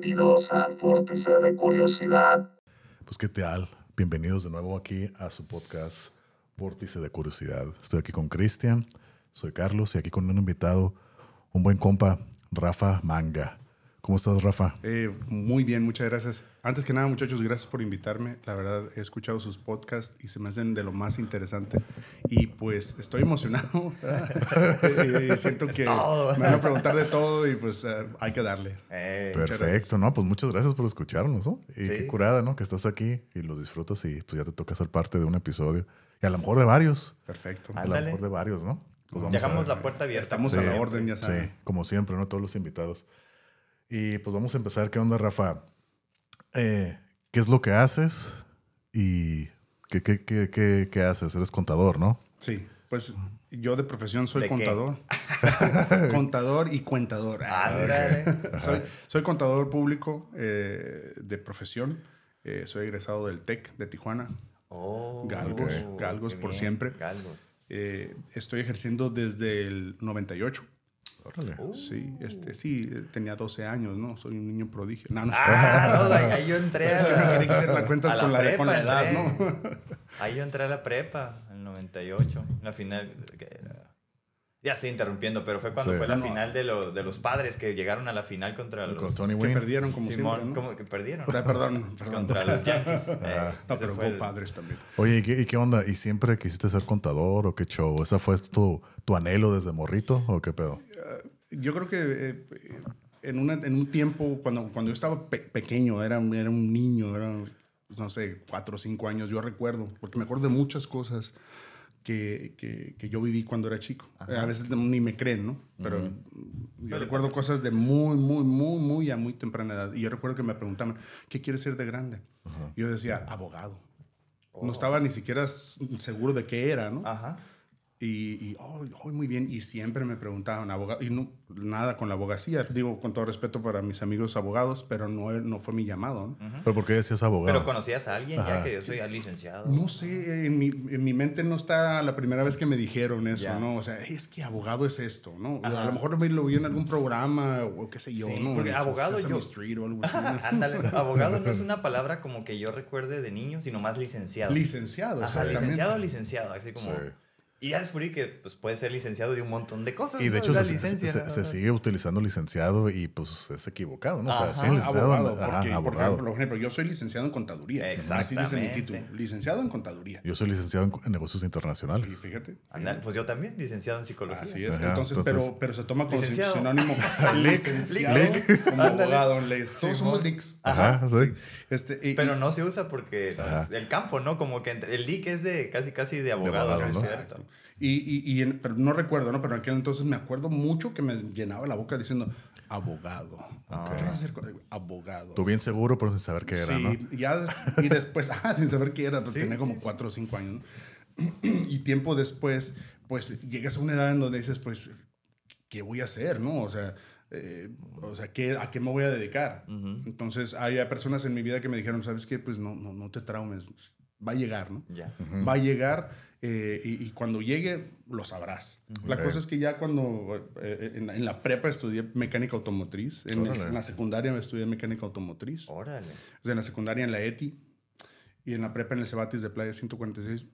Bienvenidos al Vórtice de Curiosidad. Pues qué tal, bienvenidos de nuevo aquí a su podcast Vórtice de Curiosidad. Estoy aquí con Cristian, soy Carlos y aquí con un invitado, un buen compa, Rafa Manga. ¿Cómo estás, Rafa? Eh, muy bien, muchas gracias. Antes que nada, muchachos, gracias por invitarme. La verdad, he escuchado sus podcasts y se me hacen de lo más interesante. Y pues estoy emocionado. y siento que me van a preguntar de todo y pues uh, hay que darle. Eh, Perfecto, ¿no? Pues muchas gracias por escucharnos, ¿no? Y qué curada, ¿no? Que estás aquí y los disfrutas y pues ya te toca ser parte de un episodio. Y a lo mejor de varios. Perfecto. A lo mejor de varios, ¿no? Pues Dejamos la puerta abierta. Estamos a la orden, ya saben. Sí, como siempre, ¿no? Todos los invitados. Y pues vamos a empezar. ¿Qué onda, Rafa? Eh, ¿Qué es lo que haces? ¿Y qué, qué, qué, qué, haces? Eres contador, ¿no? Sí, pues yo de profesión soy contador. contador y cuentador. Ah, soy, soy, contador público eh, de profesión. Eh, soy egresado del TEC de Tijuana. Oh, Galgos, Galgos por siempre. Galgos. Eh, estoy ejerciendo desde el 98. Órale. Sí, este, sí, tenía 12 años, ¿no? Soy un niño prodigio. No, no ah, no, ahí yo entré es que hacer la con, la, con la edad, ¿no? ahí yo entré a la prepa, en el 98, la final. Ya estoy interrumpiendo, pero fue cuando fue la final de, lo, de los padres que llegaron a la final contra los... Con Tony Que perdieron como Simón, siempre, ¿no? como que perdieron. Perdón, perdón. Contra los Yankees. Eh, no, pero fue padres también. Oye, ¿y qué, ¿y qué, onda? ¿Y siempre quisiste ser contador o qué show? ¿Esa fue tu, tu anhelo desde morrito o qué pedo? Uh, yo creo que eh, en, una, en un tiempo, cuando, cuando yo estaba pe pequeño, era, era un niño, era, no sé, cuatro o cinco años, yo recuerdo, porque me acuerdo de muchas cosas que, que, que yo viví cuando era chico. Ajá. A veces ni me creen, ¿no? Pero uh -huh. yo recuerdo cosas de muy, muy, muy, muy a muy temprana edad. Y yo recuerdo que me preguntaban, ¿qué quieres ser de grande? Uh -huh. Yo decía, abogado. Oh. No estaba ni siquiera seguro de qué era, ¿no? Ajá. Y, y oh, oh, muy bien, y siempre me preguntaban, abogado, y no, nada con la abogacía, digo con todo respeto para mis amigos abogados, pero no, no fue mi llamado. ¿no? Uh -huh. ¿Pero por qué decías abogado? ¿Pero conocías a alguien Ajá. ya que yo soy licenciado? No sé, en mi, en mi, mente no está la primera vez que me dijeron eso, ya. ¿no? O sea, es que abogado es esto, ¿no? Ajá. A lo mejor me lo vi en algún programa o qué sé yo, sí, ¿no? Porque abogado yo... Street o algo así. ¿no? Ándale, abogado no es una palabra como que yo recuerde de niño, sino más licenciado. Licenciado, Ajá, licenciado o licenciado, así como... Sí. Y ya descubrí que pues, puede ser licenciado de un montón de cosas. Y de ¿no? hecho, se, licencia, se, se, sigue utilizando licenciado y pues es equivocado, ¿no? Ajá. O sea, es licenciado abogado, en, porque, ajá, abogado. Por ejemplo, yo soy licenciado en contaduría. Así dice mi título. Licenciado en contaduría. Yo soy licenciado en, en negocios internacionales. Y fíjate. Pues yo también, licenciado en psicología. Así es. Ajá, entonces, entonces, pero, pero se toma como sinónimo. licenciado Lic. como abogado. Todos somos LICs. Ajá, sí. Este, y, pero no se usa porque pues, el campo, ¿no? Como que el LIC es de casi, casi de abogado, de abogado ¿no? Y, y, y pero no recuerdo, ¿no? Pero en aquel entonces me acuerdo mucho que me llenaba la boca diciendo abogado. Okay. ¿Qué vas a hacer con abogado? Tú bien seguro, pero sin saber qué era, sí, ¿no? ya, y después, ah, sin saber qué era, pues sí, tenía como sí, cuatro o cinco años, ¿no? Y tiempo después, pues llegas a una edad en donde dices, pues, ¿qué voy a hacer, no? O sea, eh, o sea, ¿qué, ¿a qué me voy a dedicar? Uh -huh. Entonces, hay personas en mi vida que me dijeron, ¿sabes qué? Pues no, no, no te traumes, va a llegar, ¿no? Yeah. Uh -huh. Va a llegar eh, y, y, cuando llegue, lo sabrás. -huh. La cosa es que ya cuando eh, en, en, la prepa estudié mecánica automotriz, en, el, en, la secundaria me estudié mecánica automotriz. Órale. O sea, en la secundaria en la ETI y en la prepa en el Cebatis de Playa 146.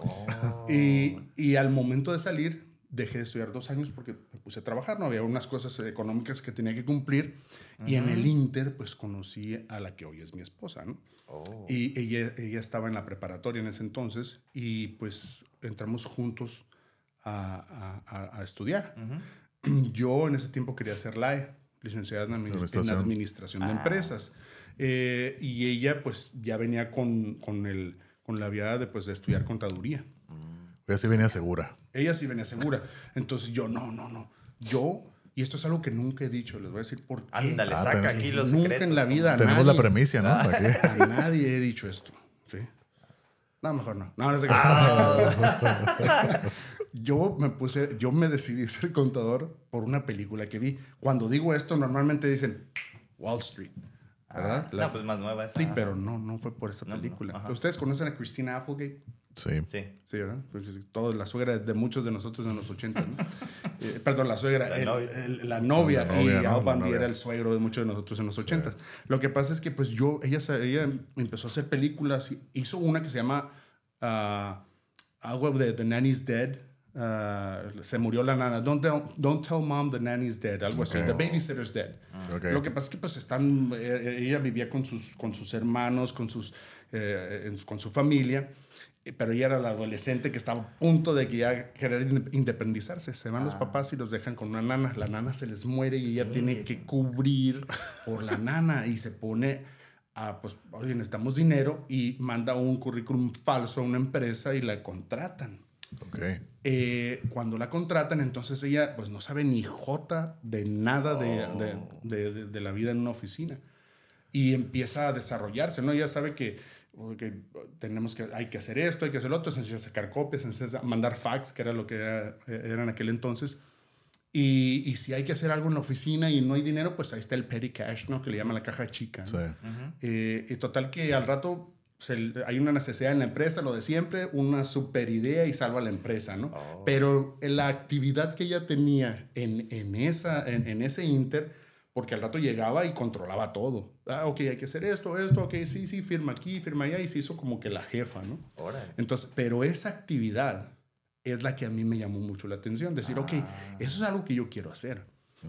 Oh. Y, y al momento de salir, dejé de estudiar dos años porque me puse a trabajar, no había unas cosas económicas que tenía que cumplir uh -huh. y en el Inter pues conocí a la que hoy es mi esposa, ¿no? Oh. Y ella, ella estaba en la preparatoria en ese entonces y pues entramos juntos a, a, a estudiar. Uh -huh. Yo en ese tiempo quería ser LAE, licenciada en, administración, en administración de ah. empresas. Eh, y ella pues ya venía con, con, el, con la vía de, pues, de estudiar contaduría. Ella sí venía segura. Ella sí venía segura. Entonces yo, no, no, no. Yo, y esto es algo que nunca he dicho, les voy a decir por qué. Ándale, ah, saca aquí los Nunca secretos, en la vida. Tenemos nadie, la premisa, ¿no? A nadie he dicho esto. ¿sí? No, mejor no. No, no sé ah. yo me puse, yo me decidí ser contador por una película que vi. Cuando digo esto, normalmente dicen Wall Street. ¿verdad? Ah, la, no, pues más nueva esa. Sí, pero no, no fue por esa película. No, ¿Ustedes conocen a Christina Applegate? Sí. Sí. Sí, ¿verdad? Pues toda la suegra de muchos de nosotros en los 80, ¿no? eh, perdón, la suegra, La el- novia. el- la novia, La novia, y ¿no? Al era el suegro de muchos de nosotros en los ochentas. Lo que pasa es que pues yo, ella, ella empezó a hacer películas, hizo una que se llama ah, algo de The Nanny's Dead. ah, se murió la nana. Don't tell, don't tell mom the nanny's dead. Algo así. Ok. The babysitter's dead. Ok. Lo que pasa es que pues están, eh, ella vivía con sus, con sus hermanos, con, sus, eh, en- con su familia, pero ella era la adolescente que estaba a punto de que ya querer in- independizarse. Se van los papás y los dejan con una nana. La nana se les muere y ella tiene que cubrir por la nana y se pone a, pues, oye, necesitamos dinero y manda un currículum falso a una empresa y la contratan. Ok. Eh, cuando la contratan, entonces ella pues no sabe ni jota de nada de, de- de- de- de la vida en una oficina. Y empieza a desarrollarse, ¿no? Ella sabe que, que tenemos que, hay que hacer esto, hay que hacer lo otro, se a sacar copias, se a mandar fax, que era lo que era, era en aquel entonces. Y, y si hay que hacer algo en la oficina y no hay dinero, pues ahí está el petty cash, ¿no? Que le llaman la caja chica. ¿no? Sí. Eh, y total que al rato se- hay una necesidad en la empresa, lo de siempre, una super idea y salva a la empresa, ¿no? Oh. Pero la actividad que ella tenía en, en, esa, en, en ese inter, porque al rato llegaba y controlaba todo. Ah, ok, hay que hacer esto, esto, ok, sí, sí, firma aquí, firma allá, y se hizo como que la jefa, ¿no? Órale. Entonces, pero esa actividad es la que a mí me llamó mucho la atención. Decir, ok, Ah. eso es algo que yo quiero hacer.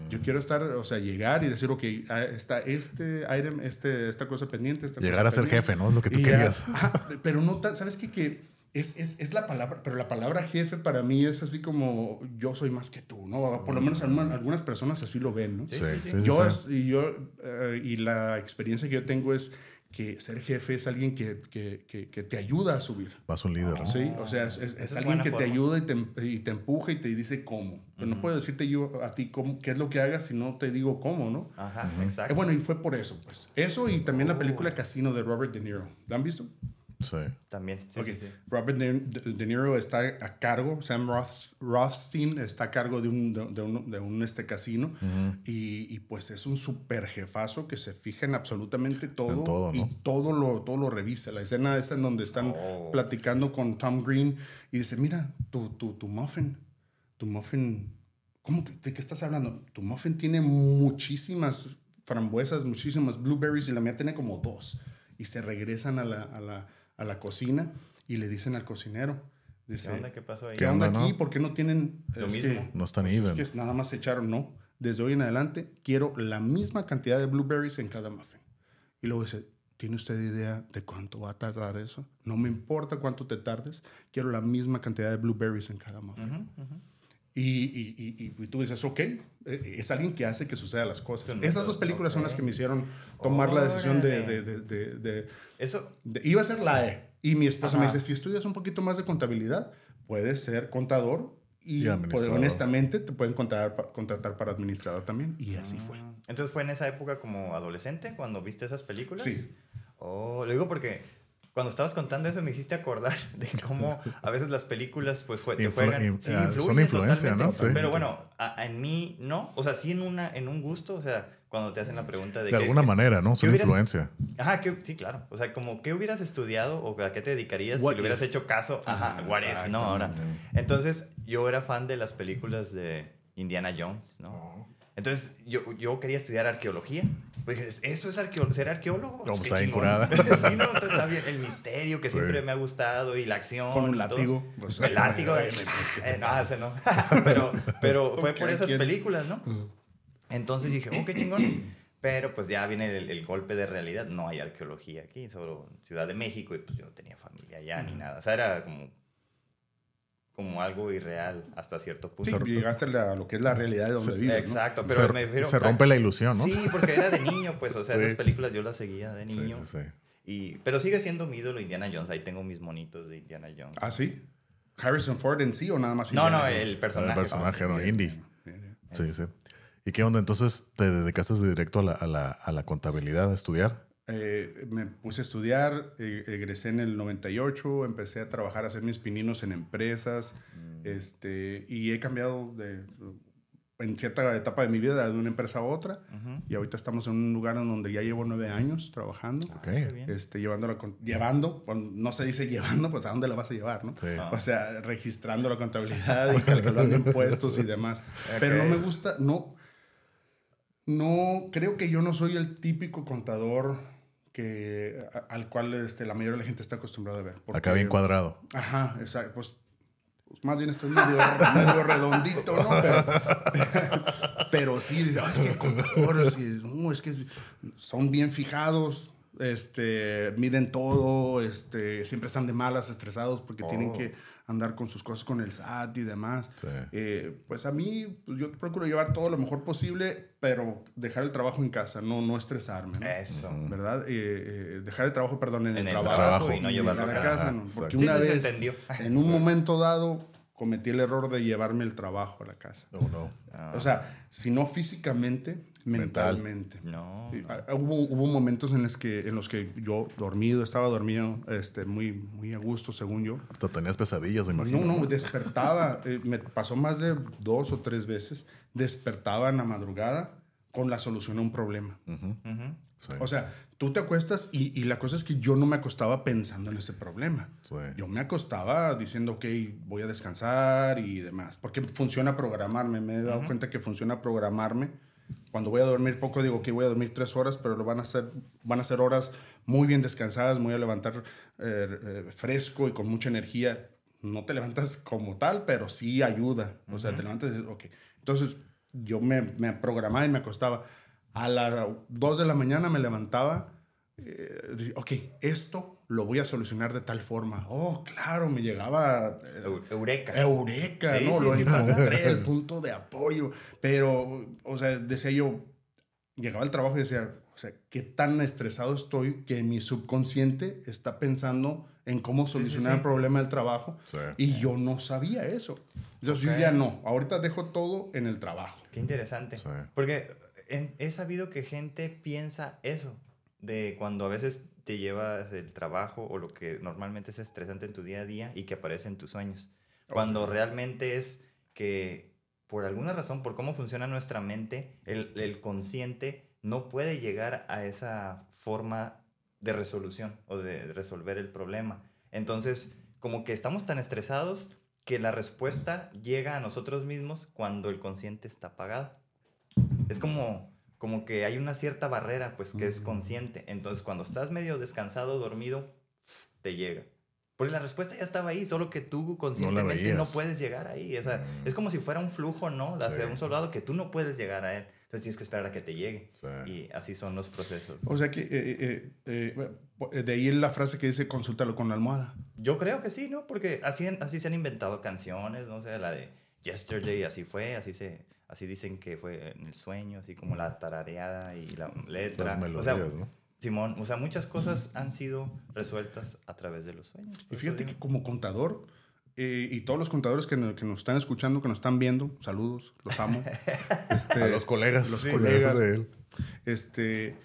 Yo Mm. quiero estar, o sea, llegar y decir, ok, ah, está este item, este, esta cosa pendiente. Esta Llegar cosa a ser pendiente. jefe, ¿no? Es lo que tú Y ya- querías. Ajá, pero no, ¿sabes qué? Que es, es, es la palabra, pero la palabra jefe para mí es así como yo soy más que tú, ¿no? Por lo menos algunas, algunas personas así lo ven, ¿no? Sí, sí, sí, yo, y, yo eh, y la experiencia que yo tengo es que ser jefe es alguien que, que, que, que te ayuda a subir. Vas un líder, ¿no? Sí, o sea, es, es- alguien que te ayuda y te, y te empuja y te dice cómo. Pero no puedo decirte yo a ti cómo, qué es lo que hagas si no te digo cómo, ¿no? Ajá, Eh, exacto. bueno, y fue por eso, pues. Eso y también la película Casino de Robert De Niro. ¿La han visto? Sí. También. Sí, Ok. sí, sí. Robert De, De- De Niro está a cargo, Sam Roth- Rothstein está a cargo de un, de, de un, de un, este casino y, y, pues es un super jefazo que se fija en absolutamente todo, En todo, y ¿no? todo lo, todo lo revisa. La escena esa en donde están Oh. platicando con Tom Green y dice, mira, tu, tu, tu muffin, tu muffin, ¿cómo que, ¿de qué estás hablando? Tu muffin tiene muchísimas frambuesas, muchísimas blueberries y la mía tiene como dos. Y se regresan a la, a la, a la cocina y le dicen al cocinero, ¿Qué dice, onda? ¿Qué pasó ahí? ¿qué ¿Qué onda aquí? no? ¿Por qué no tienen? Lo es mismo. que- No están pues even. Es que nada más se echaron, no. Desde hoy en adelante quiero la misma cantidad de blueberries en cada muffin. Y luego dice, ¿tiene usted idea de cuánto va a tardar eso? No me importa cuánto te tardes, quiero la misma cantidad de blueberries en cada muffin. Y, y- y- y tú dices, ok, eh, es alguien que hace que sucedan las cosas. Esas dos películas son las que me hicieron tomar la decisión de, de- de- de- de- Eso, de- iba a ser la E. Y mi esposa me Ajá. dice, si estudias un poquito más de contabilidad, puedes ser contador y, Y administrador. honestamente te pueden contratar, contratar para administrador también. Y así fue. entonces fue en esa época como adolescente cuando viste esas películas. Sí. Oh, lo digo porque cuando estabas contando eso me hiciste acordar de cómo a veces las películas pues te juegan. sí, ah, son influencia, ¿no? Sí. Pero bueno, a- en mí no. O sea, sí en, una, en un gusto. O sea, cuando te hacen la pregunta de... De qué- alguna manera, ¿no? ¿qué Son influencia. Ajá, ¿qué- sí, claro. O sea, como ¿qué hubieras estudiado o a qué te dedicarías What si le hubieras hecho caso? Ajá, Ajá, what if, ¿no? Ahora. Entonces, yo era fan de las películas de Indiana Jones, ¿no? Oh. Entonces, yo, yo quería estudiar arqueología. Pues dije, ¿eso es arqueo ser arqueólogo? No, Pues, está bien curada. sí, no, está bien. El misterio que Sí. siempre me ha gustado y la acción. Con un látigo. Pues, el látigo. ay, de- pues, ¿qué te Eh, no, ese no. pero pero fue por esas ¿quién? películas, ¿no? Entonces dije, oh, qué chingón. Pero pues ya viene el, el golpe de realidad. No hay arqueología aquí, solo en Ciudad de México. Y pues yo no tenía familia allá ni nada. O sea, era como, como algo irreal hasta cierto Sí, punto. llegaste a lo que es la realidad de donde vives. ¿no? Exacto, pero se, me refiero se rompe la ilusión, ¿no? Sí, porque era de niño, pues, o sea, Sí. esas películas yo las seguía de Sí, niño. sí, sí. Y, pero sigue siendo mi ídolo Indiana Jones. Ahí tengo mis monitos de Indiana Jones. Ah, sí. Harrison Ford en sí o nada más. no, Indiana no, Jones? el personaje. El personaje, ¿no? Indy. Sí, sí. Sí, sí. ¿Y qué onda? Entonces, ¿te dedicaste directo a la, a la, a la contabilidad, a estudiar? Eh, me puse a estudiar, eh, egresé en el 98, empecé a trabajar, a hacer mis pininos en empresas, Mm. este, y he cambiado de en cierta etapa de mi vida de una empresa a otra y ahorita estamos en un lugar en donde ya llevo nueve años trabajando. Ok. Qué bien. Este, llevándola con- llevando, cuando no se dice llevando, pues a dónde la vas a llevar, ¿no? Sí. O sea, registrando la contabilidad y calculando impuestos y demás. Pero no me gusta, no, no, creo que yo no soy el típico contador que, a- al cual este, la mayoría de la gente está acostumbrada a ver. Acá porque- bien cuadrado. Ajá, exacto. Pues, pues más bien estoy medio, medio redondito, ¿no? Pero, pero sí, dice, "Ay, es y, no, es que son bien fijados, este, miden todo, este, siempre están de malas, estresados porque tienen Oh. que andar con sus cosas con el SAT y demás. Sí. Eh, pues a mí, pues yo procuro llevar todo lo mejor posible, pero dejar el trabajo en casa, no, no estresarme, ¿no? Eso. ¿Verdad? Eh, eh, dejar el trabajo, perdón, en, En el, el trabajo. trabajo y no llevarlo a casa. ¿no? Porque Sí, una sí, vez, en un momento dado, cometí el error de llevarme el trabajo a la casa. No, no. Ah. O sea, si no físicamente. Mentalmente. No. Sí, Hubo, hubo momentos en los, que, en los que yo dormido, estaba dormido este, muy, muy a gusto, según yo. Hasta tenías pesadillas, me imagino. No, no, despertaba. eh, me pasó más de dos o tres veces. Despertaba en la madrugada con la solución a un problema. Ujú. Sí. O sea, tú te acuestas y, y la cosa es que yo no me acostaba pensando en ese problema. Sí. Yo me acostaba diciendo, ok, voy a descansar y demás. Porque funciona programarme. Me he dado cuenta que funciona programarme. Cuando voy a dormir poco, digo que voy a dormir tres horas, pero lo van a ser, van a ser horas muy bien descansadas. Me voy a levantar eh, eh, fresco y con mucha energía. No te levantas como tal, pero sí ayuda. O sea, te levantas y dices, ok. Entonces, yo me, me programaba y me acostaba. A las 2 de la mañana me levantaba eh, ok, esto lo voy a solucionar de tal forma. Oh, claro, me llegaba eh, Eu- Eureka. eureka, Sí, ¿no? sí, lo sí encontré, el punto de apoyo. Pero, o sea, decía yo, llegaba al trabajo y decía, o sea, qué tan estresado estoy que mi subconsciente está pensando en cómo solucionar sí. el problema del trabajo. Sí. Y yo no sabía eso. Entonces Ok. yo ya no, ahorita dejo todo en el trabajo. Qué interesante. Sí. Porque he sabido que gente piensa eso, de cuando a veces te llevas el trabajo o lo que normalmente es estresante en tu día a día y que aparece en tus sueños. Cuando realmente es que por alguna razón, por cómo funciona nuestra mente, el, el consciente no puede llegar a esa forma de resolución o de resolver el problema. Entonces, como que estamos tan estresados que la respuesta llega a nosotros mismos cuando el consciente está apagado. Es como, como que hay una cierta barrera, pues, que es consciente. Entonces, cuando estás medio descansado, dormido, te llega. Porque la respuesta ya estaba ahí, solo que tú conscientemente no, veías. puedes llegar ahí. O sea, Es como si fuera un flujo, ¿no? De Sí. un soldado que tú no puedes llegar a él. Entonces tienes que esperar a que te llegue. Sí. Y así son los procesos. O sea que eh, eh, eh, eh, de ahí la frase que dice consúltalo con la almohada. Yo creo que sí, ¿no? Porque así, así se han inventado canciones, no sé, la de Yesterday, así fue, así se... Así dicen que fue en el sueño, así como la tarareada y la letra. Las o melodías, sea, ¿no? Simón, o sea, muchas cosas han sido resueltas a través de los sueños. Y fíjate que como contador, eh, y todos los contadores que, no- que nos están escuchando, que nos están viendo, saludos, los amo. Este, A los colegas. Los Sí. colegas. de él. Este,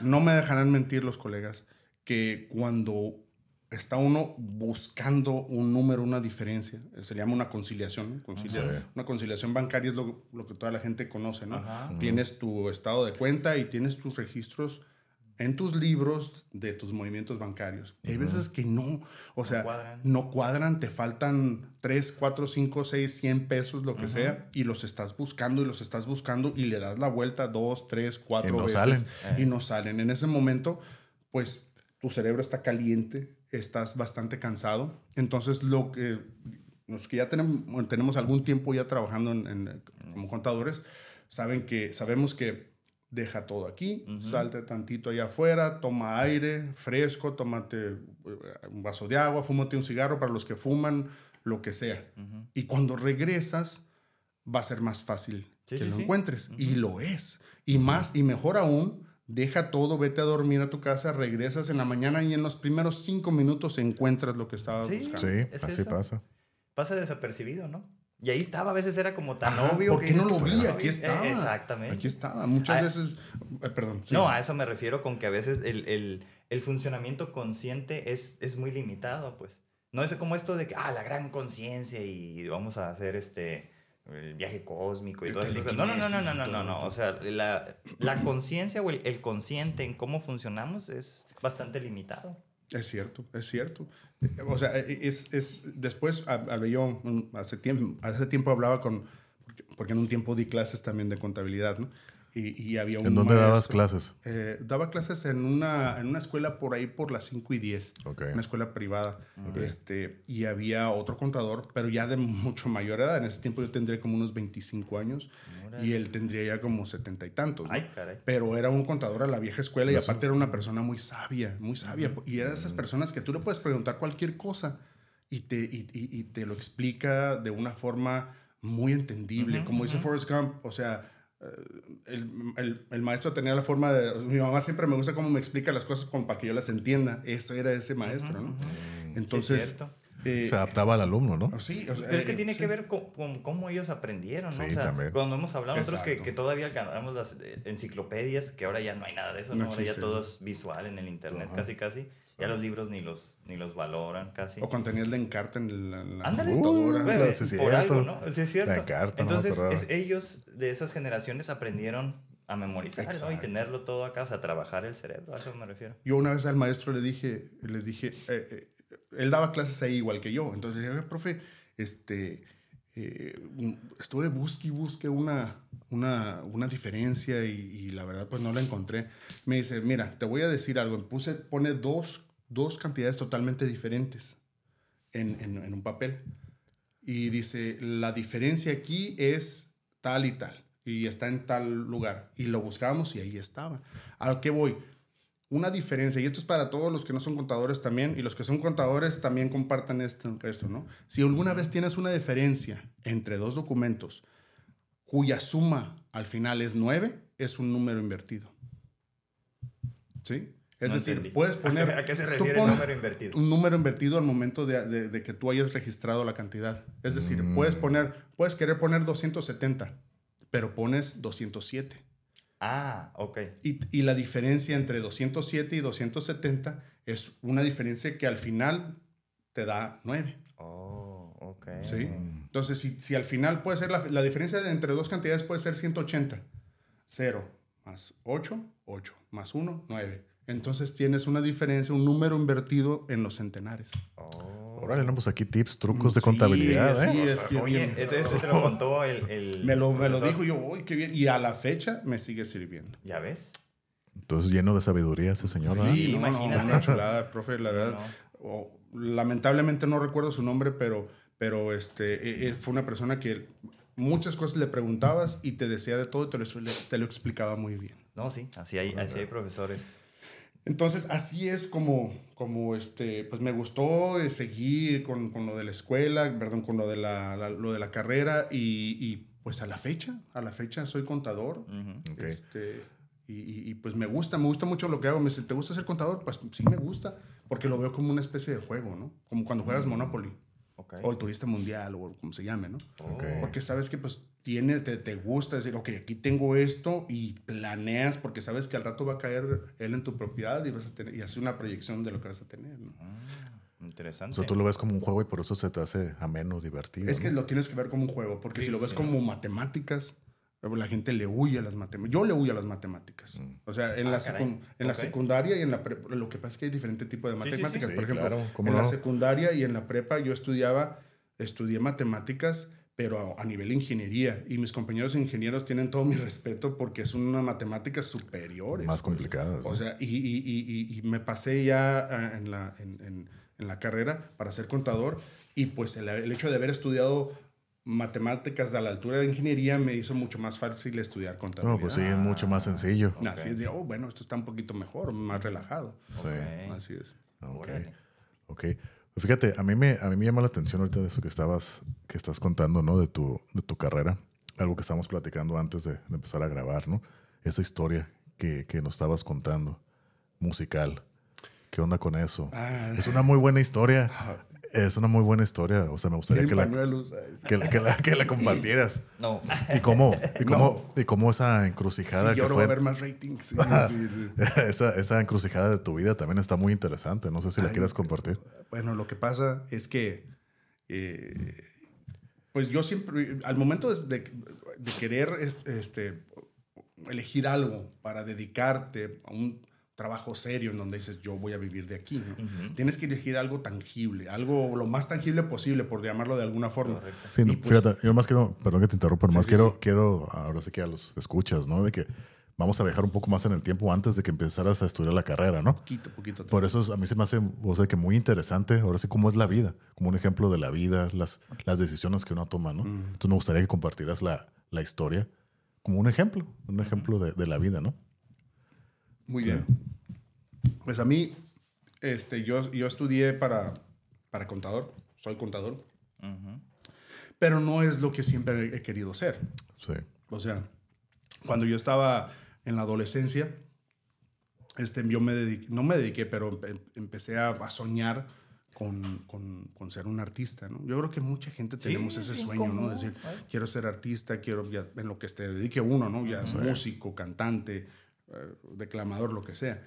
no me dejarán mentir los colegas que cuando está uno buscando un número, una diferencia, eh, se llama una conciliación, ¿no? Concilia- Sí. una conciliación bancaria es lo, lo que toda la gente conoce, ¿no? Ajá. Tienes tu estado de cuenta y tienes tus registros en tus libros de tus movimientos bancarios. Hay veces que no, o sea, cuadran. no cuadran, te faltan 3, 4, 5, 6, 100 pesos, lo que sea, y los estás buscando y los estás buscando y le das la vuelta 2, 3, 4 Y no veces salen. y no salen. En ese momento, pues tu cerebro está caliente, estás bastante cansado. Entonces, lo que los que ya tenemos, tenemos algún tiempo ya trabajando en, en- como contadores, saben que, sabemos que deja todo aquí, salte tantito allá afuera, toma aire fresco, tómate eh, un vaso de agua, fúmate un cigarro para los que fuman, lo que sea. Y cuando regresas, va a ser más fácil Sí, que sí, lo sí. encuentres. Y lo es. Y más, y mejor aún, deja todo, vete a dormir a tu casa, regresas en la mañana y en los primeros cinco minutos encuentras lo que estabas Sí. buscando. Sí, ¿Es así eso? pasa. Pasa desapercibido, ¿no? Y ahí estaba, a veces era como tan Ajá, obvio. ¿Por que no lo vi? "Bueno, Aquí eh, estaba. Exactamente. Aquí estaba. Muchas Ah, veces. eh, perdón. sí. No, a eso me refiero con que a veces el, el- el funcionamiento consciente es, es muy limitado, pues. No es como esto de que, ah, la gran conciencia y vamos a hacer este el viaje cósmico y El todo eso. No, no, no, no, no, no, no, no. O sea, la, la conciencia o el, el consciente en cómo funcionamos es bastante limitado. Es cierto, es cierto. O sea, es, es después yo mm, hace tiempo, hace tiempo hablaba con, porque- porque en un tiempo di clases también de contabilidad, ¿no? Y, y había un ¿En dónde dabas maestro- clases? Eh, daba clases en una, en una escuela por ahí por las 5 y 10, Ok. una escuela privada. Este, y había otro contador, pero ya de mucho mayor edad. En ese tiempo yo tendría como unos 25 años y él tendría ya como setenta y tantos. ¿no? Ay, caray. Pero era un contador a la vieja escuela y aparte era una persona muy sabia, muy sabia. Y era de Mm. esas personas que tú le puedes preguntar cualquier cosa y te, y, y- y te lo explica de una forma muy entendible. Como dice Forrest Gump, o sea, el, el- el maestro tenía la forma de... Mi mamá siempre me gusta cómo me explica las cosas como para que yo las entienda. Eso era ese maestro, ¿no? Entonces... eh, Se adaptaba al alumno, ¿no? sí, o sea, Pero es que eh, tiene sí. que ver con, con cómo ellos aprendieron, ¿no? Sí, o sea, también. cuando hemos hablado nosotros que, que todavía ganamos las eh, enciclopedias, que ahora ya no hay nada de eso, No ¿no? ahora ya todo es visual en el internet, casi, casi. Ya los libros ni los, ni los valoran, casi. O cuando tenías la encarta en la, en la Ándale. computadora. Claro, sí es por cierto. algo, ¿no? Sí, es cierto. La encarta, no Entonces, acordaba. es- ellos de esas generaciones aprendieron a memorizar, ¿no? Y tenerlo todo acá, o sea, trabajar el cerebro, a eso me refiero. Yo una vez al maestro le dije, le dije, eh, eh, él daba clases ahí igual que yo. Entonces le dije, "Oye, profe, este, eh, estuve busque y busque una, una, una diferencia y, y la verdad pues no la encontré. Me dice, mira, te voy a decir algo. Puse, pone dos, dos cantidades totalmente diferentes en, un papel. Y dice, la diferencia aquí es tal y tal. Y está en tal lugar. Y lo buscábamos y ahí estaba. ¿A qué voy? Una diferencia, y esto es para todos los que no son contadores también, y los que son contadores también compartan esto, esto ¿no? Si alguna vez tienes una diferencia entre dos documentos cuya suma al final es 9, es un número invertido. ¿Sí? Es No decir, entendí. puedes poner... ¿A qué se refiere el número invertido? Un número invertido al momento de, de- de que tú hayas registrado la cantidad. Es decir, Mm. puedes poner, puedes querer poner 270, pero pones 207. Ah, ok. Y, y la diferencia entre 207 y 270 es una diferencia que al final te da 9. Oh, ok. ¿sí? Entonces, si, si al final puede ser la, la diferencia entre dos cantidades puede ser 180. 0 más 8, 8 más 1, 9. Entonces tienes una diferencia, un número invertido en los centenares. Oh. Órale, tenemos aquí tips, trucos de Sí, contabilidad, sí, ¿eh? es que Oye, bien- esto, esto te lo contó el... el me lo, me lo dijo yo, uy, qué bien. Y a la fecha me sigue sirviendo. ¿Ya ves? Entonces, lleno de sabiduría ese señor, ¿verdad? Sí. no, no, una chulada, profe, la verdad. No. o- lamentablemente no recuerdo su nombre, pero, pero este, eh, fue una persona que muchas cosas le preguntabas y te decía de todo y te lo, te lo explicaba muy bien. No, sí, así hay, así hay profesores. Entonces, así es como, como este, pues me gustó eh, seguir con, con lo de la escuela, perdón, con lo de la, la- lo de la carrera y, y, pues a la fecha, a la fecha soy contador. Este, y, y- y, pues me gusta, me gusta mucho lo que hago. Me dice, ¿te gusta ser contador? Pues sí me gusta, porque lo veo como una especie de juego, ¿no? Como cuando juegas Monopoly O el turista mundial o como se llame, ¿no? Porque sabes que pues tienes, te, te gusta decir, ok, aquí tengo esto y planeas porque sabes que al rato va a caer él en tu propiedad y vas a tener, y haces una proyección de lo que vas a tener, ¿no? Ah, interesante. O sea, tú lo ves como un juego y por eso se te hace ameno, divertido. Es que ¿no? lo tienes que ver como un juego, porque Sí, si lo ves sí. como matemáticas, la gente le huye a las matemáticas. Yo le huyo a las matemáticas. O sea, en, Ah, la, secun- en la Ok. secundaria y en la prepa, lo que pasa es que hay diferentes tipos de Sí, sí, sí. matemáticas. Sí, Por ejemplo, claro, ¿cómo en la no? secundaria y en la prepa yo estudiaba, estudié matemáticas, pero a, a nivel de ingeniería. Y mis compañeros ingenieros tienen todo mi respeto porque son unas matemáticas superiores. Más pues. complicadas. O sea, y, y- y- y- y me pasé ya ah, en la, en, en- en la carrera para ser contador y pues el, el hecho de haber estudiado matemáticas a la altura de ingeniería me hizo mucho más fácil estudiar contabilidad. no, pues sí, es mucho más sencillo. Así es de, oh, bueno, esto está un poquito mejor, más relajado. Sí. Ok. Así es. Ok. Ok. Pues fíjate, a mí, me, a mí me llama la atención ahorita de eso que estabas, que estás contando, ¿no? De tu, de tu carrera. Algo que estábamos platicando antes de, de empezar a grabar, ¿no? Esa historia que, que nos estabas contando, musical. ¿Qué onda con eso? Ah. Es una muy buena historia. Es una muy buena historia. O sea, me gustaría que la, que, la- que la, que la compartieras. No. ¿Y cómo, y cómo, y cómo esa encrucijada que lloro va a fue, haber más rating. sí, sí, sí. esa, esa encrucijada de tu vida también está muy interesante. No sé si la Ay, quieras compartir. Bueno, lo que pasa es que eh, Pues yo siempre, al momento de, de- de querer es- este, elegir algo para dedicarte a un trabajo serio en donde dices, yo voy a vivir de aquí, ¿no? Tienes que elegir algo tangible, algo lo más tangible posible, por llamarlo de alguna forma. Correcto. Sí, no, pues- fíjate, yo más quiero, perdón que te interrumpa, más sí, quiero, sí. quiero, ahora sí que a los escuchas, ¿no? De que vamos a viajar un poco más en el tiempo antes de que empezaras a estudiar la carrera, ¿no? Poquito, poquito. Por eso es- a mí se me hace, o sea, que muy interesante, ahora sí, cómo es la vida, como un ejemplo de la vida, las, las decisiones que uno toma, ¿no? Entonces me gustaría que compartieras la, la historia como un ejemplo, un ejemplo de, de la vida, ¿no? Muy bien. Pues a mí, este, yo, yo estudié para, para contador, soy contador, Ujú. pero no es lo que siempre he querido ser. Sí. O sea, cuando yo estaba en la adolescencia, este, yo me dediqué, no me dediqué, pero empe- empecé a, a soñar con, con, con ser un artista, ¿no? Yo creo que mucha gente Sí, tenemos ese es sueño, ¿no? Decir, quiero ser artista, quiero, ya, en lo que se dedique uno, ¿no? Ya es músico, cantante, declamador, lo que sea.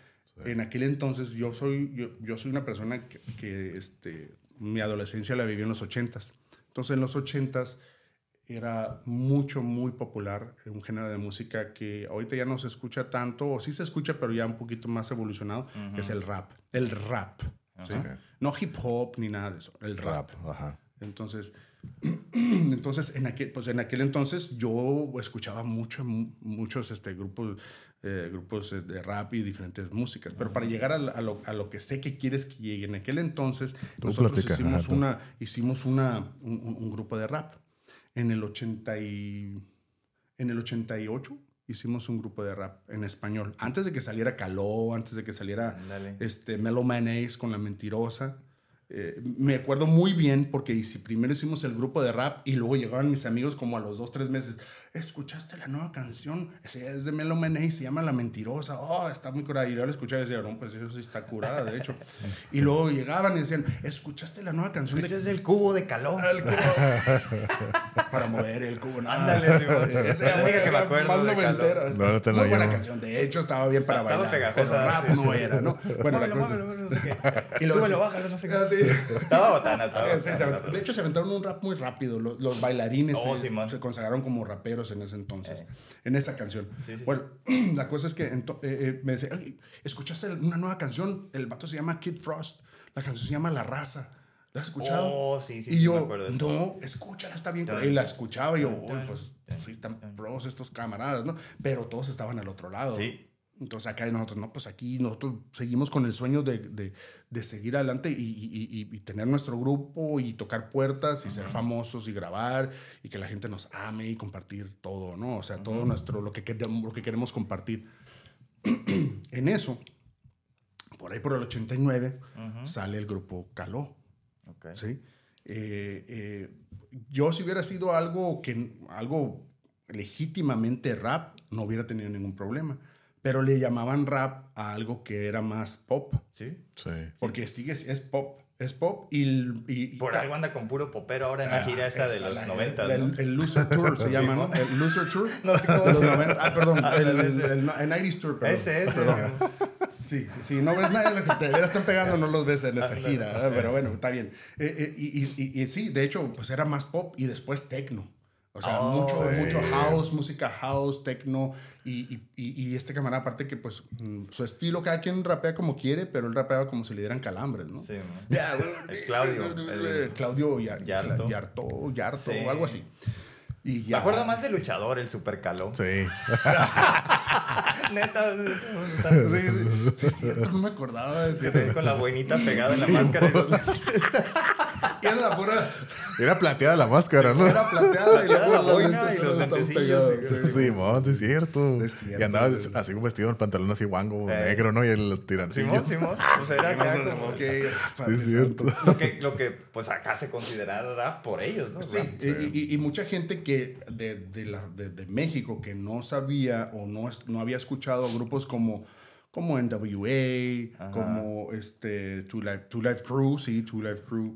En aquel entonces yo soy, yo, yo soy una persona que, que, este, mi adolescencia la viví en los ochentas. Entonces en los ochentas era mucho, muy popular un género de música que ahorita ya no se escucha tanto, o sí se escucha, pero ya un poquito más evolucionado, que es el rap. El rap. No hip hop ni nada de eso, el rap. Rap, ajá. Entonces, entonces en, aquel, pues en aquel entonces yo escuchaba mucho, mu- muchos este, grupos, eh, grupos eh, de rap y diferentes músicas. Pero para llegar a, a lo, a lo que sé que quieres que llegue, en aquel entonces Tú nosotros platica, hicimos, ajá, una, hicimos una, un, un- un grupo de rap. En el, 80 y, en el 88 hicimos un grupo de rap en español. Antes de que saliera Caló, antes de que saliera Ándale. este, Mellow Mayonnaise con La Mentirosa. Eh, me acuerdo muy bien porque si primero hicimos el grupo de rap y luego llegaban mis amigos como a los dos, tres meses. ¿Escuchaste la nueva canción? Es de Mellow Mayonnaise, se llama La Mentirosa. Oh, está muy curada. Y yo la escuchaba y decía, no, pues eso sí está curada, de hecho. y luego llegaban y decían, ¿escuchaste la nueva canción Ese es el cubo de calor. el cubo. Para mover el cubo. no. Ándale, Simón. Es la única que me acuerdo Más de noventera. calor. No, no te la Muy buena canción. De hecho, estaba bien para Estaba bailar. pegajosa, Pero rap sí, no sí. era, ¿no? Bueno, la Muévelo, cosa- muévelo, muévelo, no sé qué. Y los- Súbelo, bájalo, no sé qué. Ah. Estaba botana, estaba de hecho, se aventaron un rap muy rápido. Los, los bailarines Oh, se consagraron como raperos en ese entonces, Eh. en esa canción. Sí, sí, bueno, la cosa es que eh, eh, me dice, "Oye, ¿escuchaste una nueva canción? El vato se llama Kid Frost. La canción se llama La Raza. ¿La has escuchado? Oh, sí, sí, Y yo, me no, escúchala, está bien. Y la escuchaba y yo, uy, pues sí, están pros estos camaradas, ¿no? Pero todos estaban al otro lado. Sí. Entonces acá nosotros, no, pues aquí nosotros seguimos con el sueño de, de, de seguir adelante y, y- y- y tener nuestro grupo y tocar puertas y ser famosos y grabar y que la gente nos ame y compartir todo, ¿no? O sea, todo nuestro, lo que, queremos, lo que queremos compartir. en eso, por ahí por el 89, sale el grupo Caló. Ok. ¿sí? Eh, eh, yo si hubiera sido algo que algo legítimamente rap no hubiera tenido ningún problema pero le llamaban rap a algo que era más pop Sí. Sí. porque sigue es pop es pop y, y- Por y- algo anda con puro popero ahora en la gira esta de los la- 90, el, ¿no? el Loser Tour se llama, ¿no? El Loser Tour. No sé cómo de los se- 90. Ah, perdón. Ah, el, el, el, el 90s Tour, perdón. Ese, ese. Perdón. Sí, sí, no ves nada de lo que te están pegando, no los ves en esa gira, ¿verdad? pero bueno, está bien. Eh, eh, y, y- y- y sí, de hecho, pues era más pop y después techno. O sea, Oh, mucho, sí. mucho house, música house, techno. Y, y- y- este camarada, aparte que pues mm, su estilo, cada quien rapea como quiere, pero él rapeaba como si le dieran calambres, ¿no? Sí, El Claudio, el- Claudio Yar- Yarto. Yarto, Yarto, Sí. o algo así. Y Me ya. acuerdo más de luchador, el super caló. Sí. Neta. Sí, sí, sí, es cierto, no me acordaba de eso. Que te- con la buenita pegada en la máscara. Era la pura. Era plateada la máscara, ¿no? Era plateada y la boina lentes y los lentecillos, pegados, sí. sí. Simón, sí, es cierto. Es cierto, Y andaba así como vestido el pantalón así guango, Eh. negro, ¿no? Y el tirancillo. Simón, Simón. Pues era acá como Ok, Sí, es cierto. lo que, lo que pues acá se considerara rap por ellos, ¿no? Sí, y, y- y mucha gente que de, de, la- de- de México que no sabía o no, no había escuchado grupos como, como NWA, Ajá. como este, Two, Life, Two Life Crew, sí, Two Life Crew,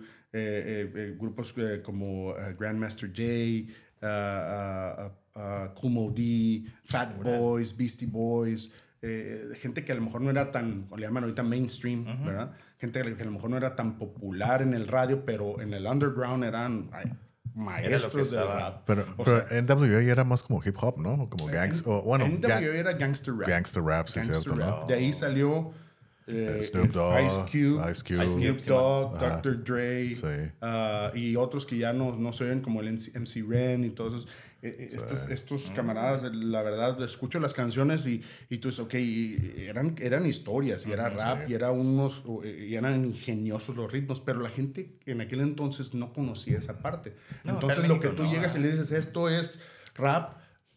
grupos eh, como eh, Grandmaster J, ah, ah, ah, Kool Moe D, Fat Boys, Beastie Boys, eh, gente que a lo mejor no era tan, o le llaman ahorita mainstream, ¿verdad? Gente que a lo mejor no era tan popular en el radio, pero en el underground eran ay, maestros del estaba- rap. Pero, pero sea, NWA era más como hip hop, ¿no? Como gangs, o bueno, NWA ga- era gangster rap. gangster rap, sí, Gangster cierto, ¿no? rap. De ahí salió eh, Snoop Dogg, Ice Cube, Ice Cube. Ice sí. Dr. Dre, Sí. ah, y otros que ya no, no se oyen como el MC, MC Ren y todos esos. Eh, eh, estos, estos camaradas, la verdad, escucho las canciones y, y tú dices, ok, y eran, eran historias, y era rap, y, era unos, y eran ingeniosos los ritmos, pero la gente en aquel entonces no conocía esa parte. No, entonces lo que tú no, llegas ah. y le dices, esto es rap,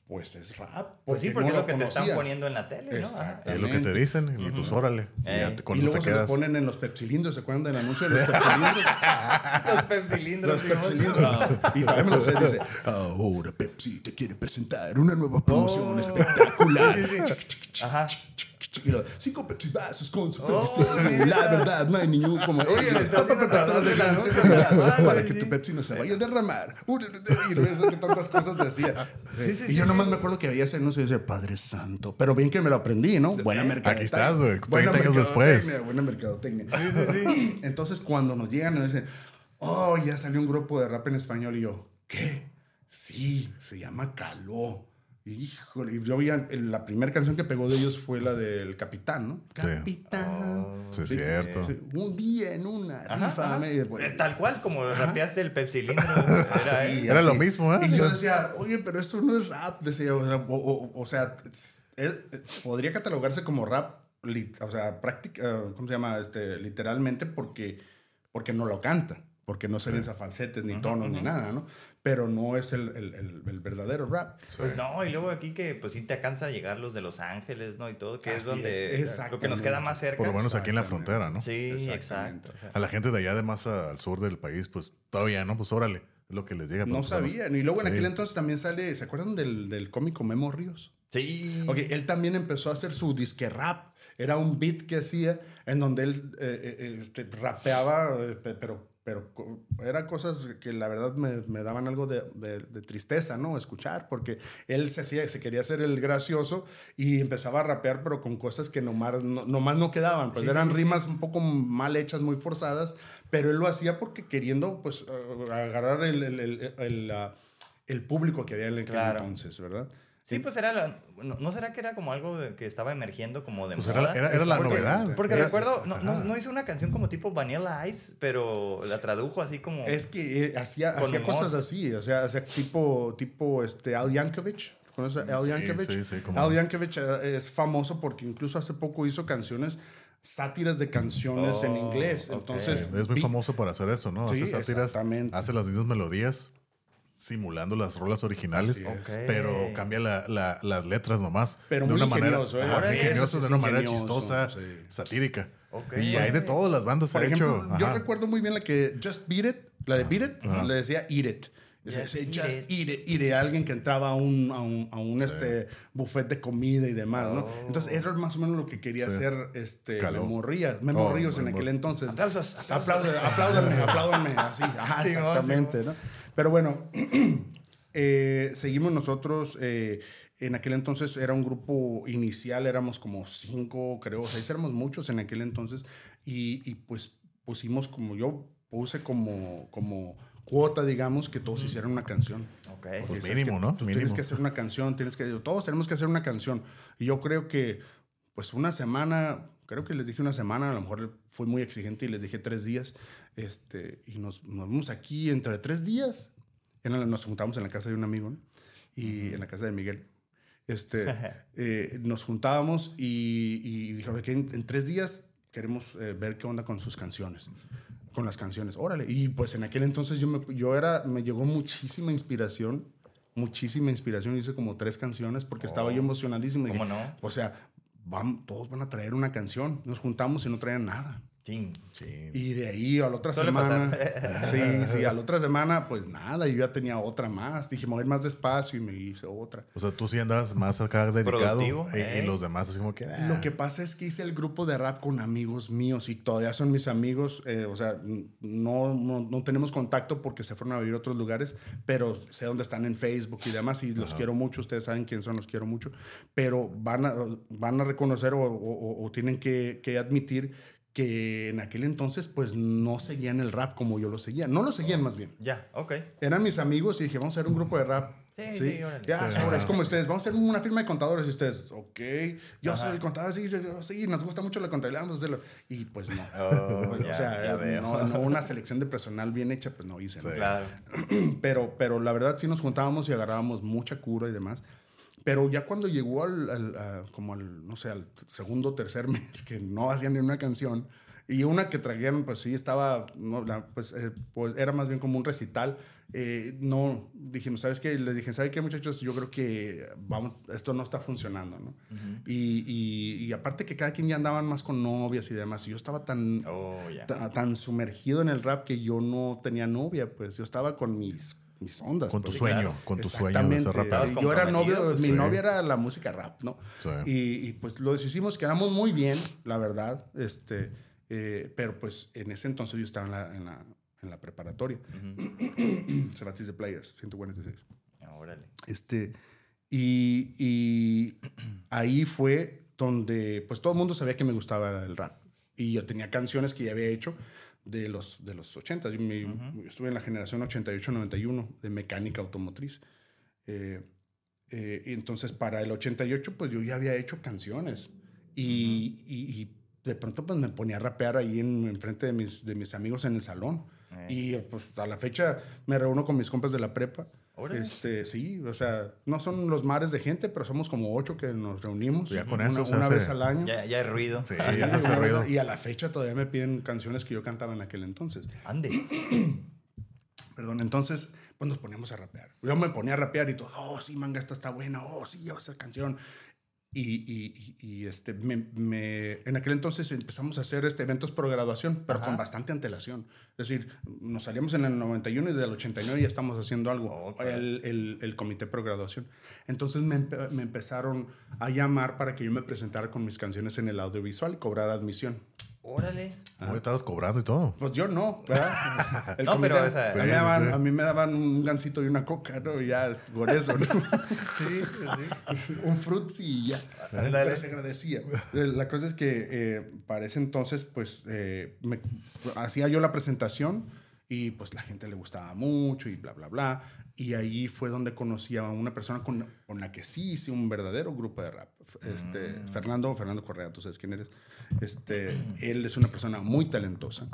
pues es rap. Pues sí, porque no es lo que te están conocías. poniendo en la tele, ¿no? Es lo que te dicen, y pues órale. y ya Eh. te- con y luego te se los quedas. ponen en los pepsilindros, ¿se acuerdan del anuncio de los pepsilindros? Los pepsilindros. los pepsilindros. y todavía me lo sé, dice, ahora Pepsi te quiere presentar una nueva promoción espectacular. Ajá. Y lo, cinco Pepsi vasos con su Oh, Pepsi. mira. La verdad, no hay ningún como... Oye, le está haciendo tratado de la noche. Para que tu Pepsi no se vaya a derramar. Y no sé qué tantas cosas decía. Sí, sí, y sí, yo sí. Nomás me acuerdo que había ese anuncio y decía, Padre Santo. Pero bien que me lo aprendí, ¿no? Buena mercadotecnia. Aquí estás, güey, Buena 30 años después. mercadotecnia, Buena mercadotecnia. Entonces, cuando nos llegan, nos dicen, oh, ya salió un grupo de rap en español. Y yo, ¿qué? Sí, se llama Caló. Híjole, y yo vi la primera canción que pegó de ellos fue la del Capitán, ¿no? Sí. Capitán. Sí, es cierto. Sí, Un día en una Ajá, rifa. ajá. Es tal cual como rapeaste el pepsilindro. Era, Sí. Era lo mismo, ¿eh? Y yo decía, oye, pero esto no es rap. Decía, o sea, o, o- o sea, podría catalogarse como rap, lit- o sea, práctica, ¿cómo se llama? Este, literalmente porque, porque no lo canta, porque no se lanza falsetes, ni tonos, ni nada, ¿no? Pero no es el, el- el- el verdadero rap. Pues no, y luego aquí que pues sí te alcanza a llegar los de Los Ángeles, ¿no? Y todo, que es donde es, lo que nos queda más cerca. Por lo menos aquí en la frontera, ¿no? Sí, exacto. A la gente de allá, de más al sur del país, pues todavía, ¿no? Pues órale, es lo que les llega. No pues, sabían. Y luego en Sí. aquel entonces también sale, ¿se acuerdan del, del cómico Memo Ríos? Sí. Ok, él también empezó a hacer su disque rap. Era un beat que hacía en donde él eh, eh, este, rapeaba, eh, pe- pero, pero eran cosas que la verdad me, me daban algo de, de- de tristeza, ¿no? Escuchar, porque él se, hacía, se quería hacer el gracioso y empezaba a rapear, pero con cosas que nomás no, nomás no quedaban. Pues Sí, eran sí, sí, rimas un poco mal hechas, muy forzadas, pero él lo hacía porque queriendo, pues, agarrar el, el, el- el, ah, el público que había en aquel Claro. entonces, ¿verdad? Sí, pues era la- no, ¿no será que era como algo de- que estaba emergiendo como de Pues moda? era, era, era la Porque- novedad. Porque recuerdo, no, no, no hizo una canción como tipo Vanilla Ice, pero la tradujo así como... Es que eh, hacía, hacía cosas así, o sea, hacía tipo, tipo este, Al Yankovic. ¿Conoces a Al Yankovic? sí, sí, cómo Al. Yankovic eh, es famoso porque incluso hace poco hizo canciones, sátiras de canciones en Oh, inglés. Entonces, Es muy famoso por hacer eso, ¿no? Hace sátiras, exactamente. hace las mismas melodías, simulando las rolas originales, Así es. Ok. pero cambia la- la- las letras nomás. Pero de muy una manera, ingenioso, ¿eh? ajá, Órale, ingenioso, sí de es una manera chistosa, sí. satírica. Ok. Y hay de todas las bandas Por ejemplo, hecho. yo ajá. recuerdo muy bien la que Just Beat It, la de Beat It, le decía Eat It. Just "Say, eat just it". eat it. Y de alguien que entraba a un, a un, a un, este, buffet de comida y demás, ¿no? Oh. Entonces, era más o menos lo que quería Sí. hacer este, Caló. Memo Ríos, Memo Oh, Ríos en Memo. aquel entonces. Aplausos, aplausos. Aplausos, apláudanme, apláudanme, así. Ajá, Sí, exactamente, ¿no? Pero bueno, eh, seguimos nosotros. eh, en aquel entonces era un grupo inicial, éramos como cinco, creo, seis, éramos muchos en aquel entonces. Y, y, pues pusimos como yo puse como, como cuota, digamos, que todos hicieran una canción. Ok. Pues mínimo, ¿no? tú Mínimo. Tienes que hacer una canción, tienes que, todos tenemos que hacer una canción. Y yo creo que, pues una semana, creo que les dije una semana, a lo mejor fui muy exigente y les dije tres días. Este, y nos, nos vemos aquí entre tres días. La- nos juntamos en la casa de un amigo, ¿no? Y en la casa de Miguel. Este, eh, nos juntábamos y, y dije, "Oye, que en, en tres días queremos eh, ver qué onda con sus canciones con las canciones. Órale. Y pues en aquel entonces yo, me, yo era, me llegó muchísima inspiración, muchísima inspiración. Hice como tres canciones porque estaba yo emocionadísimo. Dije, ¿Cómo no? O sea, van, todos van a traer una canción. Nos juntamos y no traían nada. Ching. Sí. Y de ahí a la otra Suele semana. pasar. Sí, sí, a la otra semana, pues nada, yo ya tenía otra más. Dije, mover más despacio y me hice otra. O sea, tú sí andabas más acá dedicado. Y, y ¿eh? los demás así como que. ah, Lo que pasa es que hice el grupo de rap con amigos míos y todavía son mis amigos. eh, o sea, no, no, no tenemos contacto porque se fueron a vivir a otros lugares, pero sé dónde están en Facebook y demás y los quiero mucho. Ustedes saben quién son, los quiero mucho. Pero van a, van a reconocer o, o- o- o tienen que, que admitir que en aquel entonces pues no seguían el rap como yo lo seguía. No lo seguían más bien. Ya, ok. Eran mis amigos y dije, vamos a hacer un grupo de rap. Sí, sí. Ya, Sí. sobre, es como ustedes. Vamos a hacer una firma de contadores y ustedes, ok. Yo Ajá. soy el contador, sí, sí, sí, nos gusta mucho la contabilidad, vamos a hacerlo. Y pues no. Oh, Pues, ya, o sea, no, no una selección de personal bien hecha, pues no hice. ¿no? Sí. Claro. Pero, pero la verdad sí nos juntábamos y agarrábamos mucha cura y demás. Pero ya cuando llegó al, al- a- como al, no sé, al segundo o tercer mes que no hacían ni una canción y una que traían, pues sí estaba, no, la- pues, eh, pues era más bien como un recital. eh, no, dijimos, ¿sabes qué? Les dije, ¿sabes qué, muchachos? Yo creo que vamos, esto no está funcionando, ¿no? y, y, y aparte que cada quien ya andaban más con novias y demás. Y yo estaba tan, Oh, ta- tan sumergido en el rap que yo no tenía novia, pues yo estaba con mis, mis ondas. Con tu pues. sueño, claro. con tu sueño de ser Exactamente, sí, yo era novio, pues, mi sí. novia era la música rap, ¿no? Sí. Y, y, pues lo deshicimos, quedamos muy bien, la verdad, este, eh, pero pues en ese entonces yo estaba en la, en la, en la preparatoria, Cervantes de Playas, 146. Ah, Órale. Este, y, y ahí fue donde, pues todo el mundo sabía que me gustaba el rap. Y yo tenía canciones que ya había hecho de los, de los 80. Yo, me- yo estuve en la generación 88-91 de mecánica automotriz. Eh, eh, y entonces para el 88, pues yo ya había hecho canciones. Y, y- y de pronto, pues me ponía a rapear ahí en, enfrente de mis, de mis amigos en el salón. Eh. Y pues a la fecha me reúno con mis compas de la prepa. Este, sí, o sea, no son los mares de gente, pero somos como ocho que nos reunimos Ya con una, eso una hace- vez al año. Ya, ya hay ruido. Sí, Sí, ya se hace una vez- ruido. Y a la fecha todavía me piden canciones que yo cantaba en aquel entonces. Ande. Perdón, entonces, pues nos poníamos a rapear. Yo me ponía a rapear y todo, oh, sí, manga, esta está buena, oh, sí, esa canción. Y, y- y- este, me, me- en aquel entonces empezamos a hacer este, eventos pro graduación, pero Ajá. con bastante antelación. Es decir, nos salíamos en el 91 y del 89 ya estamos haciendo algo, el, el, el comité pro graduación. Entonces me, me empezaron a llamar para que yo me presentara con mis canciones en el audiovisual y cobrar admisión. Órale. ¿Cómo estabas cobrando y todo? Pues yo no, ¿verdad? El No, pero, a, mí me Sí, daban, sí. a mí me daban un gansito y una coca, ¿no? Y ya, por eso, ¿no? sí, sí. Un frutzi y ya. Pero se agradecía. Eh, La cosa es que eh, para ese entonces, pues, eh, me- hacía yo la presentación y pues la gente le gustaba mucho y bla, bla, bla. Y ahí fue donde conocí a una persona con, con la que sí hice un verdadero grupo de rap. Este, Fernando, Fernando Correa, tú sabes quién eres. Este, él es una persona muy talentosa.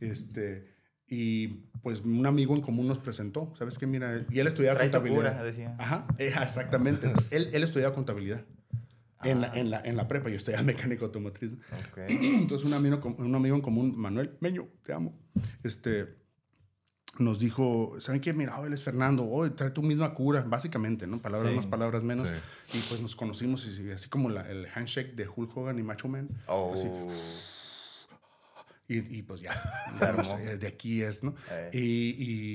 Este, y pues un amigo en común nos presentó. ¿Sabes qué? Mira, y él estudiaba Trae contabilidad. cura, decía. Ajá, eh, exactamente. él, él estudiaba contabilidad. En, Ah. la, en, la, en la prepa, yo estudiaba mecánico automotriz. Entonces, un amigo, un amigo en común, Manuel Meño, te amo, este, nos dijo, ¿saben qué? Mira, oh, él es Fernando, hoy trae tu misma cura, básicamente, ¿no? Palabras Sí. más, palabras menos. Sí. Y pues nos conocimos, y, así como la- el handshake de Hulk Hogan y Macho Man. Oh. Así, y, y pues ya, no sé, de aquí es, ¿no? Eh. Y,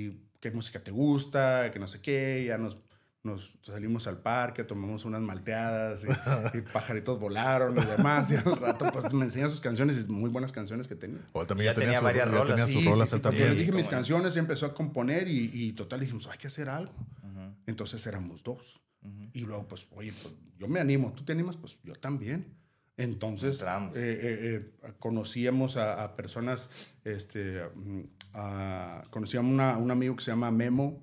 y qué música te gusta, que no sé qué, ya nos, nos salimos al parque, tomamos unas malteadas y, y pajaritos volaron y demás. Y al rato pues me enseña sus canciones y muy buenas canciones que tenía. O también Ya ya, tenía, tenía su- varias ya rolas, tenía sí, sus sí, rolas sí, sí, también. yo le dije mis canciones y empezó a componer y, y total dijimos, hay que hacer algo. Ujú, Entonces éramos dos. ujú. Y luego, pues, oye, pues, yo me animo. ¿Tú te animas? Pues yo también. Entonces, eh, Entramos. eh, eh, conocíamos a, a personas, este, mm, a- conocíamos una- un amigo que se llama Memo,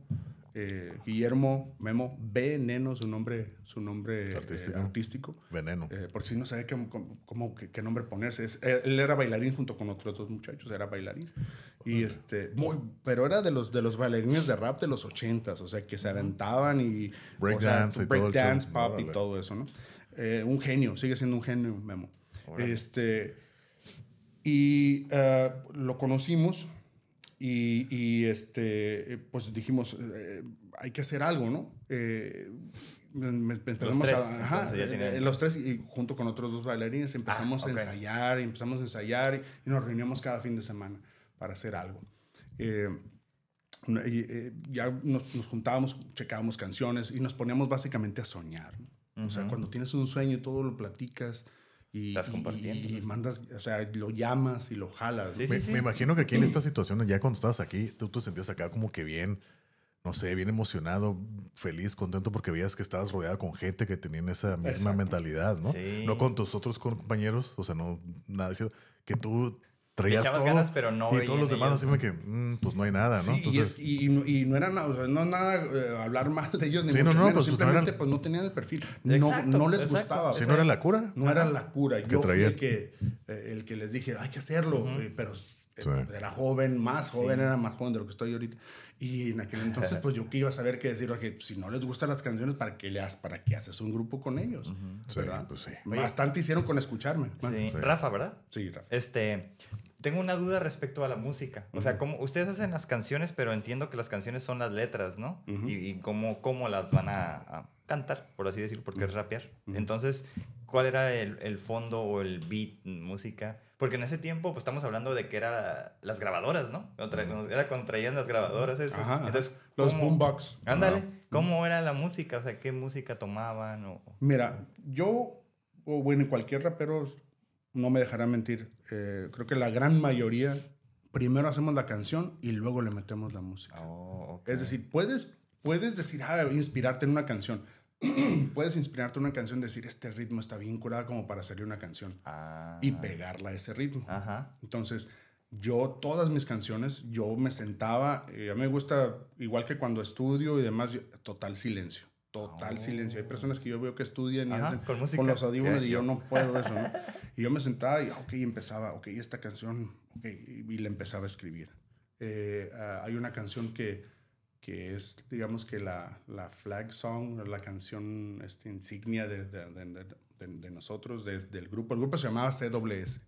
eh, Guillermo Memo Veneno, su nombre, su nombre eh, Artístico. artístico. Veneno. Eh, por si no sabe cómo, cómo- qué, qué nombre ponerse. Es- él, era bailarín junto con otros dos muchachos, era bailarín. Y este, muy, pero era de los, de los bailarines de rap de los ochentas, o sea, que se aventaban y... Breakdance o sea, y todo el breakdance, show. pop y todo eso, ¿no? Un genio, sigue siendo un genio, Memo. Órale. Este, y lo conocimos y, y, este, pues dijimos, eh, hay que hacer algo, ¿no? Eh, empezamos tres, a, ajá, ya tienen- eh, los tres y junto con otros dos bailarines empezamos Ah, ok. a ensayar y empezamos a ensayar y, nos reuníamos cada fin de semana para hacer algo. Eh, y, eh, ya nos, nos juntábamos, checábamos canciones y nos poníamos básicamente a soñar. ¿no? O sea, cuando tienes un sueño y todo lo platicas y, Estás compartiendo, y mandas, o sea, lo llamas y lo jalas. Me, sí. me imagino que aquí en esta situación, ya cuando estabas aquí, tú te sentías acá como que bien, no sé, bien emocionado, feliz, contento porque veías que estabas rodeado con gente que tenían esa misma Exacto. mentalidad, ¿no? Sí. No con tus otros compañeros, o sea, no nada de eso, que tú traías todo. ganas, pero no y todos los demás así como que, mm, pues no hay nada, ¿no? Sí, y, Entonces, es- y, no- y no era nada, o sea, no nada eh, hablar mal de ellos, ni Sí, no, mucho no, menos, pues, no simplemente eran- pues no tenían el perfil. No, Exacto, no les exacto. gustaba. si no era la cura. no era la cura. Yo fui el que, eh, el que les dije, hay que hacerlo, eh, pero Sí. era joven, más joven, era más joven de lo que estoy ahorita. Y en aquel entonces, pues yo que iba a saber qué decir, oye, si no les gustan las canciones, ¿para qué, le has- para qué haces un grupo con ellos? Sí, ¿Verdad? pues sí. Bastante hicieron con escucharme. Sí. Sí. Rafa, ¿verdad? Sí, Rafa. Este, tengo una duda respecto a la música. O sea, como ustedes hacen las canciones, pero entiendo que las canciones son las letras, ¿no? Y, y cómo, cómo las van a, a cantar, por así decirlo, porque es rapear. Entonces, ¿cuál era el, el fondo o el beat, música? Porque en ese tiempo, pues estamos hablando de que era las grabadoras, ¿no? Contra- Era cuando traían las grabadoras esas. Ajá. Entonces, Los ¿cómo- boombox. Ándale, ¿cómo era la música? O sea, ¿qué música tomaban? O, Mira, yo, o bueno, cualquier rapero no me dejará mentir. eh, creo que la gran mayoría, primero hacemos la canción y luego le metemos la música. Oh. Es decir, puedes, puedes decir, ah, inspirarte en una canción. puedes inspirarte en una canción, decir, este ritmo está bien curado como para hacerle una canción Ah, y pegarla a ese ritmo. Ajá. Entonces, yo, todas mis canciones, yo me sentaba, eh, a mí me gusta, igual que cuando estudio y demás, total silencio. Total silencio. Hay personas que yo veo que estudian y Ajá, hacen con música. los audífonos Ya, y yo yo. no puedo eso, ¿no? Y yo me sentaba y, ok, empezaba, ok, esta canción, ok, y, y le empezaba a escribir. Eh, ah, hay una canción que, que es, digamos que la, la flag song, la canción este, insignia de, de, de- de- de nosotros, desde el grupo. El grupo se llamaba CWS.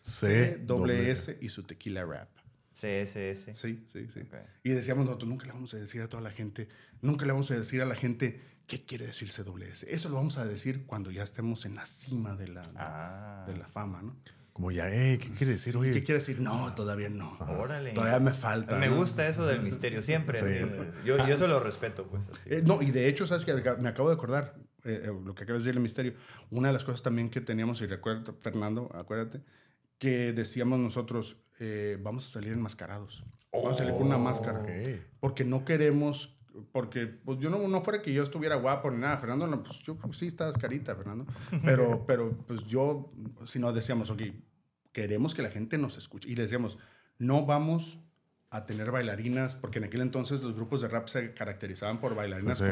CWS y su tequila rap. CSS. Sí, sí, sí. Ok. Y decíamos nosotros, nunca le vamos a decir a toda la gente, nunca le vamos a decir a la gente qué quiere decir CWS. Eso lo vamos a decir cuando ya estemos en la cima de la, Ah. de la fama, ¿no? Como ya, hey, ¿qué quiere decir? Sí, Oye, ¿Qué quiere decir? No, todavía no. Órale. Todavía me falta. Me ¿no? gusta eso del misterio, siempre. Sí. Yo, yo eso lo respeto, pues así. Eh, no, y de hecho, ¿sabes que Me acabo de acordar, eh, eh, lo que acabas de decir, el misterio. Una de las cosas también que teníamos, y recuerda, Fernando, acuérdate, que decíamos nosotros, eh, vamos a salir enmascarados. Vamos a salir con una máscara. ok. Porque no queremos, porque pues yo no, no fuera que yo estuviera guapo ni nada, Fernando, no, pues yo creo que sí estás carita, Fernando. Pero, pero pues yo, si nos decíamos, ok, queremos que la gente nos escuche. Y le decíamos, no vamos a tener bailarinas, porque en aquel entonces los grupos de rap se caracterizaban por bailarinas Sí.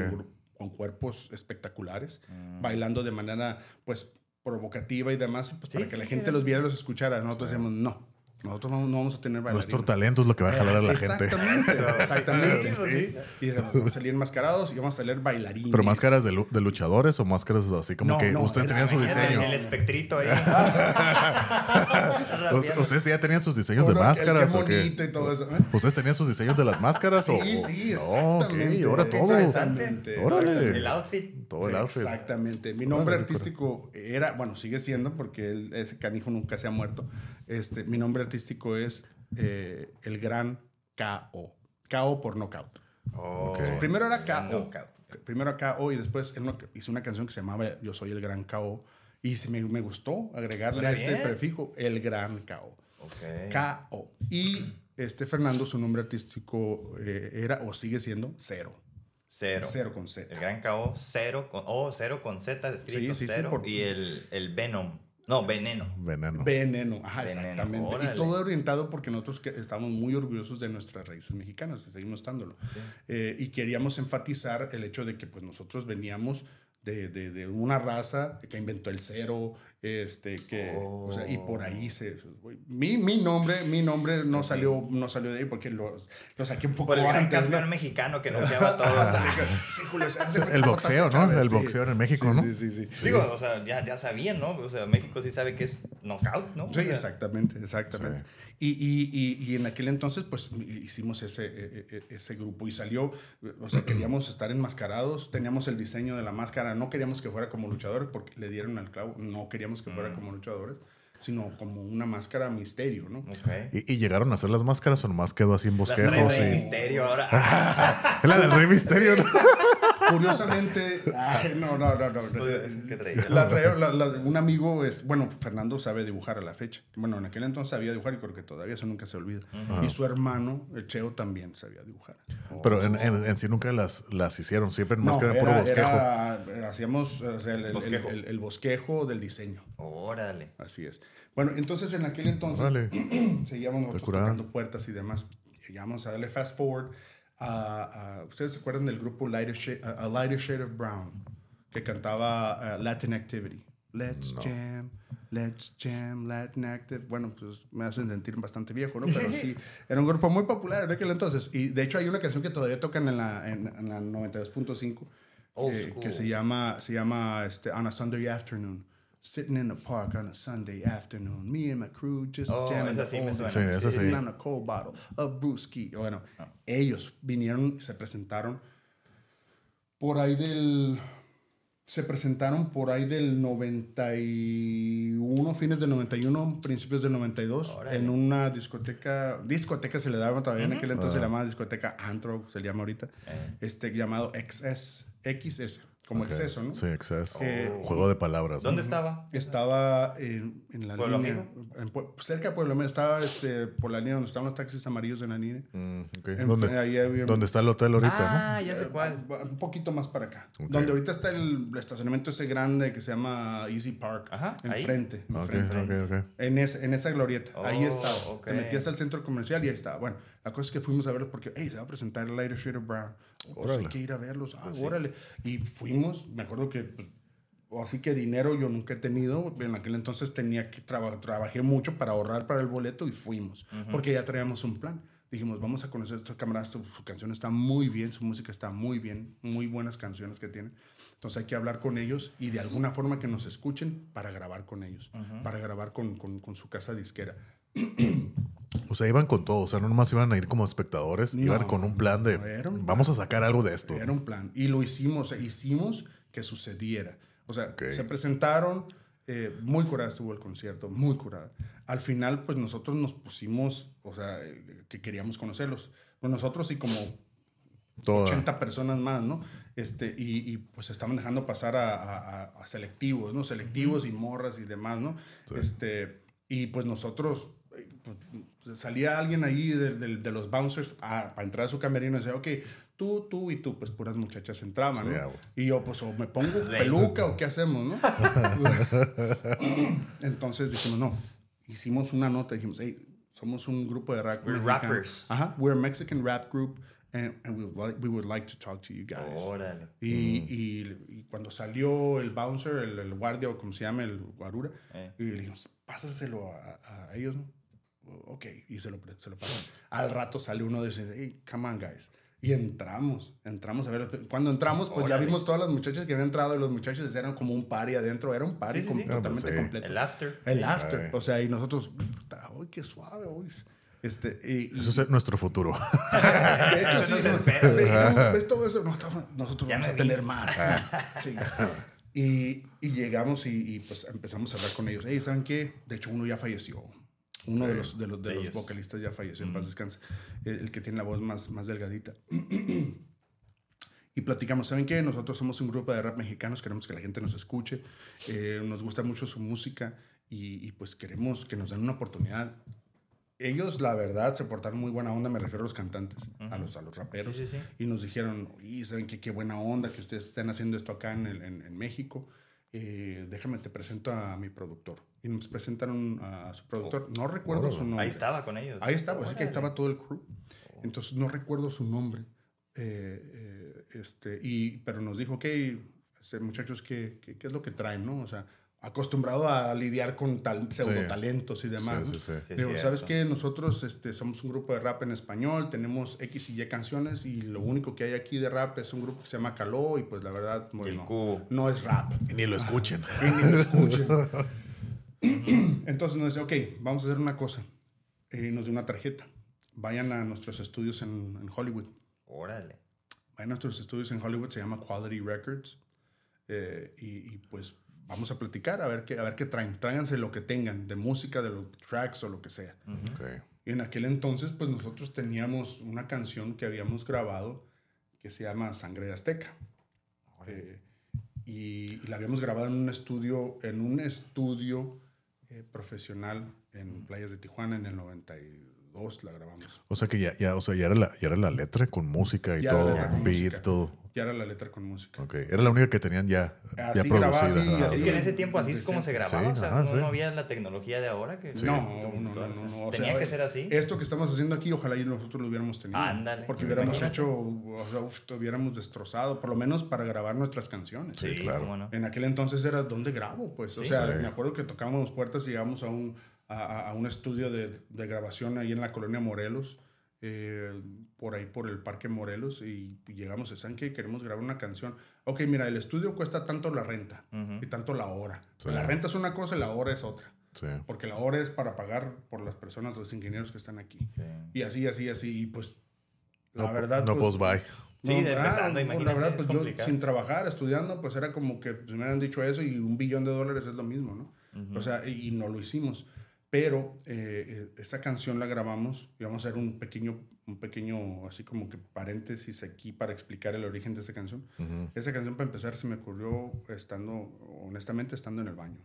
con, cuerpos espectaculares, bailando de manera, pues, provocativa y demás, pues, Sí, para que la gente los viera los escuchara. Nosotros decíamos, no, nosotros no, no vamos a tener bailarinas. nuestro talento es lo que va a jalar a la gente. Exactamente, exactamente. Sí, sí. Y vamos a salir enmascarados y vamos a salir bailarines. ¿Pero máscaras de, lu- de luchadores o máscaras así como No, que no, ustedes tenían su diseño? El, el espectrito ahí. ¿Ustedes ya tenían sus diseños de máscaras qué o qué? bonito y todo eso. ¿eh? ¿Ustedes tenían sus diseños de las máscaras o Sí, o- sí, No, ok, exactamente. ahora todo. Exactamente. Órale. El outfit. Todo el outfit. Exactamente. Mi nombre Órale, artístico era, bueno, sigue siendo porque él- ese canijo nunca se ha muerto. Este, mi nombre artístico es eh, el gran KO. KO por knockout. Oh, Primero era KO. knockout. Primero KO y después él hizo una canción que se llamaba Yo soy el gran KO. Y se me, me gustó agregarle Suena ese bien. prefijo, el gran KO. Ok. KO. Y este Fernando, su nombre artístico eh, era o sigue siendo Cero. Cero. Cero con Z. El gran KO, cero con, oh, cero con Z escrito, Sí, sí, sí, cero. por- Y el, el Venom. No, veneno. Veneno. Veneno, ajá, Veneno, exactamente. órale. Y todo orientado porque nosotros que estamos muy orgullosos de nuestras raíces mexicanas y seguimos estándolo. Eh, y queríamos enfatizar el hecho de que pues nosotros veníamos de, de, de una raza que inventó el cero, este, que, o sea, y por ahí se... Mi, mi nombre, mi nombre no salió, no salió de ahí porque lo, lo saqué un poco Por el gran antes, ¿no? campeón mexicano que nos lleva a todos. El boxeo, ¿no? El boxeo en México, Sí, ¿no? Sí, sí, sí. Digo, o sea, ya, ya sabían, ¿no? O sea, México sí sabe que es knockout, ¿no? Sí, O sea, exactamente, exactamente. Y, y, y, y en aquel entonces, pues hicimos ese, e- e- ese grupo y salió, o sea, queríamos estar enmascarados, teníamos el diseño de la máscara, no queríamos que fuera como luchadores porque le dieron al clavo, no queríamos que fuera como luchadores, sino como una máscara misterio, ¿no? Ok. ¿Y, y llegaron a hacer las máscaras o nomás quedó así en bosquejos? trae Rey y- Misterio ahora. Es la del Rey Misterio, ¿no? curiosamente, ay, no, no, no, no. La la- un amigo, es, bueno, Fernando sabe dibujar a la fecha. Bueno, en aquel entonces sabía dibujar y creo que todavía eso nunca se olvida. Y su hermano, el Cheo, también sabía dibujar. Pero en, en, en sí nunca las, las hicieron, siempre más No, que puro era- bosquejo. era- hacíamos o sea, el, el- Bosquejo. el- el bosquejo del diseño. Órale. Así es. Bueno, entonces en aquel entonces Órale. seguíamos nosotros tocando puertas y demás. Llegamos a darle fast forward. A- a- ¿Ustedes se acuerdan del grupo Shade, a Lighter Shade of Brown? Que cantaba uh, Latin Activity. Let's jam, let's jam, Latin Active. Bueno, pues me hacen sentir bastante viejo, ¿no? Pero sí, era un grupo muy popular en aquel entonces. Y de hecho hay una canción que todavía tocan en la, en, en la 92.5 Old eh, que se llama, se llama este, On a Sunday Afternoon. Sitting in the park on a Sunday afternoon. Me and my crew just Oh, jamming the sí suena. Sí, sí. sitting on a cold bottle of brewski. Bueno, ellos vinieron se presentaron por ahí del... Se presentaron por ahí del 91, fines del 91, principios del 92, Órale. en una discoteca, discoteca se le daba todavía en aquel entonces, se llamaba discoteca Antro, se le llama ahorita, Eh. este llamado XS, XS, como exceso, ¿no? Sí, exceso. Eh, Juego de palabras. ¿no? ¿Dónde estaba? Estaba en, en la ¿Pueblo línea, en cerca de Pueblo Amigo, estaba este, por la línea donde estaban los taxis amarillos en la línea. Mm, ok. En- ¿Dónde, ahí había- dónde está el hotel ahorita, Ah, ya sé Eh, cuál. Un poquito más para acá. Donde ahorita está el estacionamiento ese grande que se llama Easy Park. Ajá, ahí. Enfrente. enfrente. ok, ok. En, ese- en esa glorieta. ahí Oh, estaba. Te metías al centro comercial y ahí estaba. Bueno, la cosa es que fuimos a verlos porque, hey, se va a presentar el Lighter Shade of Brown. Pues hay que ir a verlos. Ah, órale. Y fuimos. Me acuerdo que, pues, así que dinero yo nunca he tenido. En aquel entonces tenía que trabajar, trabajé mucho para ahorrar para el boleto y fuimos. Porque ya traíamos un plan. Dijimos, vamos a conocer a estos camaradas. Su, su canción está muy bien, su música está muy bien, muy buenas canciones que tienen. Entonces hay que hablar con ellos y de alguna forma que nos escuchen para grabar con ellos, para grabar con, con, con su casa disquera. O sea, iban con todo. O sea, no nomás iban a ir como espectadores, iban No, con un plan de no, un vamos a sacar algo de esto. Era un plan. Y lo hicimos, o sea, hicimos que sucediera. O sea, Ok. se presentaron, eh, muy curada estuvo el concierto, muy curada. Al final, pues nosotros nos pusimos, o sea, eh, que queríamos conocerlos. Pues nosotros y como Toda. 80 personas más, ¿no? Este, y, y, pues estaban dejando pasar a, a- a- selectivos, ¿no? Selectivos y morras y demás, ¿no? Este, y pues nosotros, salía alguien ahí de, de- de los bouncers a- para entrar a su camerino y decía, ok, tú, tú y tú, pues puras muchachas entraban, ¿no? Sí, y yo, pues, o me pongo peluca o qué hacemos, ¿no? Entonces dijimos, no, hicimos una nota, dijimos, hey, somos un grupo de rap. We're mexicano. rappers. Ajá, we're a Mexican rap group and, and we, would like, we would like to talk to you guys. Órale. Y, y- y cuando salió el bouncer, el, el guardia o como se llama, el guarura, Eh. y le dijimos, pásaselo a, a ellos, ¿no? Ok, y se lo, se lo pasó. Al rato sale uno de esos, hey, come on, guys. Y entramos, entramos a ver. Cuando entramos, pues ya Órale. vimos todas las muchachas que habían entrado y los muchachos eran como un party adentro. Era un party Sí, sí, totalmente Ah, pues sí. completo. El after. El after. Ay. O sea, y nosotros, uy, qué suave, uy. Este, y, y- Eso es nuestro futuro. de hecho, Eso no sí, se nos- espera. ¿ves, todo, ves todo eso? Nosotros, Ya vamos a vi. tener más. Sí. Y, y llegamos y, y, pues empezamos a hablar con ellos. Hey, ¿saben qué? De hecho, uno ya falleció. Uno de los, de los, de De los vocalistas ya falleció, en paz descanse. El, el que tiene la voz más, más delgadita. Y platicamos, ¿saben qué? Nosotros somos un grupo de rap mexicanos, queremos que la gente nos escuche, eh, nos gusta mucho su música y, y pues queremos que nos den una oportunidad. Ellos, la verdad, se portaron muy buena onda, me refiero a los cantantes, a, los, a los raperos, Sí, sí, sí. y nos dijeron, y ¿saben qué? Qué buena onda que ustedes estén haciendo esto acá en, el- en- en México. Eh, déjame, te presento a mi productor. Y nos presentaron a, su productor. No recuerdo su nombre. Ahí estaba con ellos. Ahí estaba, es que ahí estaba todo el crew. Entonces no recuerdo su nombre. Eh, eh, este, y, pero nos dijo, ok, este, muchachos, ¿qué, qué, qué es lo que traen? ¿no? O sea, acostumbrado a lidiar con tal, pseudo talentos y demás. Sí, ¿no? sí, sí. Sí, Digo, cierto. ¿sabes qué? Nosotros este, somos un grupo de rap en español, tenemos X y Y canciones y lo único que hay aquí de rap es un grupo que se llama Caló y pues la verdad, El bueno, cubo. no es rap. Y ni lo escuchen. Y ni lo escuchen. Entonces nos dice, ok, vamos a hacer una cosa. Y nos dio una tarjeta. Vayan a nuestros estudios en, en Hollywood. Órale. Vayan a nuestros estudios en Hollywood, se llama Quality Records. Eh, y, y, pues vamos a platicar, a ver, qué, a ver qué traen. Tráiganse lo que tengan, de música, de los tracks o lo que sea. Ok. Y en aquel entonces, pues nosotros teníamos una canción que habíamos grabado que se llama Sangre de Azteca. Eh, y, y la habíamos grabado en un estudio, en un estudio eh, profesional en playas de Tijuana en el 92 la grabamos. O sea que ya, ya, o sea, ya era la, ya era la letra con música y Ya todo, beat, música. todo. Ya era la letra con música. Ok. Era la única que tenían ya, ya Así grababa, producida. así, Ah, así. Es que en ese tiempo así es como se grababa, Sí, o sea, ajá, no, sí. no había la tecnología de ahora que... No, no, no, no, no, o Tenía sea, que ser así. Esto que estamos haciendo aquí, ojalá y nosotros lo hubiéramos tenido. Ándale. Porque hubiéramos Imagínate. hecho, o sea, uf, lo hubiéramos destrozado, por lo menos para grabar nuestras canciones. Sí, claro. cómo no. En aquel entonces era ¿dónde grabo? Pues, o Sí. sea, Sí. me acuerdo que tocábamos puertas y llegamos a un, a, a- a un estudio de, de grabación ahí en la colonia Morelos, eh, por ahí por el Parque Morelos, y llegamos, ¿saben qué? Queremos grabar una canción. Ok, mira, el estudio cuesta tanto la renta y tanto la hora. Sí. La renta es una cosa y la hora es otra. Sí. Porque la hora es para pagar por las personas, los ingenieros que están aquí. Sí. Y así, así, así. Y pues, la No, verdad. no pues, bye. Sí, de ah, empezando, imagínate, La verdad, es pues yo sin trabajar, estudiando, pues era como que pues, me hubieran dicho eso y un billón de dólares es lo mismo, ¿no? O sea, y, y no lo hicimos. Pero eh, eh, esa canción la grabamos y vamos a hacer un pequeño, un pequeño, así como que paréntesis aquí para explicar el origen de esa canción. Ujú. Esa canción, para empezar, se me ocurrió estando, honestamente, estando en el baño,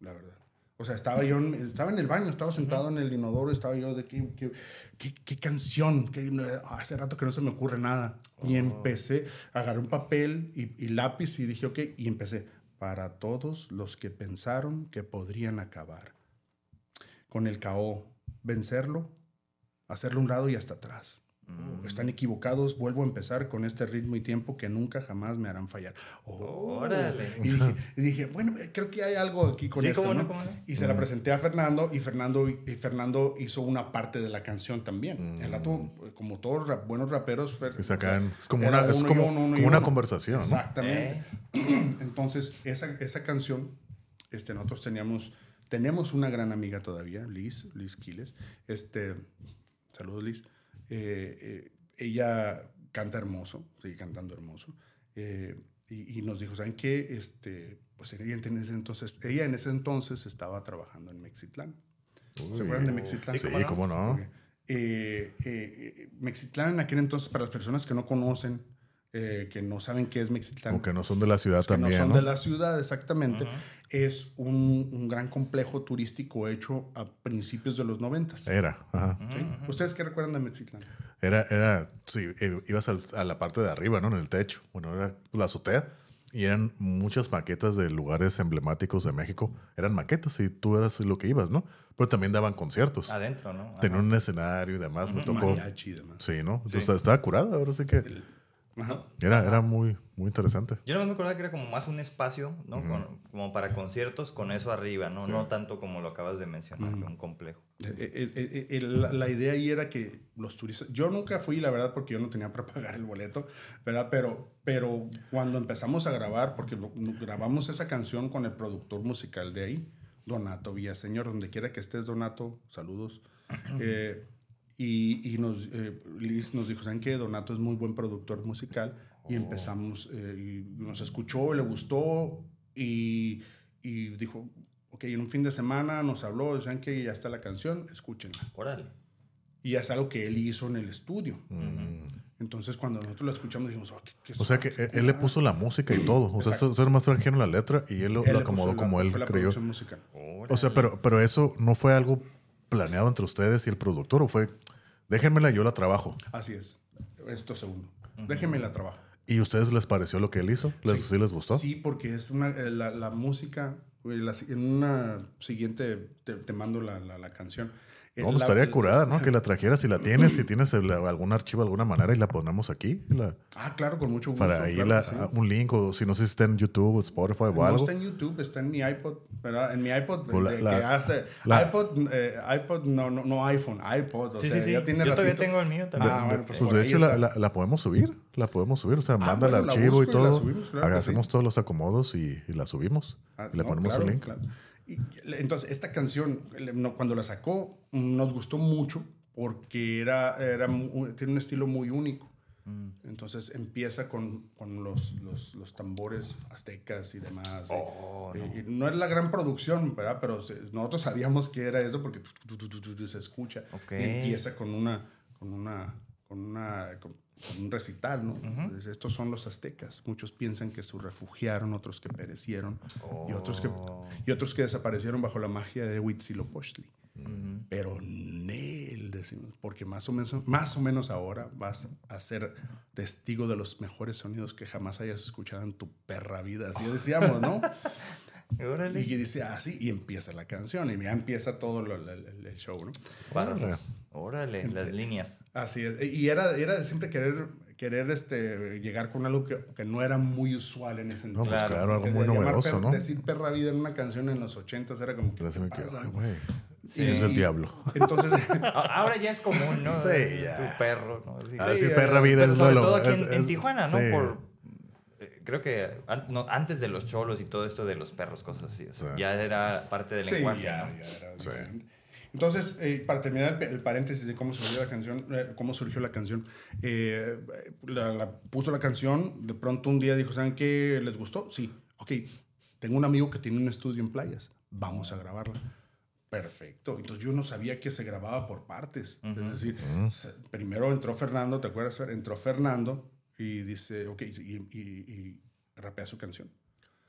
la verdad. O sea, estaba yo, en, estaba en el baño, estaba sentado en el inodoro, estaba yo de qué, qué, qué, qué canción, que hace rato que no se me ocurre nada. Y empecé, agarré un papel y, y lápiz y dije, ok, y empecé, para todos los que pensaron que podrían acabar con el KO, vencerlo, hacerlo un lado y hasta atrás. Están equivocados, vuelvo a empezar con este ritmo y tiempo que nunca jamás me harán fallar. Oh. Órale. Y dije, y dije, bueno, creo que hay algo aquí con Sí, esto. cómo no, cómo no. Y se la presenté a Fernando y Fernando, y Fernando hizo una parte de la canción también. El eh, como todos rap- buenos raperos, es como una, es como, uno, uno y como una uno. conversación. Exactamente. Entonces, esa, esa canción, este, nosotros teníamos, tenemos una gran amiga todavía, Liz, Liz Quiles. Este, saludos, Liz. Eh, eh, ella canta hermoso, sigue cantando hermoso. Eh, y, y nos dijo, ¿saben qué? Este, pues ella en ese entonces, ella en ese entonces estaba trabajando en Mexitlán. ¿Se Uy. acuerdan de Mexitlán? Sí, ¿cómo no? cómo no. Eh, eh, eh, Mexitlán en aquel entonces, para las personas que no conocen, eh, que no saben qué es Mexitlán. Como que no son de la ciudad que también, No son ¿no? de la ciudad, exactamente. Es un, un gran complejo turístico hecho a principios de los noventas. Era, ajá. ¿sí? ¿Ustedes qué recuerdan de Mexitlán? Era, era, sí, eh, ibas al- a la parte de arriba, ¿no? En el techo. Bueno, era la azotea. Y eran muchas maquetas de lugares emblemáticos de México. Eran maquetas y tú eras lo que ibas, ¿no? Pero también daban conciertos. Adentro, ¿no? Tenían un escenario y demás. Me tocó. Mariachi y demás. Sí, ¿no? Entonces estaba curada. Ahora sí que Ajá. era, era muy, muy interesante. Yo no me acordaba que era como más un espacio, ¿no? Con- como para conciertos con eso arriba, ¿no? No tanto como lo acabas de mencionar, que un complejo. Eh, eh, eh, eh, la, la idea ahí era que los turistas, yo nunca fui, la verdad, porque yo no tenía para pagar el boleto, ¿verdad? Pero, pero cuando empezamos a grabar, porque lo- grabamos esa canción con el productor musical de ahí, Donato Villaseñor, donde quiera que estés, Donato, saludos. Eh, y y nos, eh, Liz nos dijo, ¿saben qué? Donato es muy buen productor musical. Y empezamos, eh, y nos escuchó, le gustó y, y dijo, ok, en un fin de semana nos habló, ¿saben qué? Ya está la canción, escúchenla. Órale. Y es algo que él hizo en el estudio. Entonces, cuando nosotros la escuchamos, dijimos, oh, ¿qué, qué O sea que él, él le puso la música y todo. O sea, ustedes más trajeron la letra y él lo, Él lo acomodó la- como él creyó. musical. O sea, pero, pero eso no fue algo planeado entre ustedes y el productor, o fue, déjenmela, yo la trabajo. Así es. Esto segundo. Déjenme la trabajo. ¿Y a ustedes les pareció lo que él hizo? ¿Les, ¿Sí, les gustó? Sí, porque es una, eh, la, la música, la- en una siguiente te, te mando la, la, la canción. Eh, No, pues la- estaría curada, ¿no? Que la trajeras si la tienes, si tienes el- algún archivo de alguna manera y la ponemos aquí. la- Ah, claro, con mucho gusto. para ahí claro la- sí. un link o si no sé si está en YouTube o Spotify o No algo. está en YouTube, está en mi iPod, ¿verdad? En mi iPod, de- la- que hace la- iPod, eh, iPod no, no, no iPhone, iPod, o Sí, sea, sí, sí. ya tiene Yo todavía ratito. tengo el mío también. Ah, bueno, pues, Pues de hecho la, está. la- la podemos subir, la podemos subir, o sea, manda el bueno, archivo y busco y la todo, subimos, claro hacemos sí. todos los acomodos y, y la subimos Ah, y le no, ponemos claro, un link. Entonces, esta canción, no, cuando la sacó, nos gustó mucho porque era, era, tiene un estilo muy único. Mm. Entonces empieza con, con los, los, los tambores aztecas y demás. y- Oh, y- y no es la gran producción, ¿verdad? Pero nosotros sabíamos que era eso porque tu, tu, tu, tu, tu, se escucha. Ok. Y empieza con una, con una, con una, con un recital, ¿no? Entonces, estos son los aztecas. Muchos piensan que se refugiaron, otros que perecieron y, otros que, y otros que desaparecieron bajo la magia de Huitzilopochtli. Pero Nel, decimos, porque más o, menos, más o menos ahora vas a ser testigo de los mejores sonidos que jamás hayas escuchado en tu perra vida. Así decíamos, ¿no? Órale. Y dice así, y empieza la canción, y ya empieza todo lo- el, show, ¿no? Órale. Órale, las líneas. Así es. Y era, era de siempre querer, querer este, llegar con algo que, que no era muy usual en ese No, entonces. pues Claro, algo muy novedoso, ¿no? Decir perra vida en una canción en los ochentas era como que. Así me ¿qué quedo, pasa, ay, no? güey. Y- Es el diablo. Entonces, Ahora ya es común, ¿no? Sí, ya. Tu perro, ¿no? Sí. Ah, sí, Sí, perra eh, vida es sobre todo aquí es- en, Tijuana, ¿no? sí. Por, eh, creo que an- no, antes de los cholos y todo esto de los perros, cosas así. o sea, Sí. Ya era parte del sí, lenguaje. ya, ¿no? ya era. Entonces, eh, para terminar el, paréntesis de cómo surgió la canción, eh, cómo surgió la canción, eh, la, la- puso la canción, de pronto un día dijo, ¿saben qué? ¿Les gustó? Sí. Ok, tengo un amigo que tiene un estudio en playas, vamos a grabarla. Perfecto. Entonces yo no sabía que se grababa por partes. Es decir, se- primero entró Fernando, ¿te acuerdas? Entró Fernando y dice, ok, y, y, y rapea su canción.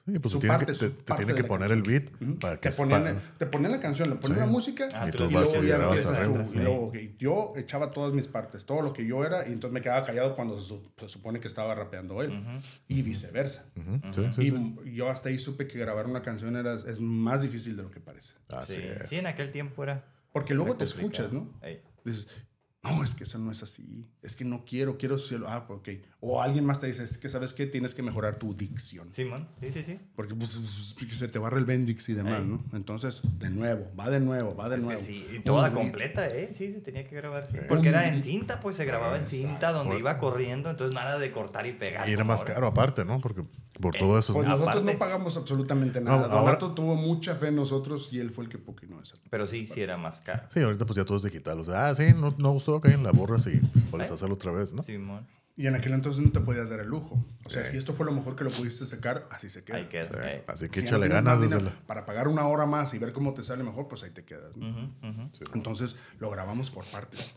Sí, pues Su te tiene parte, que, te, te que la poner el beat para que te, ponían, te ponían la canción, le ponían Sí. la música Ah, Y tú y vas luego y luego, yo echaba todas mis partes, todo lo que yo era, y entonces me quedaba callado cuando se, su- se supone que estaba rapeando él. Y viceversa. Ujú, sí, sí, y sí. yo hasta ahí supe que grabar una canción era, es más difícil de lo que parece. Así Sí. es. sí, en aquel tiempo era. Porque luego te escuchas, ¿no? Dices, no, es que eso no es así. Es que no quiero, quiero hacerlo. Ah, ok. O alguien más te dice, es que sabes qué, tienes que mejorar tu dicción. Simón, sí, sí, sí. Porque pues, se te barra el Bendix y demás, Ey. ¿no? Entonces, de nuevo, va de nuevo, va de Es que nuevo. sí, y toda completa, ¿eh? Sí, se tenía que grabar. sí. Porque era en cinta, pues se grababa en cinta, donde iba corriendo, entonces nada de cortar y pegar. Y era más caro aparte, ¿no? Porque por todo eso. Pues es- nosotros Aparte- no pagamos absolutamente No, nada. ahora- Donato tuvo mucha fe en nosotros y él fue el que poquinó eso. Pero sí, sí era más caro. Sí, ahorita pues ya todo es digital. O sea, ah, sí, no, no gustó, ok, la borras y vuelves a hacerlo otra vez, ¿no? Simón, Y en aquel entonces no te podías dar el lujo. O sea, Sí. si esto fue lo mejor que lo pudiste sacar, así se queda. ahí queda. Sí. Así que Si échale ganas dinero la... Para pagar una hora más y ver cómo te sale mejor, pues ahí te quedas. ¿no? Ujú, ujú. Entonces lo grabamos por partes.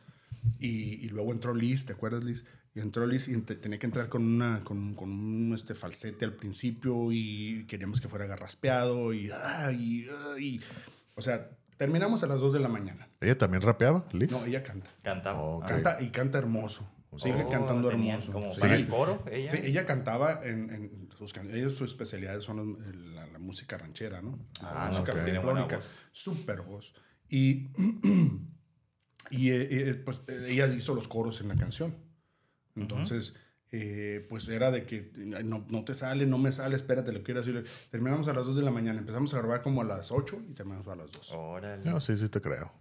Y, y luego entró Liz, ¿te acuerdas, Liz? Y entró Liz y ent- tenía que entrar con, una, con, con un este, falsete al principio y queríamos que fuera garraspeado y, ah, y, ah, y- O sea, terminamos a las 2 de la mañana. ¿Ella también rapeaba, Liz? No, ella canta. Cantaba. Ok. Ah. Canta y canta hermoso. Sigue Oh, cantando hermoso. Como Sí. para el coro, ella. Sí, ella cantaba en, en sus canciones. Sus especialidades son los- la, la música ranchera, ¿no? La Ah, música ok. Tiene buena folclórica. voz. Súper voz. Y, y eh, eh, pues eh, ella hizo los coros en la canción. Entonces, eh, pues era de que "Ay, no, no te sale, no me sale, espérate, lo quiero decir. Terminamos a las 2 de la mañana. Empezamos a grabar como a las 8 y terminamos a las 2. Órale. No, sí, sí te creo.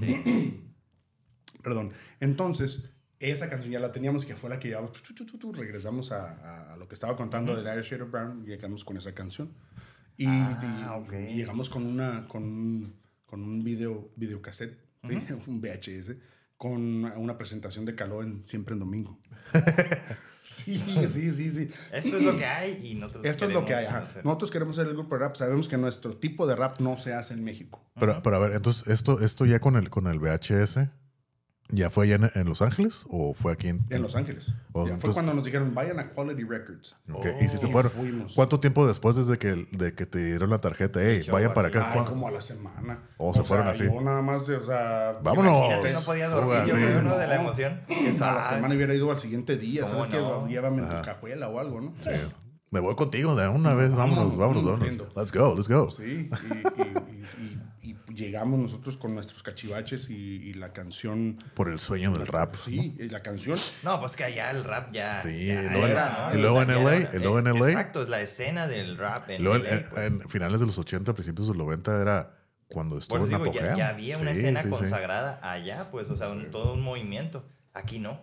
Sí. Perdón. Entonces, esa canción ya la teníamos, que fue la que llevamos. tu, tu, tu, tu, regresamos a, a- a lo que estaba contando del Irish Shadow Brown y llegamos con esa canción. Y, Ah, y- ok. y llegamos con, una, con un, con un video, videocassette, ¿sí? un VHS, con una presentación de Caló en Siempre en Domingo. sí, sí, sí, sí. Esto es lo que hay y nosotros Esto es lo que hay. queremos ajá. Nosotros queremos hacer el grupo de rap. Sabemos que nuestro tipo de rap no se hace en México. Pero, pero a ver, entonces, ¿esto, esto ya con el, con el VHS, ya fue allá en, en Los Ángeles o fue aquí en, En Los Ángeles. Oh, Ya fue entonces- cuando nos dijeron, vayan a Quality Records. Ok, Y si se fueron, fuimos. ¿cuánto tiempo después desde que, de que te dieron la tarjeta? Hey, vayan para acá. Ay, ¿Cuán- como a la semana. Oh, se fueron así. Yo nada más, o sea. Vámonos. No podía dormir Fuga, yo sí. ¿no? de la emoción. A la semana hubiera ido al siguiente día. ¿Cómo ¿Sabes no? qué? Llévame en tu cajuela o algo, ¿no? Sí. Me voy contigo de una vez. Vámonos, vámonos, vámonos. Let's go, let's go. Sí, y, y- y- y- y llegamos nosotros con nuestros cachivaches y, y la canción. Por el sueño del rap. Sí, y la canción. No, pues que allá el rap ya. Sí, ya y luego en- era, y luego en LA, y luego en LA. Exacto, es la escena del rap en Luego, LA, en, pues. en finales de los 80, principios de los 90 era cuando estuvo eso en digo, ya, apogeo. ya había una Sí, escena sí, sí. consagrada allá, pues, o sea, un- todo un movimiento. Aquí no.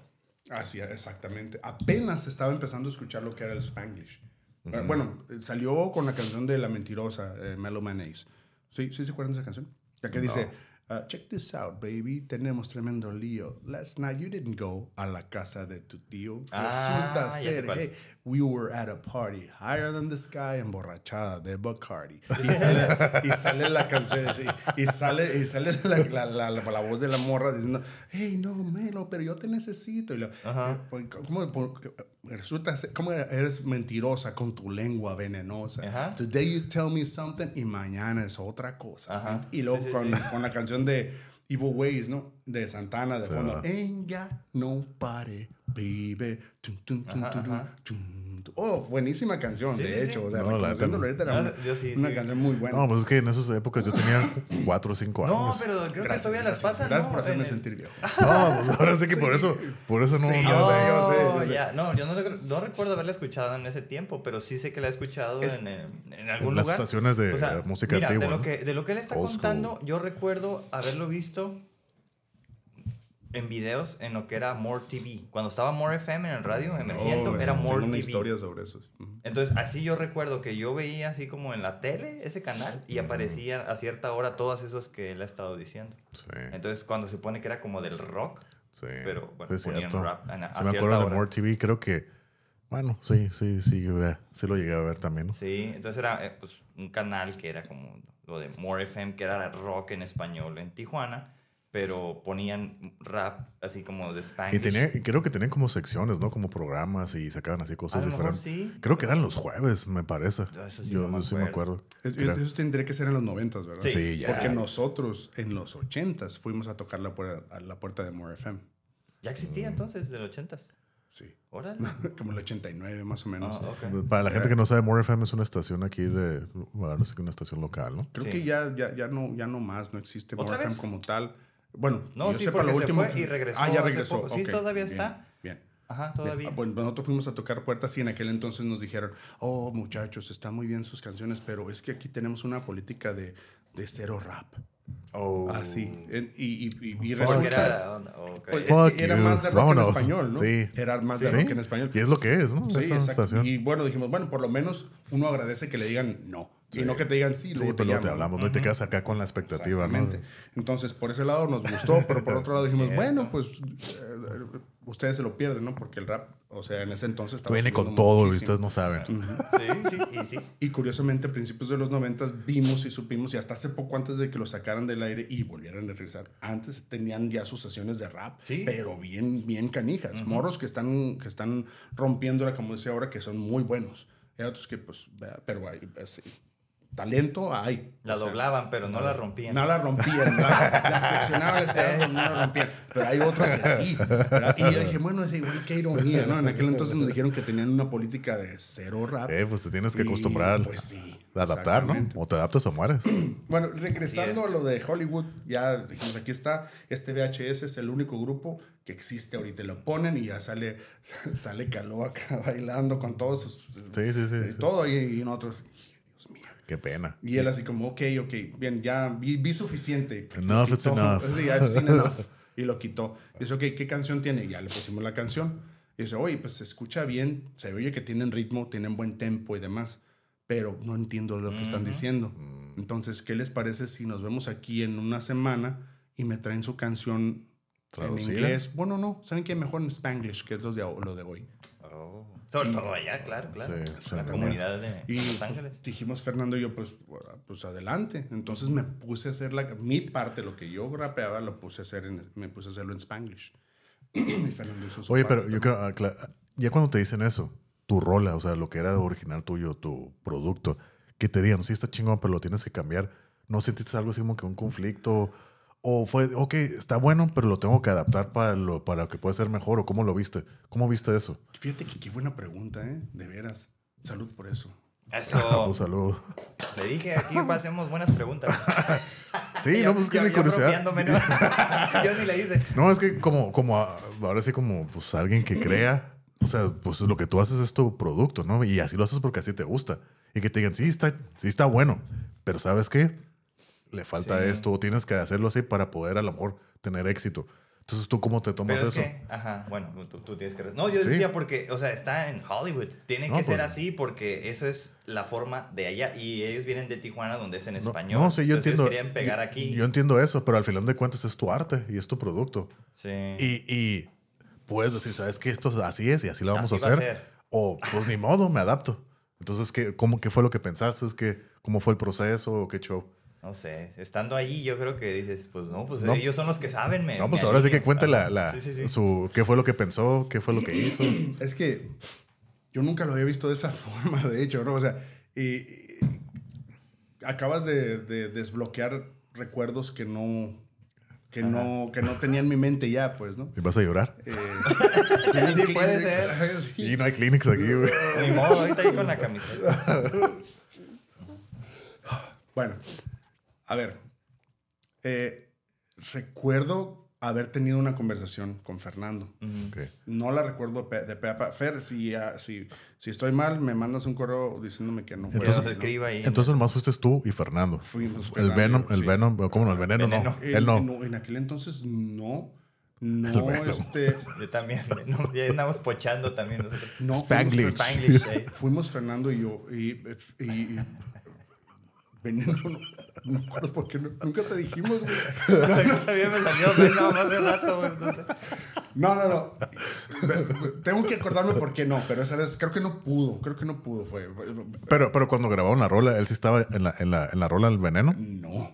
Así, exactamente. Apenas estaba empezando a escuchar lo que era el Spanglish. Eh, Bueno, eh, salió con la canción de La Mentirosa, eh, Mellow Mayonnaise. ¿Sí, ¿Sí se acuerdan de esa canción? Ya que dice, uh, check this out, baby. Tenemos tremendo lío. Last night you didn't go a la casa de tu tío. Ah, Resulta sé ser, hey, we were at a party higher than the sky, emborrachada de Bacardi. Y sale, y sale la canción, y sale, y sale la, la, la, la- voz de la morra diciendo, hey, no, Melo, pero yo te necesito. Y lo, Ajá. pues, ¿cómo, por- resulta cómo eres mentirosa con tu lengua venenosa. Ajá. Today you tell me something y mañana es otra cosa. Ajá. Y luego Sí, con, sí. con la canción de Evil Ways, ¿no? De Santana de fondo. Ain't got nobody, baby. Tum, tum, tum, Oh, buenísima canción, Sí, de sí, sí. hecho. O sea, No, la ahorita era Ah, una, yo sí, una sí. canción muy buena. No, pues es que en esas épocas yo tenía 4 o 5 años. No, pero creo que todavía las pasan. Gracias ¿no? por hacerme el- sentir viejo. No, pues ahora sí que por eso, por eso no. Sí, no- yo sé, yo sé, yo sé. ya. No, yo no, rec- no recuerdo haberla escuchado en ese tiempo, pero sí sé que la he escuchado Es- en, en algún En las lugar. estaciones de música mira, antigua, De lo, ¿no? que, de lo que él está Old school. contando, yo recuerdo haberlo visto en videos en lo que era More TV. Cuando estaba More FM en el radio emergiendo, Oh, era tengo More una TV. historia sobre eso. Entonces, así yo recuerdo que yo veía así como en la tele ese canal y aparecía a cierta hora todas esas que él ha estado diciendo. Sí, Entonces, cuando se pone que era como del rock, sí. pero, bueno, ponían cierto. rap a- a Sí, me acuerdo de. More TV, creo que. Bueno, sí, sí, sí, sí lo llegué a ver también. ¿no? Sí, entonces era eh, pues, un canal que era como lo de More FM, que era rock en español en Tijuana, pero ponían rap así como de Spanish. Y tenía, creo que tenían como secciones, ¿no? Como programas y sacaban así A cosas lo mejor diferentes. sí. Creo que eran los jueves, me parece. Eso sí yo no me sí me acuerdo. Es- Eso tendría que ser en los noventas, ¿verdad? Sí. Sí, ya. Porque nosotros en los ochentas fuimos a tocar la puerta, a la puerta de More FM. Ya existía entonces, del 80s. Sí. Órale. Como el 89 más o menos. Ah. Para la gente que no sabe, More FM es una estación aquí de. Bueno, no sé qué, una estación local, ¿no? Creo Sí. que ya, ya, ya, no, ya no más, no existe ¿Otra More FM como tal. Bueno, No, yo sí, sepa, porque lo se último fue y regresó Ah, ya hace regresó. poco. Sí, todavía bien, está. Bien. Ajá, todavía. Ah, Bueno, nosotros fuimos a tocar puertas y en aquel entonces nos dijeron, oh muchachos, están muy bien sus canciones, pero es que aquí tenemos una política de, de cero rap. Oh. Así. En- Y, y, y, y resulta- era la onda, ok. Pues, es que era más de rock Vámonos. en español, ¿no? Sí. Era más de Sí. rock en español. Y es lo que es, ¿no? Sí, Esa exacto. Y bueno, dijimos, bueno, por lo menos uno agradece que le digan no. Y no que te digan sí, Sí, luego pero luego te hablamos, ¿no? Y te quedas acá con la expectativa, ¿no? Entonces, por ese lado nos gustó, pero por otro lado dijimos, Cierto. bueno, pues eh, ustedes se lo pierden, ¿no? Porque el rap, o sea, en ese entonces estaba Viene con todo y muchísimo. ustedes no saben. Sí, sí, y sí. Y curiosamente, a principios de los noventas vimos y supimos, y hasta hace poco antes de que lo sacaran del aire y volvieran a regresar, antes tenían ya sus sesiones de rap, Sí. pero bien, bien canijas. Morros que están, que están rompiéndola, como decía ahora, que son muy buenos. Hay otros que, pues, pero hay, pues, sí, talento hay. La sea, doblaban, pero no la rompían. no la rompían, la, la flexionaban, este, no la rompían. Pero hay otros que sí. ¿verdad? Y yo dije, bueno, es igual, qué ironía, ¿no? En aquel entonces nos dijeron que tenían una política de cero rap. Eh, pues te tienes que Y, acostumbrar pues sí, a adaptar, ¿no? O te adaptas o mueres. Bueno, regresando a lo de Hollywood, ya dijimos, aquí está, este VHS es el único grupo que existe ahorita. Lo ponen y ya sale, sale Caló acá bailando con todos sus... Sí, sí, sí. sí. Todo y, y nosotros, mío. Qué pena. Y él así como, ok, ok, bien, ya vi, vi suficiente. Enough quitó. enough. Sí, I've seen enough. Y lo quitó. Dice, ok, ¿qué canción tiene? Y ya le pusimos la canción. Y dice, oye, pues se escucha bien, se oye que tienen ritmo, tienen buen tempo y demás, pero no entiendo lo que están diciendo. Mm. Entonces, ¿qué les parece si nos vemos aquí en una semana y me traen su canción en ¿Traducida? inglés? Bueno, no, ¿saben qué? Mejor en Spanglish, que es lo de, lo de hoy. Oh. Sobre todo allá, claro, claro. Sí, la comunidad de Y Los Ángeles. dijimos Fernando y yo, pues, pues adelante. Entonces me puse a hacer la, mi parte, lo que yo rapeaba, lo puse a hacer en, me puse a hacerlo en Spanglish. y Fernando hizo su Oye, parte pero yo creo, ah, ya cuando te dicen eso, tu rola, o sea, lo que era original tuyo, tu producto, que te digan, sí está chingón, pero lo tienes que cambiar, ¿no sentiste algo así como que un conflicto? ¿O fue, ok, está bueno, pero lo tengo que adaptar para lo para que pueda ser mejor? ¿O cómo lo viste? ¿Cómo viste eso? Fíjate que qué buena pregunta, ¿eh? De veras. Salud por eso. Eso. Un saludo. Le dije, aquí hacemos buenas preguntas. Sí, Yo- no, pues es que yo- mi yo curiosidad. ¿no? yo ni le hice. No, es que como, como ah, ahora sí como pues alguien que crea, o sea, pues lo que tú haces es tu producto, ¿no? Y así lo haces porque así te gusta. Y que te digan, sí, está, sí está bueno, pero ¿sabes qué? Le falta Sí. esto, o tienes que hacerlo así para poder a lo mejor tener éxito. Entonces, ¿tú cómo te tomas Pero es eso? que, ajá, bueno, tú, tú tienes que... No, yo Sí. decía porque, o sea, está en Hollywood. Tiene No, que ser pues- así porque eso es la forma de allá. Y ellos vienen de Tijuana donde es en No, español. no, sí, yo Entonces entiendo. querían pegar yo- aquí. Yo entiendo eso, pero al final de cuentas es tu arte y es tu producto. sí. Y, y puedes decir, ¿sabes qué? Esto así es y así lo vamos Así a va a hacer. ser. O, pues ni modo, me adapto. Entonces, ¿qué, cómo, ¿qué fue lo que pensaste? ¿Qué, ¿Cómo fue el proceso? ¿O ¿Qué show? No sé, estando ahí yo creo que dices, pues no, pues No. ellos son los que saben. Me, No, pues me ahora sí que cuente la, Sí, sí, sí. Su, qué fue lo que pensó, qué fue lo que hizo. Es que yo nunca lo había visto de esa forma, de hecho, ¿no? O sea, y, y- acabas de, de desbloquear recuerdos que no, que no, que no tenía en mi mente ya, pues, ¿no? ¿Y vas a llorar? Eh, Sí, puede ser. Y no hay clinics aquí, güey. Ni modo, ahorita ahí con la camiseta. Bueno, a ver. eh, recuerdo haber tenido una conversación con Fernando. Ok. No la recuerdo de pe a pa. Fer, si, ah, si, si estoy mal, me mandas un correo diciéndome que no. Fue nos así, ¿no? escriba ahí. Entonces nomás fuiste tú y Fernando. Fuimos El Fernando, Venom, el sí. Venom, ¿cómo no? El veneno, Veneno. no. En, Él no. en- en aquel entonces no. No, este. Yo también. No, ya andamos pochando también nosotros. No, Spanglish. Fuimos, Spanglish, eh. fuimos Fernando y yo. Y. y- y- Veneno, no, no me acuerdo por qué no- nunca te dijimos, güey. Me salió Venom hace rato, güey. entonces. No, no, no. Tengo que acordarme por qué no, pero esa vez creo que no pudo. Creo que no pudo, fue. Pero, pero cuando grabaron la rola, él sí estaba en la, en la, en la rola del veneno. No.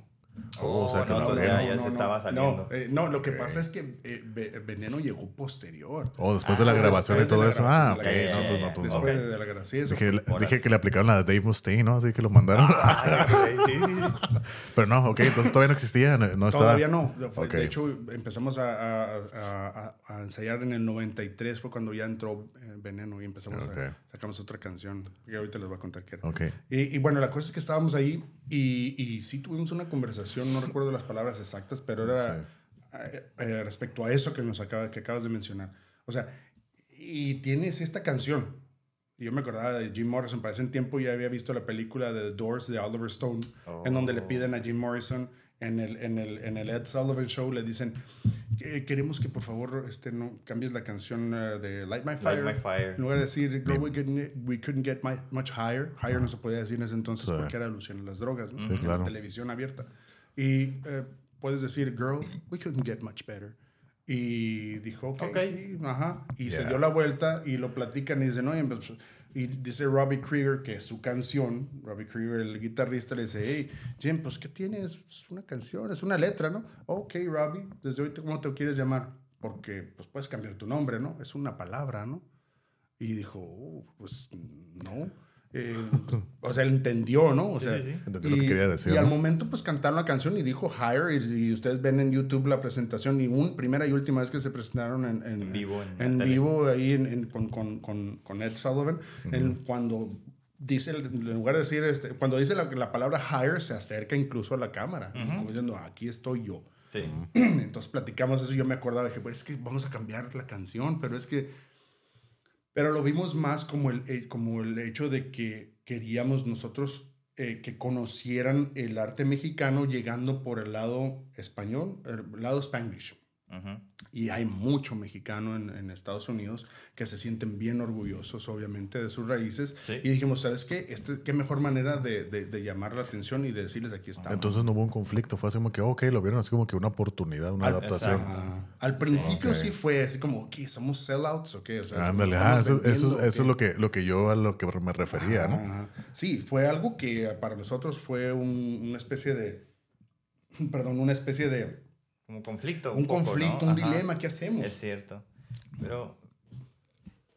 Oh, o sea que no, ya, ya no, se no, estaba no, saliendo. eh, no, lo que pasa es que eh, Ve- Veneno llegó posterior. O después de la Ah, grabación y todo eso. Ah, ok. No. Después de la grabación. Sí, eso Dije, que le aplicaron la de Dave Mustaine, ¿no? Así que lo mandaron. Güey, sí, sí, sí. Pero no, ok, entonces todavía no existía, no no estaba. Todavía no. De hecho, empezamos a, a- a- a- ensayar en el 93, fue cuando ya entró eh, Veneno y empezamos Ok. a sacamos otra canción. Y ahorita les voy a contar qué era. Ok. Y, y bueno, la cosa es que estábamos ahí y, y sí tuvimos una conversación, no recuerdo las palabras exactas, pero era Sí. eh, eh, respecto a eso que, nos acaba, que acabas de mencionar. O sea, y tienes esta canción. Yo me acordaba de Jim Morrison, para ese tiempo ya había visto la película de The Doors de Oliver Stone, en donde le piden a Jim Morrison en el, en el, en el Ed Sullivan Show, le dicen, "Que- queremos que por favor este, no, cambies la canción eh, de Light My Fire. Light My Fire. En lugar de decir, Girl, we, couldn't, we couldn't get my- much higher. Higher no se podía decir en ese entonces Sí. porque era alusión a las drogas, ¿no? Sí, En claro. la televisión abierta. Y eh, puedes decir, Girl, we couldn't get much better. Y dijo, ok, Ok. sí, ajá. Y se Yeah. dio la vuelta y lo platican y dicen, oye, pues, y dice Robbie Krieger, que es su canción, Robbie Krieger, el guitarrista, le dice, hey, Jim, pues, ¿qué tienes? Es una canción, es una letra, ¿no? Ok, Robbie, desde ahorita, ¿cómo te quieres llamar? Porque, pues, puedes cambiar tu nombre, ¿no? Es una palabra, ¿no? Y dijo, "Oh, pues, no. Eh, o sea, él entendió, ¿no? O Sí, sea, sí, sí. Entendió lo que quería decir, Y al ¿no? momento, pues, cantaron la canción y dijo Higher. Y, y ustedes ven en YouTube la presentación. Y un, primera y última vez que se presentaron en, en, En vivo, en En, vivo, ahí en- en- con, con, con, con Ed Sullivan. en, cuando dice, en lugar de decir, este, cuando dice la, la palabra Higher, se acerca incluso a la cámara. Como diciendo, aquí estoy yo. Sí. Entonces platicamos eso y yo me acordaba, dije, pues es que vamos a cambiar la canción, pero es que... Pero lo vimos más como el, eh, como el hecho de que queríamos nosotros eh, que conocieran el arte mexicano llegando por el lado español, el lado spanglish. Ujú. Y hay mucho mexicano en, en Estados Unidos que se sienten bien orgullosos, obviamente, de sus raíces. Sí. Y dijimos, ¿sabes qué? Este, ¿Qué mejor manera de, de- de llamar la atención y de decirles aquí estamos? Entonces no hubo un conflicto, fue así como que, ok, lo vieron así como que una oportunidad, una Al- adaptación. Ah, al principio Ok. sí fue así como, ¿qué? ¿Somos sellouts o qué? O sea, Ándale, ¿estamos ah, eso, eso, eso es lo que, lo que yo a lo que me refería, ¿no? Ajá. Sí, fue algo que para nosotros fue un- una especie de, perdón, una especie de, Como conflicto. un poco, conflicto, ¿no? un Ajá. dilema, ¿qué hacemos? Es cierto. Pero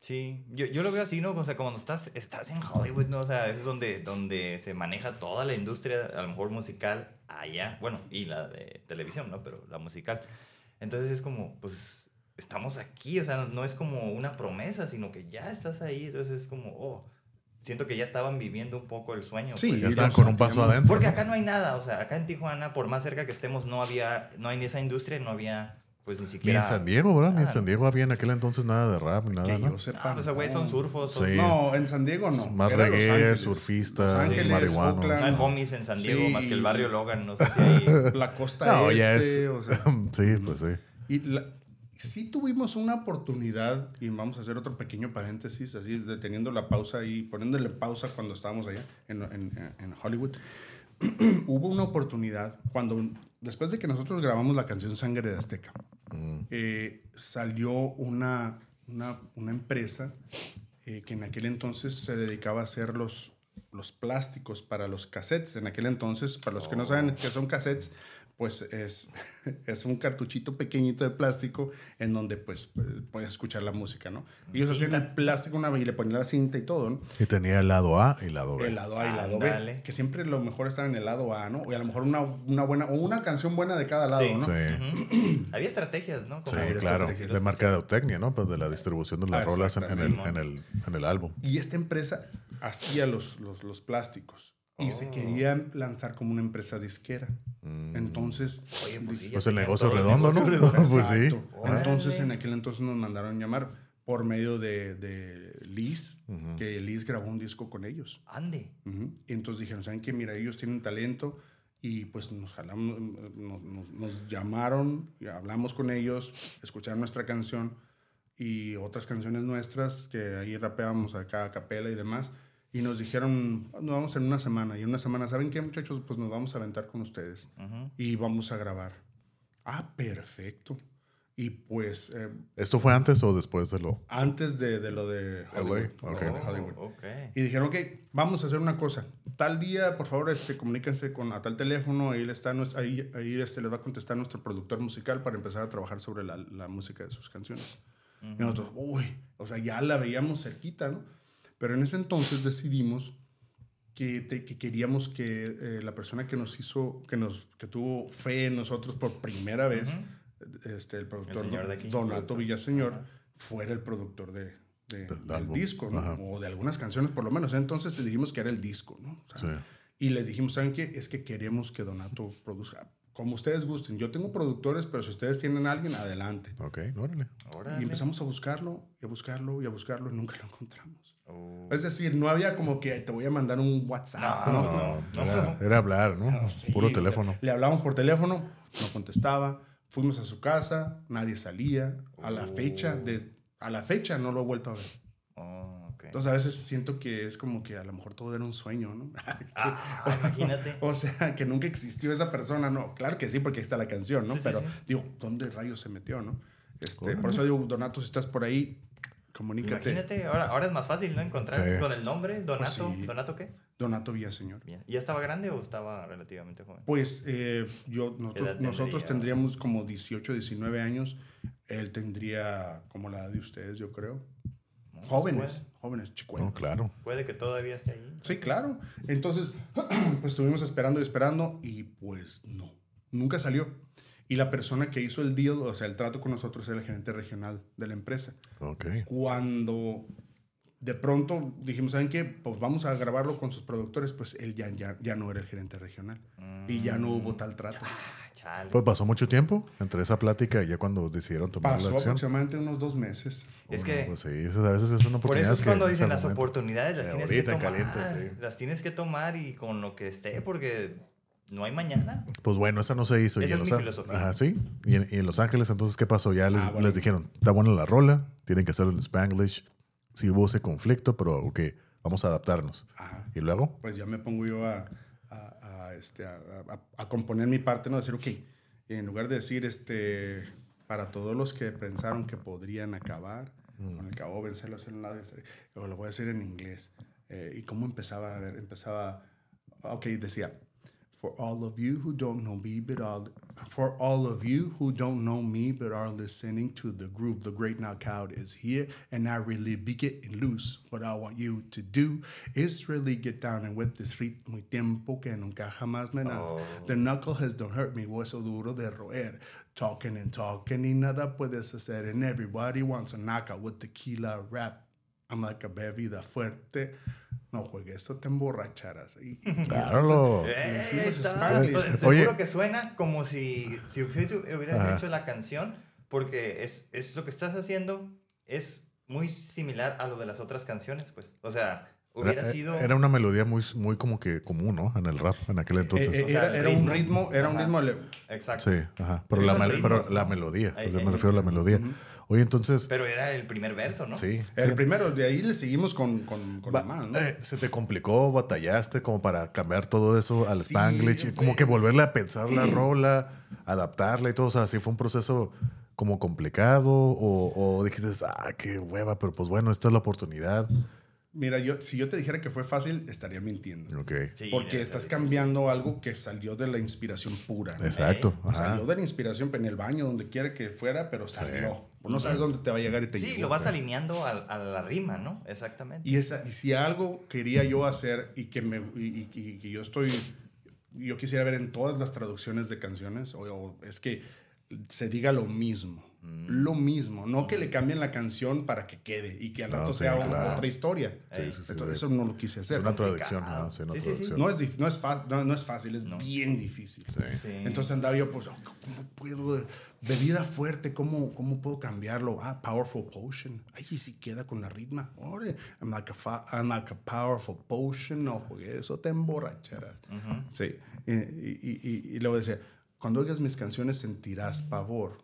sí, yo, yo lo veo así, ¿no? O sea, cuando estás, estás en Hollywood, ¿no? O sea, es donde, donde se maneja toda la industria, a lo mejor musical, allá. Bueno, y la de televisión, ¿no? Pero la musical. Entonces es como, pues, estamos aquí. O sea, no, no es como una promesa, sino que ya estás ahí. Entonces es como, oh, siento que ya estaban viviendo un poco el sueño. Sí, pues. Ya estaban con un paso adentro. Porque ¿no? acá no hay nada, o sea, acá en Tijuana, por más cerca que estemos, no había, no hay ni esa industria, no había, pues ni Ni siquiera. en San Diego, ¿verdad? Ni en. San Diego había en aquel entonces nada de rap ni nada, que ¿no? yo sepa. Ah, pues güey, son no. surfos, son Sí. No, en San Diego no. Más Era Los reggae, Ángeles. surfistas, marihuanos. no hay homies en San Diego, Sí. más que el barrio Logan, no sé si hay. la costa No, este, ya es. o sea, sí, pues sí. y la- sí tuvimos una oportunidad, y vamos a hacer otro pequeño paréntesis, así deteniendo la pausa y poniéndole pausa cuando estábamos allá en, en- en Hollywood. Hubo una oportunidad cuando, después de que nosotros grabamos la canción Sangre de Azteca, eh, salió una, una, una empresa eh, que en aquel entonces se dedicaba a hacer los, los plásticos para los cassettes. En aquel entonces, para los que no saben qué son cassettes, pues es, es un cartuchito pequeñito de plástico en donde pues puedes escuchar la música, ¿no? Y ellos hacían el plástico una, y le ponían la cinta y todo, ¿no? Y tenía el lado A y el lado B. El lado A y el lado B. Que siempre lo mejor está en el lado A, ¿no? Y a lo mejor una, una buena, o una canción buena de cada lado, Sí. ¿no? Sí, Había estrategias, ¿no? sí, Como- Había claro. De mercadotecnia, ¿no? Pues de la distribución de las Ah, rolas en, en el, en, el, en el álbum. Y esta empresa hacía los, los, los plásticos. Y se Oh. quería lanzar como una empresa disquera. Entonces, Oye, pues sí, Pues el negocio todo el redondo, ¿no? negocio pues sí. Entonces, en aquel entonces nos mandaron llamar por medio de, de Liz, que Liz grabó un disco con ellos. Ande. Ujú. Y entonces dijeron, ¿saben qué? Mira, ellos tienen talento y pues nos jalamos, nos, nos- nos llamaron, y hablamos con ellos, escucharon nuestra canción y otras canciones nuestras que ahí rapeábamos acá a capela y demás. Y nos dijeron, nos vamos en una semana. Y en una semana, ¿saben qué, muchachos? Pues nos vamos a aventar con ustedes Ujú. y vamos a grabar. Ah, perfecto. Y pues eh, ¿Esto fue antes o después de lo...? antes de, de lo de Hollywood. LA, ok. de Hollywood. Oh, ok. Y dijeron, ok, vamos a hacer una cosa. Tal día, por favor, este, comuníquense con a tal teléfono. Ahí, le está, ahí, ahí este, les va a contestar nuestro productor musical para empezar a trabajar sobre la, la música de sus canciones. Y nosotros, uy, o sea, ya la veíamos cerquita, ¿no? Pero en ese entonces decidimos que, te- que queríamos que eh, la persona que nos hizo, que, nos, que tuvo fe en nosotros por primera vez, este, el productor de aquí. Donato Productor. Villaseñor, fuera el productor de, de- Del del disco, ¿no? O de algunas canciones por lo menos. Entonces dijimos que era el disco, ¿no? O sea, Sí. Y les dijimos, ¿saben qué? Es que queremos que Donato produzca. Como ustedes gusten. Yo tengo productores, pero si ustedes tienen a alguien, adelante. Ok, órale. Órale. Y empezamos a buscarlo, y a buscarlo, y a buscarlo, y nunca lo encontramos. Oh. Es decir, no había como que te voy a mandar un WhatsApp, No, ¿no? No, era, era hablar, ¿no? Sí, Puro le- teléfono. Le, hablamos por teléfono, no contestaba. Fuimos a su casa, nadie salía. A la fecha, de, a la fecha no lo he vuelto a ver. Oh, ok. Entonces a veces siento que es como que a lo mejor todo era un sueño, ¿no? Ah, imagínate. o sea, que nunca existió esa persona, no. Claro que sí, porque ahí está la canción, ¿no? Sí, Pero sí. digo, ¿dónde rayos se metió, no? Este, por eso digo, Donato, si estás por ahí, comunícate. Imagínate, ahora, ahora es más fácil, ¿no? Encontrar Sí. con el nombre, Donato. Pues sí. ¿Donato qué? Donato Villaseñor. ¿Y ya estaba grande o estaba relativamente joven? Pues eh, yo, nosotros, nosotros tendría? tendríamos como 18, 19 años. Él tendría como la edad de ustedes, yo creo. ¿No? Jóvenes, Puede, jóvenes, chicuelos. No, claro. puede que todavía esté ahí. Sí, claro. Entonces, pues estuvimos esperando y esperando y pues no, nunca salió. Y la persona que hizo el deal, o sea, el trato con nosotros era el gerente regional de la empresa. Ok. Cuando de pronto dijimos, ¿saben qué? Pues vamos a grabarlo con sus productores, pues él ya, ya, ya no era el gerente regional. Y ya no hubo tal trato. Ah, chale. Pues pasó mucho tiempo entre esa plática y ya cuando decidieron tomar Pasó la acción. aproximadamente unos dos meses. es Bueno, que Pues sí, eso a veces es una por oportunidad. eso es cuando dicen las momento. oportunidades las Eh, tienes ahorita que en tomar. caliente, sí. Las tienes que tomar y con lo que esté, porque no hay mañana. Pues bueno, esa no se hizo. y Esa en es mi filosofía. Ajá, sí. Y en, y en Los Ángeles, entonces, ¿qué pasó? Ya les, Ah, bueno. les dijeron, está buena la rola, tienen que hacerlo en Spanglish. Sí hubo ese conflicto, pero ok, vamos a adaptarnos. Ajá. Y luego, Pues ya me pongo yo a, a, a, este, a, a- a componer mi parte, ¿no? Decir, ok, en lugar de decir, este, para todos los que pensaron que podrían acabar, con el cabo vencerlo hacia un lado, o lo voy a decir en inglés. Eh, ¿Y cómo empezaba? A ver, empezaba, ok, decía, for all of you who don't know me, but are, for all of you who don't know me, but are listening to the groove, the great knockout is here, and I really be getting loose. What I want you to do is really get down and with this ritmo y tiempo que nunca jamás me. Oh. The knuckleheads don't hurt me, hueso duro de roer. Talking and talking y nada puedes hacer, and everybody wants a knockout with tequila rap. I'm like a bebida fuerte. No juegues, eso te emborracharás. Y, y- claro, lo- Eh, está. Te- Te Oye. juro que suena como si, si hubieras Ajá. hecho la canción, porque es, es lo que estás haciendo es muy similar a lo de las otras canciones, pues. O sea, hubiera Era, sido... era una melodía muy, muy como que común, ¿no? En el rap, en aquel entonces. Eh, eh, O sea, era, era un ritmo. ritmo, era un Ajá. ritmo. le- Exacto. sí, ajá. Pero, la, mel- ritmos, pero la melodía, ahí- me refiero a la melodía. Oye, entonces, Pero era el primer verso, ¿no? sí. El sí. primero, de ahí le seguimos con, con, con Va- más, ¿no? eh, ¿Se te complicó, batallaste como para cambiar todo eso al Sí, Spanglish? como que volverle a pensar la rola, adaptarla y todo. O sea, sí fue un proceso como complicado o, o dijiste, ah, qué hueva, pero pues bueno, esta es la oportunidad. Mira, yo, si yo te dijera que fue fácil, estaría mintiendo. Ok, Sí, porque estás cambiando algo que salió de la inspiración pura. ¿no? exacto. O ajá. Salió de la inspiración en el baño, donde quiera que fuera, pero salió. No sabes dónde te va a llegar y te Sí, llegó. lo vas alineando a, a la rima, ¿no? Exactamente. Y, esa, y si algo quería yo hacer y que, me, y, y- y que yo estoy, yo quisiera ver en todas las traducciones de canciones, o, o es que se diga lo mismo. Mm. Lo mismo. No que le cambien la canción para que quede y que al No, rato sí, sea una- claro. otra historia. Sí, sí, sí, Entonces, eso no lo quise Es hacer. una complicado. traducción, sí, una Sí, sí, sí. traducción. No es, no, es no, no es fácil, es No. bien difícil. Sí. Sí. Entonces andaba yo, pues, oh, ¿cómo puedo? Bebida fuerte, ¿cómo, ¿cómo puedo cambiarlo? Ah, Powerful Potion. Ay, y si queda con la ritma. Ore, I'm like a, fa- I'm like a Powerful Potion. No juegues, eso te emborracharás. Sí. Y, y, y- y luego decía, cuando oigas mis canciones sentirás pavor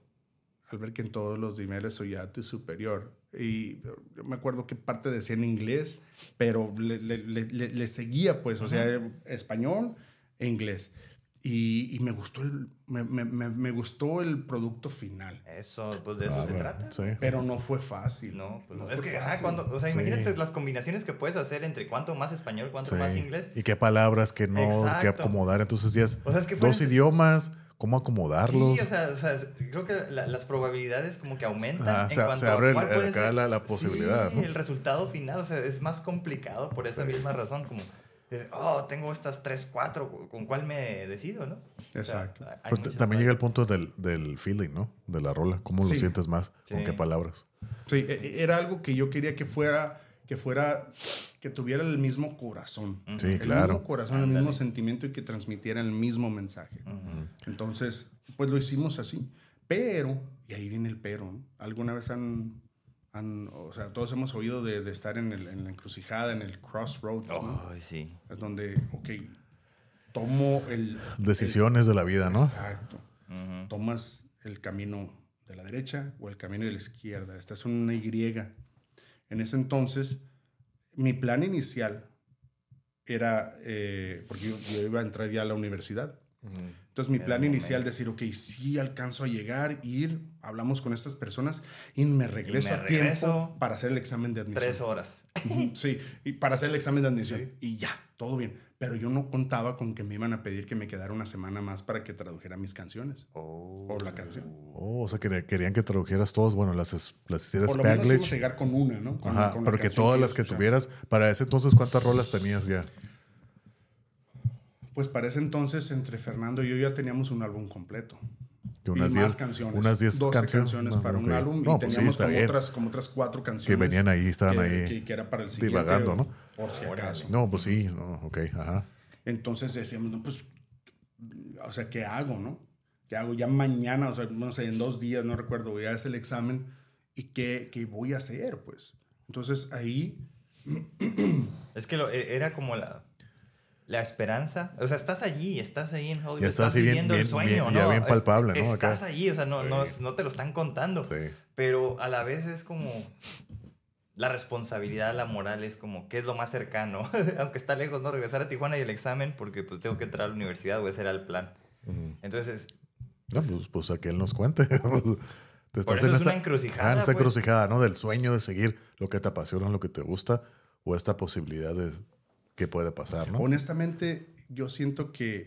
al ver que en todos los niveles soy ya tu superior. Y yo me acuerdo que parte decía en inglés, pero le, le- le- le- le seguía, pues, o sea, español e inglés. Y, y me, gustó el, me, me- me- me gustó el producto final. Eso, pues de eso se Claro, trata. Sí. Pero no fue fácil. No, pues No no. Es que, ah, cuando, o sea, Sí. imagínate las combinaciones que puedes hacer entre cuánto más español, cuánto Sí. más inglés. Y qué palabras que no, Exacto. que acomodar. Entonces ya es O sea, es que fue dos idiomas, cómo acomodarlos. Sí, o sea, o sea, creo que la- las probabilidades como que aumentan Ajá, en se- cuanto se abre a cuál el- puede acá ser- la- la posibilidad, Sí, ¿no? el resultado final, o sea, es más complicado por esa misma razón, como, oh, tengo estas tres, cuatro, ¿con cuál me decido, no? O sea, Exacto. Pero también llega el punto del, del feeling, ¿no? De la rola. ¿Cómo lo Sí. sientes más? ¿Con Sí. qué palabras? Sí, e- e- era algo que yo quería que fuera, que fuera, que tuviera el mismo corazón. Sí, el claro. mismo corazón, el mismo sentimiento y que transmitiera el mismo mensaje. Entonces, pues lo hicimos así. Pero, y ahí viene el pero, ¿no? ¿Alguna vez han, han- o sea, todos hemos oído de, de estar en, el- en la encrucijada, en el crossroad, ¿no? Ay, sí. Es donde, ok, tomo el... Decisiones de la vida, ¿no? Exacto. Tomas el camino de la derecha o el camino de la izquierda. Esta es una Y. En ese entonces, mi plan inicial era, eh, porque yo, yo iba a entrar ya a la universidad. Entonces mi plan inicial decir, ok, sí alcanzo a llegar, ir, hablamos con estas personas y me regreso me a tiempo para hacer el examen de admisión. Tres horas. Sí, y para hacer el examen de admisión. Y ya, todo bien. Pero yo no contaba con que me iban a pedir que me quedara una semana más para que tradujera mis canciones. Oh. O la canción. Oh, o sea, que querían que tradujeras todos, bueno, las, las hicieras Por lo menos Spanglish. llegar con una, ¿no? Con- Ajá, con la pero que todas las que tuvieras, para ese entonces, ¿cuántas rolas tenías ya? Pues para ese entonces, entre Fernando y yo ya teníamos un álbum completo. Que y unas más 10 canciones. Unas 10 12 canciones. canciones No, para un ok. álbum No, y pues sí, teníamos está como, bien. otras, como otras cuatro canciones. venían ahí, estaban que- ahí Que, que era para el siguiente. divagando, ¿no? Por si acaso. No, pues sí, no, ok, ajá. Entonces decíamos, no, pues, o sea, ¿qué hago, no? ¿Qué hago ya mañana? O sea, no sé, en dos días, no recuerdo, ya es el examen. ¿Y qué, qué voy a hacer, pues? Entonces ahí, Es que lo- e- era como la, la esperanza. O sea, estás allí, estás ahí en Hollywood. Ya estás viviendo bien- el sueño, bien- ya ¿no? bien Es- palpable, ¿no? Acá. Estás allí, o sea, no, Sí. no, no te lo están contando. Sí. Pero a la vez es como la responsabilidad, la moral es como qué es lo más cercano, aunque está lejos, ¿no? Regresar a Tijuana y el examen porque pues tengo que entrar a la universidad o ese era el plan. Entonces, No, pues, pues a que él nos cuente. Te Por eso es una encrucijada, Ah, en esta pues. encrucijada, ¿no? Del sueño de seguir lo que te apasiona, lo que te gusta, o esta posibilidad de que puede pasar, ¿no? honestamente, yo siento que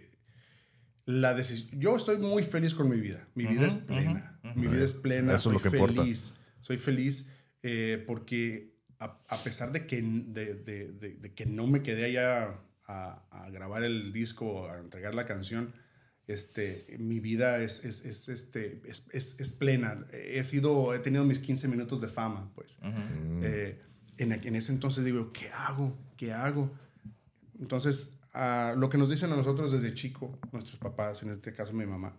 la decisión... Yo estoy muy feliz con mi vida. Mi vida es plena. Mi vida es plena. Eso es soy lo que importa. feliz. Soy feliz eh, porque a, a pesar de que, de, de- de- de que no me quedé allá a, a grabar el disco, a entregar la canción, este, mi vida es, es, es, este, es, es- es plena. He sido, he tenido mis 15 minutos de fama, pues. Eh, en, en ese entonces digo, ¿qué hago? ¿Qué hago? Entonces, lo que nos dicen a nosotros desde chico, nuestros papás, en este caso mi mamá,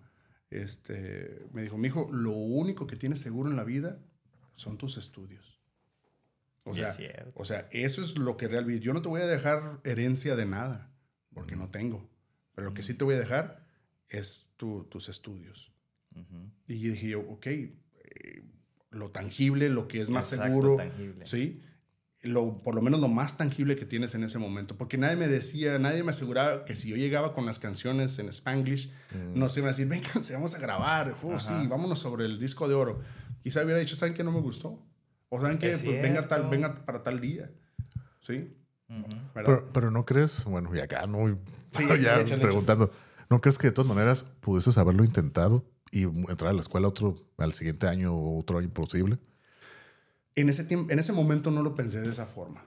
este, me dijo, mi hijo, lo único que tienes seguro en la vida son tus estudios. O sea, o sea, eso es lo que realmente... Yo no te voy a dejar herencia de nada, porque no tengo. Pero lo que sí te voy a dejar es tu- tus estudios. Y dije yo, ok, eh, lo tangible, lo que es más Exacto, seguro, tangible. ¿sí? Lo, por lo menos lo más tangible que tienes en ese momento. Porque nadie me decía, nadie me aseguraba que si yo llegaba con las canciones en Spanglish, nos iban a decir, venga, vamos a grabar, uh, sí, vámonos sobre el disco de oro. Quizá hubiera dicho, ¿saben qué no me gustó? O ¿saben qué? Es Pues venga, tal, venga para tal día. ¿Sí? Pero, pero no crees, bueno, y acá no, Sí, ya échale, échale, preguntando, ¿no crees que de todas maneras pudieses haberlo intentado y entrar a la escuela otro, al siguiente año o otro año posible? En, ese tiempo, en ese momento no lo pensé de esa forma.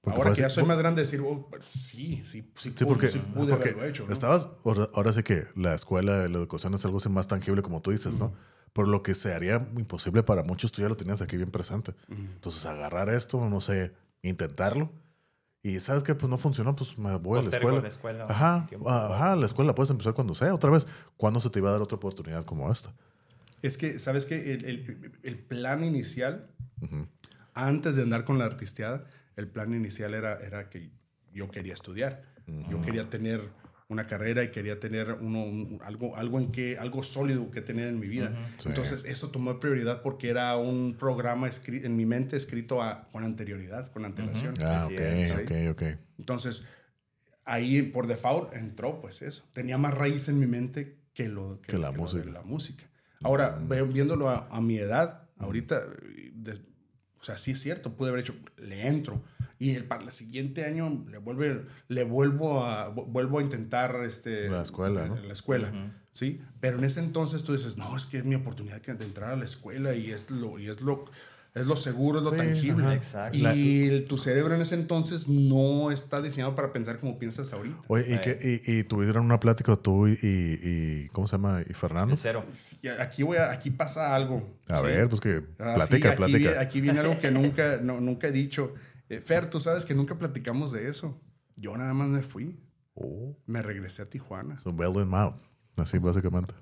Porque Ahora que ya soy más grande, decir, oh, sí, sí, sí, Sí, pude, porque, sí pude porque haberlo hecho. ¿no? estabas, ahora, ahora sí que la escuela, la educación es algo más tangible, como tú dices, ¿no? Por lo que se haría imposible para muchos, tú ya lo tenías aquí bien presente. Entonces, agarrar esto, no sé, intentarlo. Y sabes que pues no funcionó, pues me voy a la escuela. la escuela Ajá, ajá, la escuela puedes empezar cuando sea. Otra vez, ¿cuándo se te iba a dar otra oportunidad como esta? Es que, ¿sabes qué? El, el- el plan inicial, antes de andar con la artisteada, el plan inicial era, era que yo quería estudiar. Yo quería tener una carrera y quería tener uno, un- algo, algo, en que, algo sólido que tener en mi vida. Sí. Entonces, eso tomó prioridad porque era un programa en mi mente escrito a- con anterioridad, con antelación. Ah, Sí, ok, sí. ok, ok. Entonces, ahí por default entró pues eso. Tenía más raíz en mi mente que lo Que la lo de música. La música. Ahora, viéndolo a, a mi edad, ahorita, de- o sea, sí es cierto, pude haber hecho, le entro. Y el, para el siguiente año le, vuelve, le vuelvo, a, vu- vuelvo a intentar este, La escuela, ¿no? La escuela, ¿sí? Pero en ese entonces tú dices, no, es que es mi oportunidad de entrar a la escuela y es lo, y es lo, es lo seguro, es lo Sí, tangible. ajá. Exacto. Y el- tu cerebro en ese entonces no está diseñado para pensar como piensas ahorita. Oye, ¿y, qué- y, y tuvieron una plática tú y, y- y- ¿cómo se llama? ¿Y Fernando? El cero. Sí, Aquí, voy a- aquí pasa algo. A ¿sí? ver, pues que Ah, platica, sí, aquí, platica. Viene, aquí viene algo que nunca, no, nunca he dicho. Eh, Fer, tú sabes que nunca platicamos de eso. Yo nada más me fui. Oh, Me regresé a Tijuana. un bell in mouth. Así básicamente.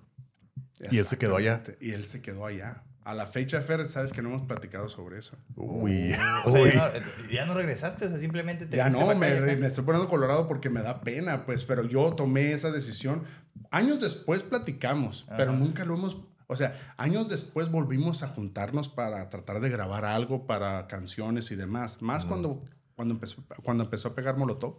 Y él se quedó allá. Y él se quedó allá. A la fecha, Fer, sabes que no hemos platicado sobre eso. Uy, O sea, uy. ya no, ya no regresaste, o sea, simplemente te Ya no, me, me estoy poniendo colorado porque me da pena, pues, pero yo tomé esa decisión. Años después platicamos, pero nunca lo hemos, o sea, años después volvimos a juntarnos para tratar de grabar algo para canciones y demás. Más cuando, cuando, empezó, cuando empezó a pegar Molotov.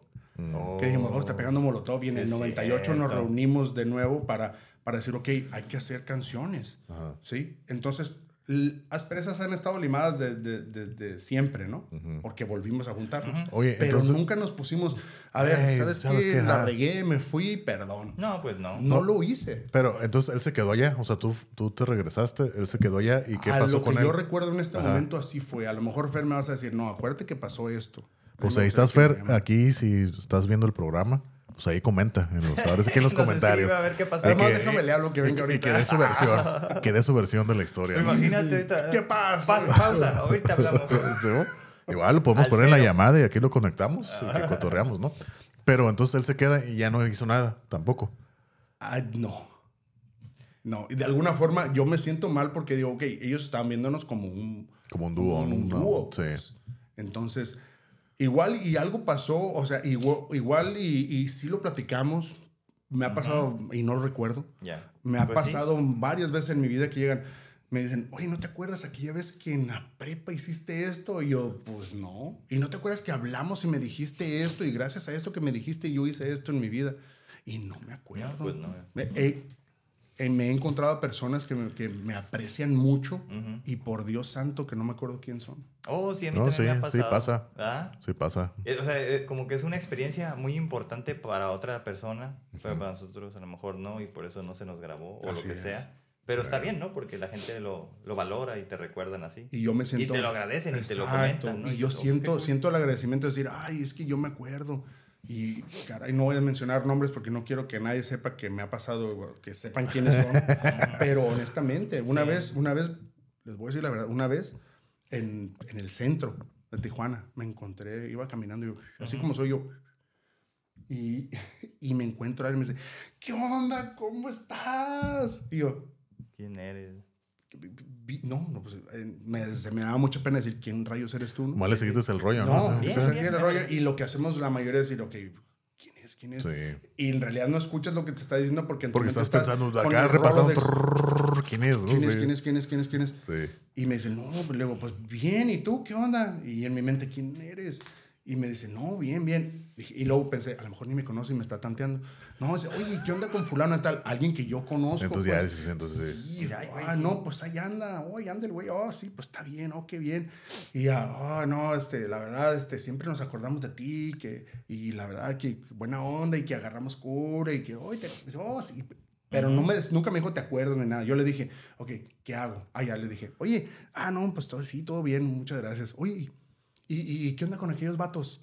Que dijimos, oh, está pegando Molotov. Y en Sí, el es 98 nos cierto. reunimos de nuevo para, para decir, ok, hay que hacer canciones. Ajá. ¿Sí? Entonces, l- asperezas han estado limadas de- de- desde siempre, ¿no? Porque volvimos a juntarnos. Oye, Pero entonces- nunca nos pusimos, a ver, Ey, ¿sabes, ¿sabes qué? qué? La regué, me fui, perdón. No, pues no. No lo hice. Pero entonces él se quedó allá. O sea, tú, tú te regresaste, él se quedó allá. ¿Y qué a pasó lo con que él? yo recuerdo en este Ajá. momento así fue. A lo mejor Fer me vas a decir, no, acuérdate que pasó esto. Pues ahí estás, Fer. Aquí, si estás viendo el programa, pues ahí comenta. En los, ahora sí que en los Nos comentarios. a ver qué pasó. Y Además, que- déjame le hablo que venga ahorita. que dé su versión. que dé su versión de la historia. Imagínate ahorita. ¿Qué pasa? Pa- pausa, ahorita hablamos. Igual lo podemos Al poner en la llamada y aquí lo conectamos y que cotorreamos, ¿no? Pero entonces él se queda y ya no hizo nada tampoco. Ah, no. No, y de alguna forma yo me siento mal porque digo, ok, ellos estaban viéndonos como un, Como un dúo, un Una- dúo. sí. pues. Entonces, igual y algo pasó, o sea, igual, igual y, y sí lo platicamos. Me ha pasado, y no lo recuerdo, Ya. me ha Pues sí. pasado varias veces en mi vida que llegan, me dicen, oye, ¿no te acuerdas aquella vez que en la prepa hiciste esto? Y yo, pues no. ¿Y no te acuerdas que hablamos y me dijiste esto? Y gracias a esto que me dijiste, yo hice esto en mi vida. Y no me acuerdo. Pues no. Me he, eh, me he encontrado a personas que me, que me aprecian mucho Ujú. y por Dios santo que no me acuerdo quién son. Oh, sí, a mí No, también sí, me ha sí pasado. pasa. ¿Ah? Sí pasa. Eh, O sea, eh, como que es una experiencia muy importante para otra persona, pero para nosotros a lo mejor no, y por eso no se nos grabó o Así lo que es. sea. Pero está bien, ¿no? Porque la gente lo, lo valora y te recuerdan así. Y yo me siento... te lo agradecen y te lo Exacto. comentan, ¿no? Y Y yo dices, oh, siento, qué cool. siento el agradecimiento de decir, ay, es que yo me acuerdo. Y, caray, no voy a mencionar nombres porque no quiero que nadie sepa que me ha pasado, que sepan quiénes son. Pero honestamente, una Sí. vez, una vez, les voy a decir la verdad, una vez en, en el centro de Tijuana me encontré, iba caminando, yo, así como soy yo. Y, y me encuentro a él y me dice, ¿qué onda? ¿Cómo estás? Y yo, ¿Quién eres? Vi- no, no, pues, eh, me, se me daba mucha pena decir, ¿quién rayos eres tú? no? Mal le seguiste el rollo, ¿no? No, ese es el rollo. Y lo que hacemos la mayoría es decir, ok, ¿quién es? ¿Quién es? Sí. Y en realidad no escuchas lo que te está diciendo porque en Porque estás pensando con acá repasando. de- trrr, ¿Quién es? no? ¿Quién es? Sí. ¿Quién es? ¿Quién es? ¿Quién es? ¿Quién es? Sí. Y me dice, no, pues luego, pues bien, ¿y tú qué onda? Y en mi mente, ¿quién eres? Y me dice, no, bien, bien. Y luego pensé, a lo mejor ni me conoce y me está tanteando. No, dice, oye, ¿qué onda con fulano y tal? Alguien que yo conozco. Entonces ya pues. dices, entonces sí. Sí, Ay, ah, sí. no, pues ahí anda, oye, anda el güey, oh, sí, pues está bien, oh, qué bien. Y ya, oh, no, este, la verdad, este, siempre nos acordamos de ti, que, y la verdad, que buena onda, y que agarramos cura, y que, oye, te, oh, sí. Pero no me, nunca me dijo, ¿te acuerdas ni nada? Yo le dije, ok, ¿qué hago? Ah, ya le dije, oye, ah, no, pues todo, sí, todo bien, muchas gracias. Oye, ¿y, y qué onda con aquellos vatos?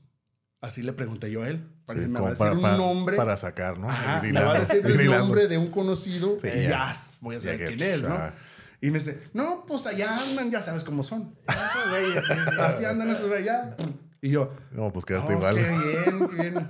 Así le pregunté yo a él. Parece Sí, me como va a decir para, un para- nombre. para sacar, ¿no? Ajá, me va a decir ir el nombre de un conocido Sí, y ya. voy a saber quién es, ¿no? ah. Y me dice, no, pues allá andan, ya sabes cómo son. Esos güeyes, Así andan esos de allá. Y yo, No, pues quedaste oh, igual. qué bien, qué bien.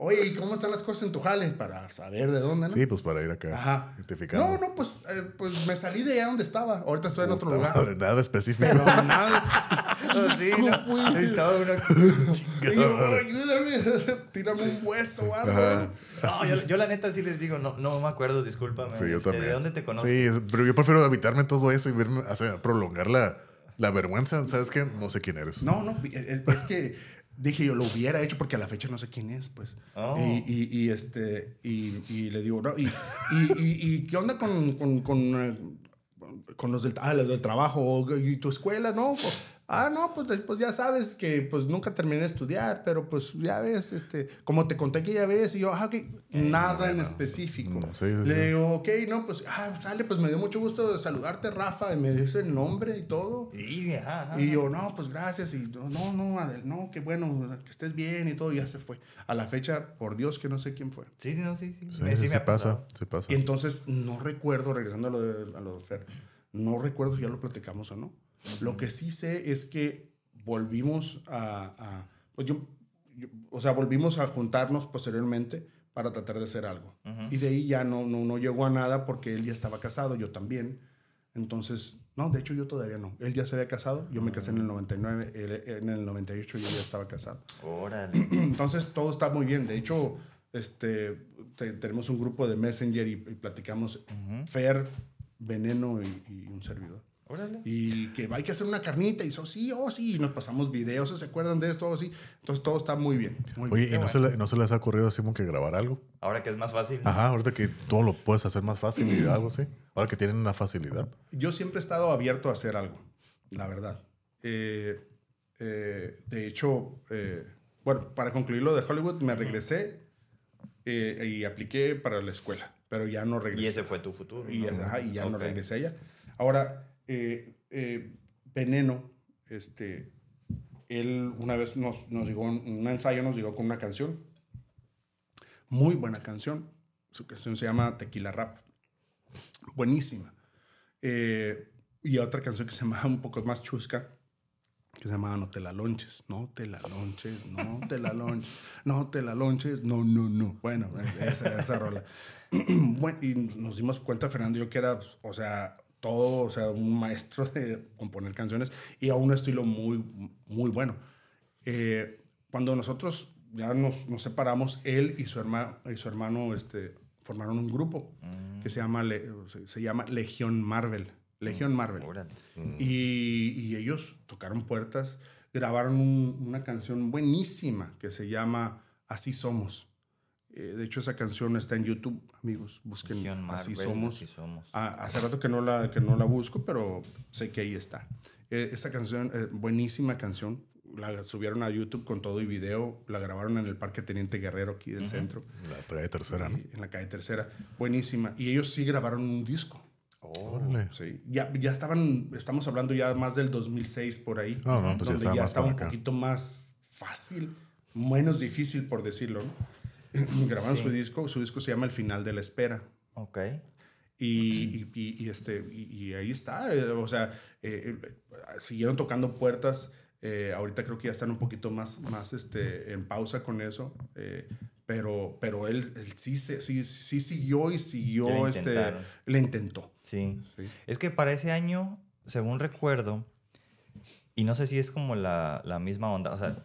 Oye, ¿y cómo están las cosas en tu jale? Para saber de dónde, ¿no? Sí, pues para ir acá Ajá. identificando. No, no, pues, eh, pues me salí de allá donde estaba. Ahorita estoy en otro lugar. madre, nada específico. Pero nada. Oh, sí, no. güey. Necesitaba una... Y yo, ayúdame, tírame un puesto o algo. Ajá. No, yo, yo la neta sí les digo, no, no me acuerdo, discúlpame. Sí, yo Este, también. ¿De dónde te conozco? Sí, pero yo prefiero evitarme todo eso y verme, o sea, prolongar la, la vergüenza. ¿Sabes qué? No sé quién eres. No, no, es que dije yo lo hubiera hecho porque a la fecha no sé quién es, pues. Oh. Y, y, y, este, y, y le digo, no, y, y, ¿qué onda con, con, con, eh, con los, del, ah, los del trabajo y tu escuela? No, ah, no, pues, pues ya sabes que pues nunca terminé de estudiar, pero pues ya ves, este, como te conté que ya ves, y yo, ah, ok, nada en específico. Mm, sí, sí, le digo, ok, no, pues, ah, sale, pues me dio mucho gusto saludarte, Rafa, y me dice el nombre y todo. Y, ajá, ajá. Y yo, no, pues gracias. Y no, no, no, Adel, no, qué bueno, que estés bien y todo. Y ya se fue. A la fecha, por Dios que no sé quién fue. Sí, sí, no, sí, sí. Sí, me, sí, sí sí me pasa. Sí pasa. Y entonces no recuerdo, regresando a lo de, a lo de Fer, no recuerdo si ya lo platicamos o no. Lo que sí sé es que volvimos a, a- pues yo, yo- o sea, volvimos a juntarnos posteriormente para tratar de hacer algo. Y de ahí ya no, no, no llegó a nada porque él ya estaba casado, yo también. Entonces, no, de hecho yo todavía no. Él ya se había casado, yo me casé en el 99, él en el 98 yo ya estaba casado. Órale. Entonces todo está muy bien. De hecho, este, te- tenemos un grupo de Messenger y, y platicamos Fer, Veneno y, y un servidor. Órale. Y que hay que hacer una carnita y eso, sí, oh, sí, y nos pasamos videos, ¿se acuerdan de esto? Oh, sí. Entonces todo está muy bien. Muy Oye, bien. ¿y no, se le- no se les ha ocurrido así como que grabar algo? Ahora que es más fácil. Ajá, ahorita que todo lo puedes hacer más fácil y algo así. Ahora que tienen una facilidad. Yo siempre he estado abierto a hacer algo, la verdad. Eh, eh, de hecho, eh, bueno, para concluir lo de Hollywood, me regresé eh, y apliqué para la escuela, pero ya no regresé. Y ese fue tu futuro. Y, ¿no? ajá, y ya no Ok. regresé allá. Ahora, eh, eh, Veneno, este, él una vez nos, nos llegó, un ensayo nos llegó con una canción. Muy buena canción. Su canción se llama Tequila Rap. Buenísima. Eh, y otra canción que se llama un poco más chusca, que se llamaba No te la lonches, no te la lonches, no te la lonches, no te la lonches, no, no, no. Bueno, esa, esa rola. Y nos dimos cuenta, Fernando yo, que era, pues, o sea, todo, o sea, un maestro de componer canciones y a un estilo muy, muy bueno. Eh, cuando nosotros ya nos, nos separamos, él y su, herma, y su hermano este, formaron un grupo que se llama, se, se llama Legión Marvel. Legión Marvel. Órale. Y, y ellos tocaron puertas, grabaron un- una canción buenísima que se llama Así Somos. Eh, de hecho, esa canción está en YouTube, amigos. Busquen Así Somos. Así somos. Ah, hace rato que no, la, que no la busco, pero sé que ahí está. Eh, esa canción, eh, buenísima canción. La subieron a YouTube con todo y video. La grabaron en el Parque Teniente Guerrero aquí del centro, La calle tercera, ¿no? en la calle Tercera. Buenísima. Y ellos sí grabaron un disco. Órale. Sí, ya, ya estaban, estamos hablando ya más del 2006 por ahí. Ah, no, pues ya donde estaba ya estaba un acá. poquito más fácil, menos difícil por decirlo. ¿no? Grabaron Sí. su disco, su disco se llama El Final de la Espera. Ok. Y, y- y- y este, y, y ahí está, eh, o sea, eh, eh, siguieron tocando puertas. eh, ahorita creo que ya están un poquito más, más este, en pausa con eso. eh, pero, pero él, él sí, se- sí, sí siguió y siguió, Le este, le intentó. Sí. Sí. Es que para ese año, según recuerdo, y no sé si es como la, la misma onda, o sea,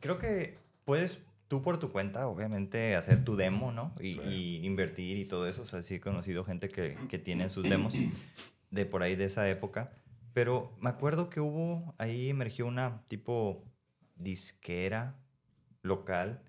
creo que puedes tú por tu cuenta, obviamente, hacer tu demo, ¿no? Y, y invertir y todo eso. O sea, sí he conocido gente que, que tiene sus demos de por ahí de esa época. Pero me acuerdo que hubo, ahí emergió una tipo disquera local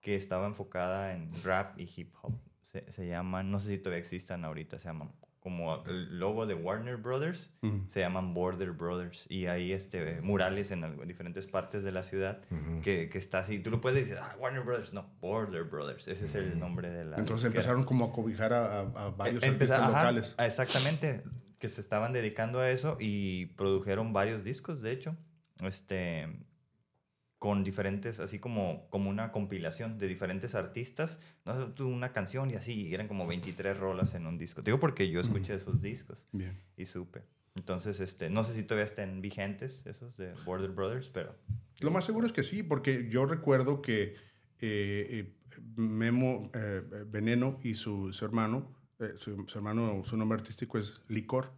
que estaba enfocada en rap y hip hop. Se, se llaman, no sé si todavía existan ahorita, se llaman como el logo de Warner Brothers, se llaman Border Brothers. Y hay este, murales en algo- diferentes partes de la ciudad que, que está así. Tú lo puedes decir, ah, Warner Brothers, no, Border Brothers. Ese es el nombre de la. Entonces empezaron como a cobijar a, varios Em- artistas empeza- ajá, locales. Exactamente, que se estaban dedicando a eso y produjeron varios discos, de hecho, este, con diferentes, así como, como una compilación de diferentes artistas, no una canción y así, y eran como 23 rolas en un disco. Te Digo porque yo escuché esos discos Bien. y supe. Entonces, este, no sé si todavía estén vigentes esos de Border Brothers, pero... Lo más seguro es que sí, porque yo recuerdo que eh, eh, Memo eh, Veneno y su, su hermano, eh, su, su hermano, su nombre artístico es Licor.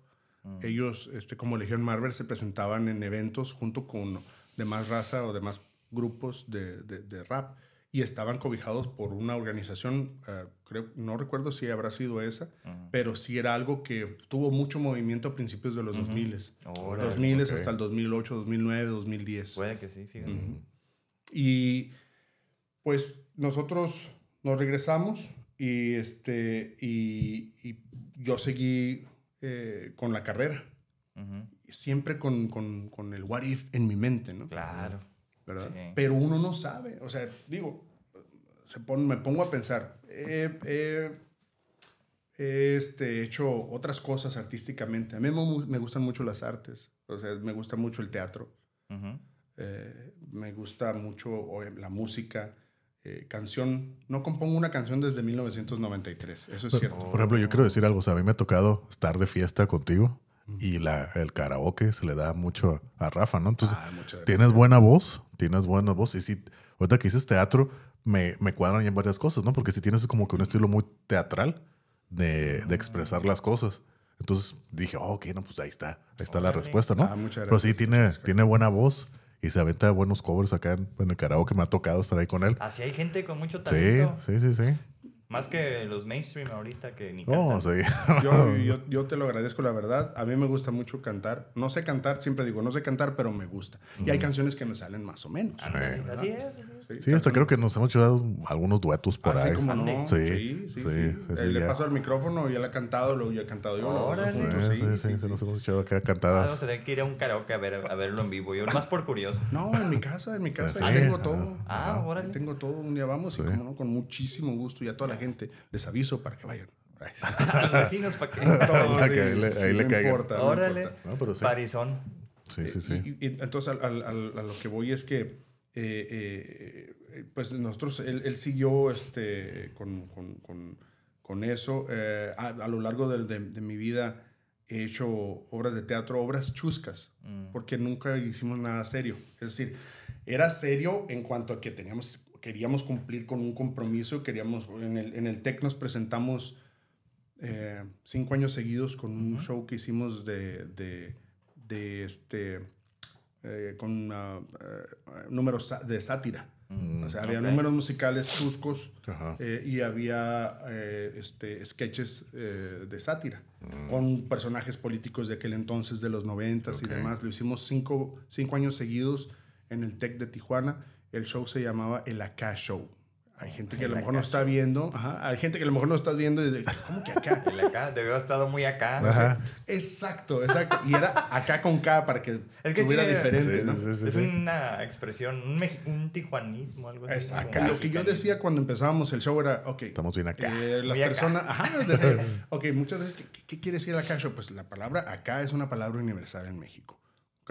Ellos, este, como Legión Marvel, se presentaban en eventos junto con demás raza o demás grupos de, de- de rap y estaban cobijados por una organización, eh, creo, no recuerdo si habrá sido esa, pero sí era algo que tuvo mucho movimiento a principios de los 2000 Órale, 2000 ok. hasta el 2008, 2009, 2010. Puede que sí, fíjate. Y pues nosotros nos regresamos y, este, y, y yo seguí eh, con la carrera, siempre con, con, con el what if en mi mente, ¿no? Claro. ¿Verdad? Sí. Pero uno no sabe, o sea, digo, se pon- me pongo a pensar, he, he- he, este, hecho otras cosas artísticamente, a mí me, me gustan mucho las artes, o sea, me gusta mucho el teatro, eh, me gusta mucho la música, eh, canción. No compongo una canción desde 1993, eso es cierto. Por ejemplo, yo quiero decir algo. O sea, a mí me ha tocado estar de fiesta contigo y la, el karaoke se le da mucho a Rafa, ¿no? Entonces, Ah, tienes buena voz, tienes buena voz. Y sí, ahorita que dices teatro, me, me cuadran ya varias cosas, ¿no? Porque si tienes como que un estilo muy teatral de, de expresar las cosas. Entonces dije, oh, ok, no, pues ahí está, ahí está la respuesta, ¿no? Ah, muchas Pero sí tiene, tiene buena voz y se aventa buenos covers acá en, en el karaoke. Me ha tocado estar ahí con él. Así hay gente con mucho Sí, talento. sí, sí, sí. Más que los mainstream ahorita que ni Oh, cantan. sí. Yo, yo, yo te lo agradezco, la verdad. A mí me gusta mucho cantar. No sé cantar, siempre digo, no sé cantar, pero me gusta. Y hay canciones que me salen más o menos. ¿verdad? Así es. así es. Sí, hasta creo que nos hemos echado algunos duetos por Así ahí. como no. Sí, Sí, sí, sí. sí, sí, Eh, sí, le paso el micrófono y él ha cantado, luego yo he cantado yo. Órale. nosotros, Sí, sí, sí, sí, sí, nos hemos echado acá Ah, Vamos cantadas. a tener que ir a un karaoke a, ver, a verlo en vivo. Yo más por curioso. No, en mi casa, en mi casa. Sí, ahí tengo todo. Ah, Ajá, órale. ahí Tengo todo. Un día vamos Sí. y como no, con muchísimo gusto. Y a toda la gente les aviso para que vayan. A los vecinos, ¿para que ahí le- ahí caigan. importa, no Órale. Parizón. Sí, sí, sí. Entonces al- al- al- a lo que voy es que eh, eh, eh, pues nosotros, él, él siguió este, con, con- con- con eso. Eh, a, a lo largo de, de- de mi vida he hecho obras de teatro, obras chuscas, porque nunca hicimos nada serio. Es decir, era serio en cuanto a que teníamos, queríamos cumplir con un compromiso, queríamos, en el, en el TEC nos presentamos cinco años seguidos con un show que hicimos de, de este, eh, con eh, números de sátira. o sea, había números musicales chuscos eh, y había eh, este, sketches eh, de sátira con personajes políticos de aquel entonces, de los noventas Ok. y demás. Lo hicimos cinco, cinco años seguidos en el TEC de Tijuana. El show se llamaba El Acá Show. Hay gente que a lo mejor no está viendo, ajá, hay gente que a lo mejor no estás viendo y dice, ¿cómo que acá? El acá, debió haber estado muy acá. Ajá. Exacto, exacto. Y era acá con K para que, Es que tuviera tiene- diferente, Sí, ¿no? sí, sí, es sí. una expresión, un, un tijuanismo, algo así. Exacto. Lo que yo decía cuando empezábamos el show era, ok, Estamos bien acá. eh, las Muy acá. personas, ajá, ok, muchas veces, ¿qué, qué, qué quiere decir acá show? Pues la palabra acá es una palabra universal en México.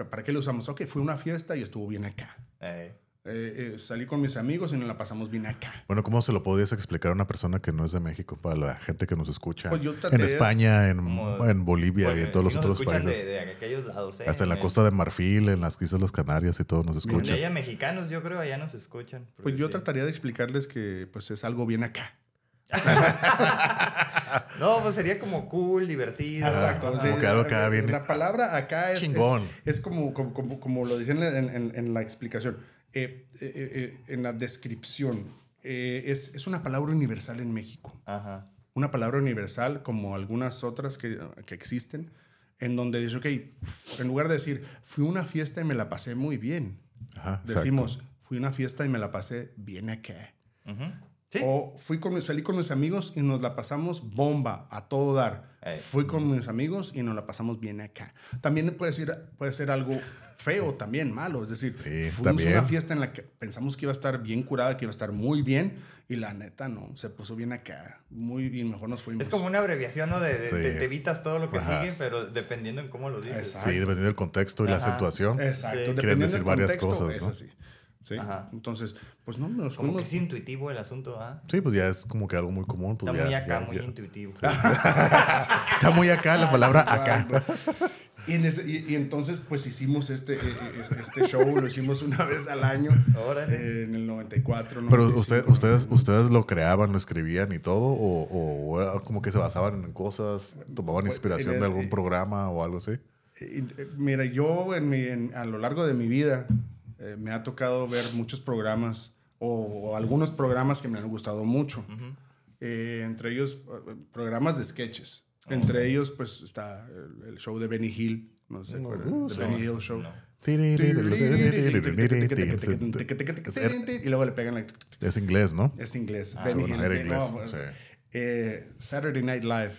¿Para qué lo usamos? Ok, fue una fiesta y estuvo bien acá. Eh, Eh, eh, salí con mis amigos y nos la pasamos bien acá. Bueno, ¿cómo se lo podías explicar a una persona que no es de México? Para la gente que nos escucha Pues yo en España, en, Como- en Bolivia y en todos sí los otros países. De, de aquellos lados, ¿eh? Hasta en la Costa de Marfil, en las Islas Las Canarias y todo nos escuchan. allá mexicanos, yo creo, allá nos escuchan. Pues yo sí. trataría de explicarles que pues es algo bien acá. No, pues sería como cool, divertido. Exacto. Que algo acá la- bien- La palabra acá es, Chingón. es, es como, como, como, como lo dicen en, en- en la explicación. Eh, eh, eh, en la descripción, eh, es, es una palabra universal en México. Ajá. Una palabra universal como algunas otras que, que existen, en donde dice, ok, en lugar de decir, fui a una fiesta y me la pasé muy bien, Ajá, exacto. decimos, fui a una fiesta y me la pasé bien acá. Ujú. Sí. O fui con, salí con mis amigos y nos la pasamos bomba, a todo dar. Ey. Fui con mis amigos y nos la pasamos bien acá. También puede ser, puede ser algo feo, también malo. Es decir, Sí, fuimos también. a una fiesta en la que pensamos que iba a estar bien curada, que iba a estar muy bien, y la neta no, se puso bien acá. Muy bien, mejor nos fuimos. Es como una abreviación, ¿no? De, de- Sí. te, te evitas todo lo que Ajá. sigue, pero dependiendo en cómo lo dices. Exacto. Sí, dependiendo del contexto y la acentuación. Exacto. Sí. Quieren decir del varias contexto, cosas, es ¿no? ¿Sí? Ajá. Entonces, pues no, nos Como que fuimos. es intuitivo el asunto, ¿ah? Sí, pues ya es como que algo muy común. Pues Está ya- muy acá, ya- muy ya- intuitivo. Está muy acá la palabra acá. Y, en ese- y- y entonces, pues hicimos este, eh, eh, este show, lo hicimos una vez al año, eh, en el 94. Pero 95, usted, ustedes, ustedes lo creaban, lo escribían y todo, o, o era como que se basaban en cosas, tomaban Pues, inspiración de algún programa o algo así. Eh, eh, Mira, yo en mi- en- a lo largo de mi vida eh, me ha tocado ver muchos programas o, o algunos programas que me han gustado mucho. Eh, entre ellos, eh, programas de sketches. Entre ellos, pues está el, el show de Benny Hill. No sé, Uh, The sí. Benny Hill Show. Es Y luego le pegan la... inglés, ¿no? Es inglés. Ah, Benny bueno, Hill. era Eh, inglés, no, sí. eh, Saturday Night Live.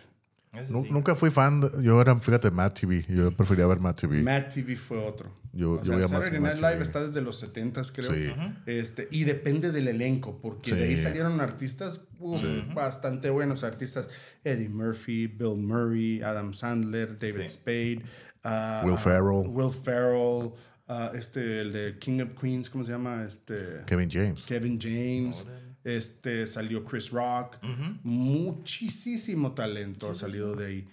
Sí. Nunca fui fan, de- yo era, fíjate, Matt TV, yo prefería ver Matt TV. Matt TV fue otro. Yo- O yo sea, veía más Saturday Night Live TV. está desde los 70s, creo. Sí. este, y depende del elenco, porque de ahí salieron artistas uf, bastante buenos. Artistas Eddie Murphy, Bill Murray, Adam Sandler, David Sí. Spade, ah, Will Ferrell. Will Ferrell, este, el de King of Queens, ¿cómo se llama? Este, Kevin James. Kevin James. Este, salió Chris Rock. Muchísimo talento ha salido de ahí.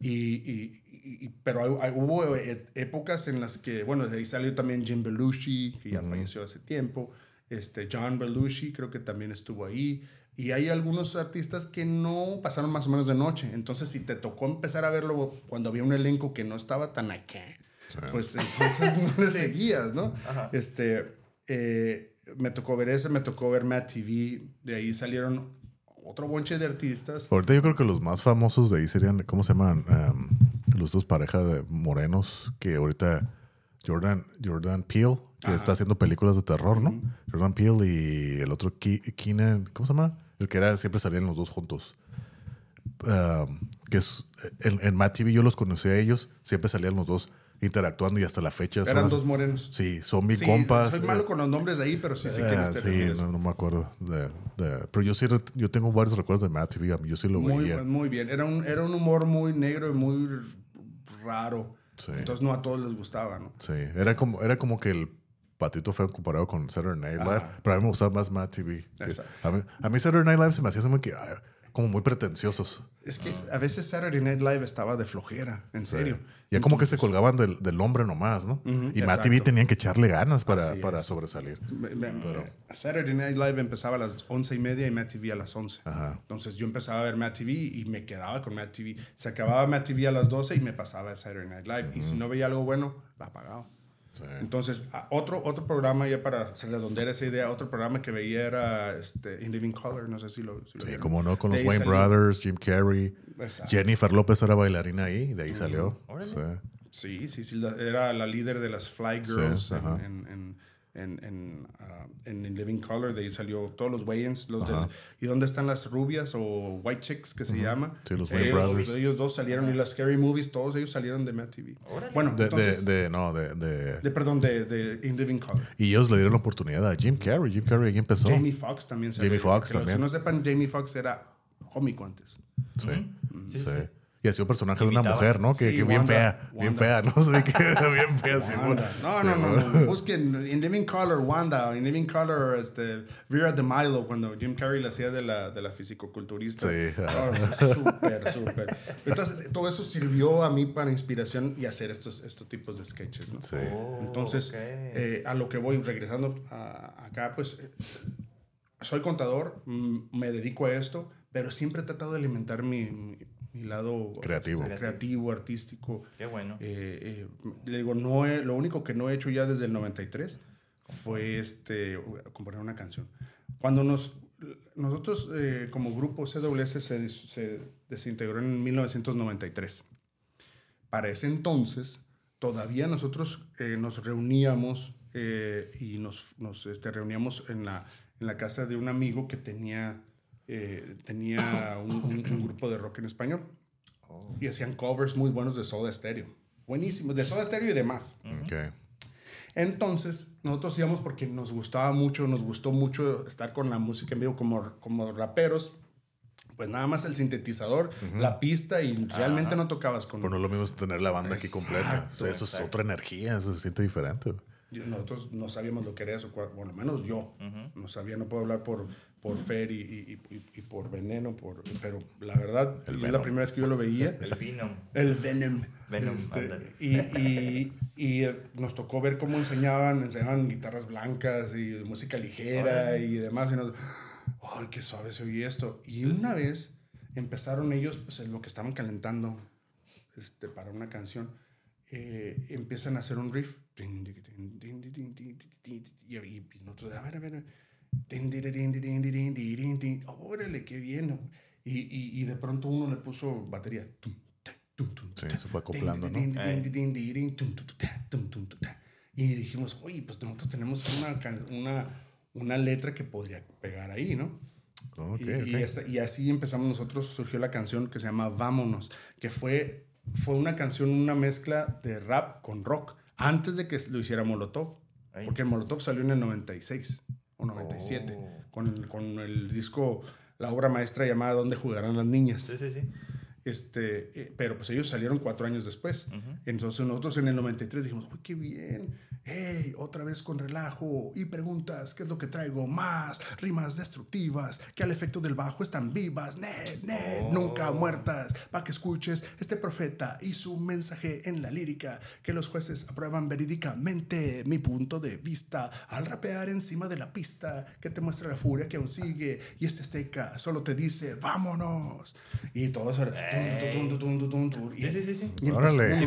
Y, y- y- pero hay- hay- hubo épocas en las que, bueno, de ahí salió también Jim Belushi, que ya falleció hace tiempo. Este, John Belushi creo que también estuvo ahí. Y hay algunos artistas que no pasaron más o menos de noche. Entonces, si te tocó empezar a verlo cuando había un elenco que no estaba tan acá, pues entonces no le seguías, ¿no? Este, eh, me tocó ver ese, me tocó ver Matt TV. De ahí salieron otro bonche de artistas. Ahorita yo creo que los más famosos de ahí serían, ¿cómo se llaman? Um, los dos parejas de morenos que ahorita Jordan, Jordan Peele, que está haciendo películas de terror, ¿no? Jordan Peele y el otro Ke- Keenan, ¿cómo se llama? El que era, siempre salían los dos juntos. Um, que es, en, en Matt TV yo los conocí a ellos, siempre salían los dos interactuando y hasta la fecha. Eran dos morenos. Sí, son mis Sí, compas. Soy eh, malo con los nombres de ahí, pero sí sé quién Ah, es. te sí, no, no me acuerdo. De, de- pero yo sí, yo tengo varios recuerdos de Matt TV. Yo sí lo Muy, veía. muy bien. Era un, era un humor muy negro y muy raro. Sí. Entonces no a todos les gustaba, ¿no? Sí, era como, era como que el patito feo comparado con Saturday Night Live. Pero a mí me gustaba más Matt TV. A mí, a mí Saturday Night Live se me hacía como, que, ah, como muy pretenciosos. Es que a veces Saturday Night Live estaba de flojera, en serio. Ya como que se colgaban del, del hombre nomás, ¿no? y Matt. TV tenían que echarle ganas para, para es. sobresalir. Me- me- Saturday Night Live empezaba a las once y media y Matt TV a las 11. Ajá. Entonces yo empezaba a ver Matt TV y me quedaba con Matt TV. Se acababa Matt TV a las 12 y me pasaba a Saturday Night Live. Y si no veía algo bueno, la apagaba. Sí. Entonces, otro, otro programa, ya para redondear esa idea, otro programa que veía era este, In Living Color, no sé si lo, si lo Sí, vieron. como no, con De los Wayne salió- Brothers, Jim Carrey. Exacto. Jennifer López era bailarina ahí, y de ahí salió. Sí. Sí, sí, sí, la- era la líder de las Fly Girls Sí, en, ajá. en, en, en, en, ah, en In Living Color, de ahí salió todos los Wayans, los del- ¿y dónde están las rubias o White Chicks que se llama? Sí, los ellos, Brothers. ellos dos salieron y las Scary Movies, todos ellos salieron de Matt TV. Bueno, De, entonces, de, de- no, de, de- de- perdón, de, de In Living Color. Y ellos le dieron la oportunidad a Jim Carrey. Jim Carrey ahí empezó. Jamie Foxx también salió. Jamie Foxx Que los también. que no sepan, Jamie Foxx era cómico antes. Sí. sí. Y hacía un personaje de una Imitaba. mujer, ¿no? Que, Sí, que bien Wanda, fea, bien Wanda. fea, ¿no? Ve que bien fea, sí, Wanda. No, no, no, no. Busquen In Living Color, Wanda. In Living Color, este, Vera de Milo, cuando Jim Carrey la hacía de la, de la fisicoculturista. Sí. Oh, súper, súper. Entonces, todo eso sirvió a mí para inspiración y hacer estos, estos tipos de sketches, ¿no? Sí. Oh, Entonces, ok. eh, a lo que voy, regresando a- acá, pues eh, soy contador, mm, me dedico a esto, pero siempre he tratado de alimentar mi, mi- mi lado Creativo. este, creativo, artístico. Qué bueno. Eh, eh, le digo, no he- lo único que no he hecho ya desde el 93 fue este, componer una canción. Cuando nos, nosotros eh, como grupo CWS se, desintegró en 1993. Para ese entonces, todavía nosotros eh, nos reuníamos eh, y nos, nos, este, reuníamos en la, en la casa de un amigo que tenía, eh, tenía un, un- un grupo de rock en español. Y hacían covers muy buenos de Soda Stereo. Buenísimos, de Soda Stereo y demás. Ok. Entonces, nosotros íbamos porque nos gustaba mucho, nos gustó mucho estar con la música en vivo como, como raperos. Pues nada más el sintetizador, la pista y realmente no tocabas con... Pero no es lo mismo tener la banda aquí completa. Exacto, O sea, eso es exacto. otra energía, eso se siente diferente. Nosotros no sabíamos lo que era eso, bueno, al menos yo no sabía, no puedo hablar por, por Fer y, y- y- y por Veneno, por, pero la verdad, El es Venom. la primera vez que yo lo veía. El vino. El Venom. Venom, Este, y, y- y, eh, nos tocó ver cómo enseñaban, enseñaban guitarras blancas y música ligera y demás. Y nos, ¡ay, qué suave se oye esto! Y una vez empezaron ellos, pues en lo que estaban calentando este, para una canción, eh, empiezan a hacer un riff. Y, y- y nosotros, a ver, a ver. Órale, qué bien. Y, y, y de pronto uno le puso batería. Sí, se fue acoplando, ¿no? Y dijimos, oye, pues nosotros tenemos una, can- una, una letra que podría pegar ahí, ¿no? Ok, y, y ok. esa- y así empezamos nosotros, surgió la canción que se llama Vámonos, que fue, fue una canción, una mezcla de rap con rock, antes de que lo hiciera Molotov. Ay. Porque Molotov salió en el 96 o 97, Oh. con, con el disco, la obra maestra llamada ¿Dónde jugarán las niñas? Sí, sí, sí. Este, eh, pero pues ellos salieron cuatro años después. Entonces nosotros en el 93 dijimos, uy, qué bien. Hey, otra vez con relajo y preguntas, ¿qué es lo que traigo? Más rimas destructivas que al efecto del bajo están vivas, ne, ne, Oh. nunca muertas. Para que escuches este profeta y su mensaje en la lírica, que los jueces aprueban verídicamente mi punto de vista al rapear encima de la pista que te muestra la furia que aún sigue y este azteca solo te dice, vámonos. Y todo eso Órale.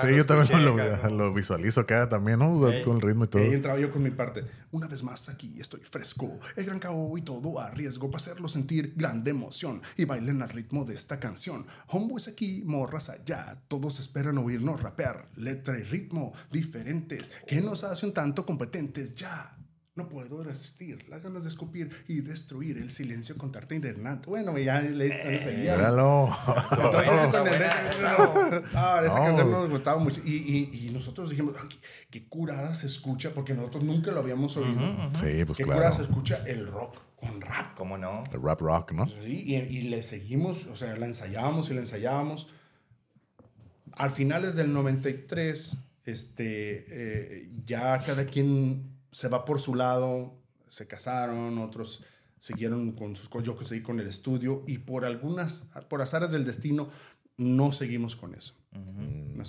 Sí, yo también lo, acá, lo visualizo acá también, ¿no? O sea, Ey. todo el ritmo y Y todo. ahí entraba yo con mi parte. Una vez más aquí estoy fresco. El gran cao y todo a riesgo para hacerlo sentir grande emoción. Y bailen al ritmo de esta canción. Homeboys aquí, morras allá. Todos esperan oírnos rapear. Letra y ritmo diferentes. Que nos hace un tanto competentes ya. No puedo resistir las ganas de escupir y destruir el silencio con tarta invernante. Bueno, ya le le seguía. Míralo. Entonces, con el reggae, ah, esa No. canción nos gustaba mucho. Y, y, y nosotros dijimos, "Ay, qué, qué curada se escucha, porque nosotros nunca lo habíamos oído. Sí, pues qué curada se claro. escucha el rock con rap. ¿Cómo no? El rap rock, ¿no? Sí, y, y le seguimos, o sea, la ensayábamos y la ensayábamos. Al finales del 93, este, eh, ya cada quien se va por su lado, se casaron, otros siguieron con sus cosas, yo seguí con el estudio y por algunas, por azares del destino, no seguimos con eso.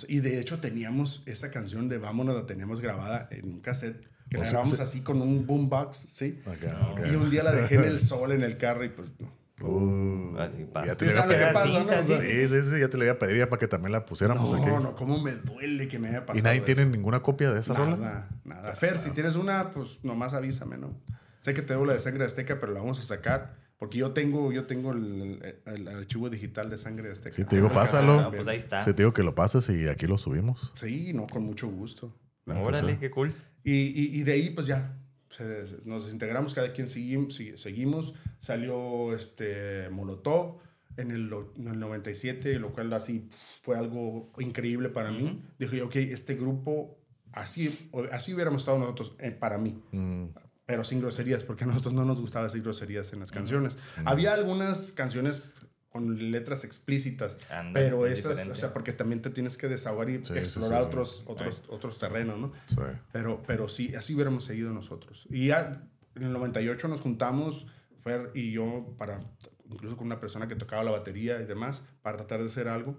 Y de hecho teníamos esa canción de Vámonos, la teníamos grabada en un cassette, que O la sea, grabamos así con un boombox, ¿sí? Acá, Y un día la dejé en el sol, en el carro y pues no. Uh, Así pasa. ya te ¿Tú le sabes iba a qué pedir. pasa, no? O sea, Sí, sí, sí, ya te le iba a pedir ya para que también la pusiéramos aquí. No, no, cómo me duele que me haya pasado. ¿Y nadie eso. tiene ninguna copia de esa rola? Nada, nada. Fer, si tienes una, pues nomás avísame, ¿no? Sé que te debo la de sangre azteca, pero la vamos a sacar. Porque yo tengo, yo tengo el, el- el archivo digital de sangre azteca. Sí, te digo, Ah, pásalo. Pues ahí está. Sí, te digo que lo pases y aquí lo subimos. Sí, no, con mucho gusto. Órale, qué cool. Y, y, y de ahí, pues ya, se- nos desintegramos, cada quien seguimos, seguimos. Salió este Molotov en el, o- en el 97, lo cual así fue algo increíble para mí. Dije, ok, este grupo, así, así hubiéramos estado nosotros, eh, para mí. Mm, Pero sin groserías, porque a nosotros no nos gustaba decir groserías en las canciones. Había algunas canciones con letras explícitas. Ándale, pero es esas, o diferente. sea, porque también te tienes que desahogar y Sí, sí, explorar sí. otros, otros, otros terrenos, ¿no? Sí. Pero, pero sí, así hubiéramos seguido nosotros. Y ya en el 98 nos juntamos, Fer y yo, para, incluso con una persona que tocaba la batería y demás, para tratar de hacer algo.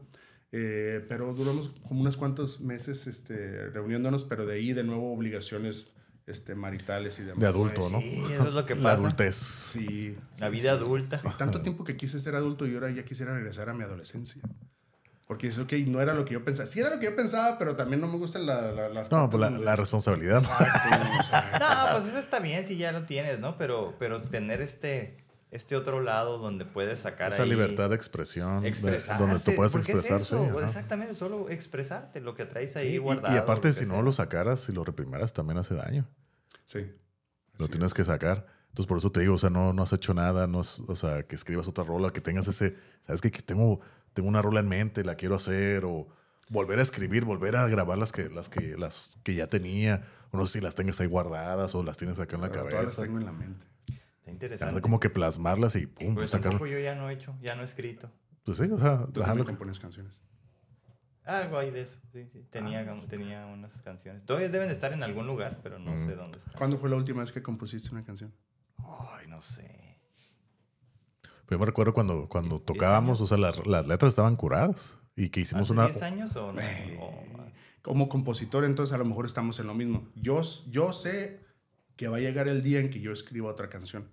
Eh, pero duramos como unos cuantos meses este, reuniéndonos, pero de ahí de nuevo obligaciones este, maritales y demás. De adulto, ¿no? sí, eso es lo que La pasa. adultez. Sí. La vida adulta. Tanto tiempo que quise ser adulto y ahora ya quisiera regresar a mi adolescencia. Porque es ok, no era lo que yo pensaba. Sí era lo que yo pensaba, pero también no me gustan la- la- las... No, pues la, la responsabilidad. Exacto, exacto. No, pues eso está bien si ya lo tienes, ¿no? Pero, pero tener este, este otro lado donde puedes sacar Esa ahí- libertad de expresión. expresarte. donde tú puedes es expresarse. eso, ajá. Exactamente, solo expresarte lo que traes ahí guardado. y, aparte, si no sea. lo sacaras y lo reprimeras, también hace daño. Sí. Lo tienes que sacar. Entonces, por eso te digo, o sea, no, no has hecho nada, no has- o sea, que escribas otra rola, que tengas ese, sabes qué? que tengo, tengo una rola en mente, la quiero hacer, o volver a escribir, volver a grabar las que, las que, las que ya tenía, o no sé si las tengas ahí guardadas o las tienes acá en la Pero todas las cabeza. tengo en la mente. Está interesante. Como que plasmarlas y pum, Pues sacar. tampoco yo ya no he hecho, ya no he escrito. Pues sí, o sea, Tú también compones canciones. Algo ahí de eso, sí, sí. Tenía, Ah. como- tenía unas canciones. Todavía deben de estar en algún lugar, pero no Mm. sé dónde están. ¿Cuándo fue la última vez que compusiste una canción? Ay, no sé. yo me recuerdo cuando, cuando tocábamos, o sea, las, las letras estaban curadas y que hicimos ¿Hace una. 10 años o no? Como compositor, entonces a lo mejor estamos en lo mismo. Yo, yo sé que va a llegar el día en que yo escriba otra canción,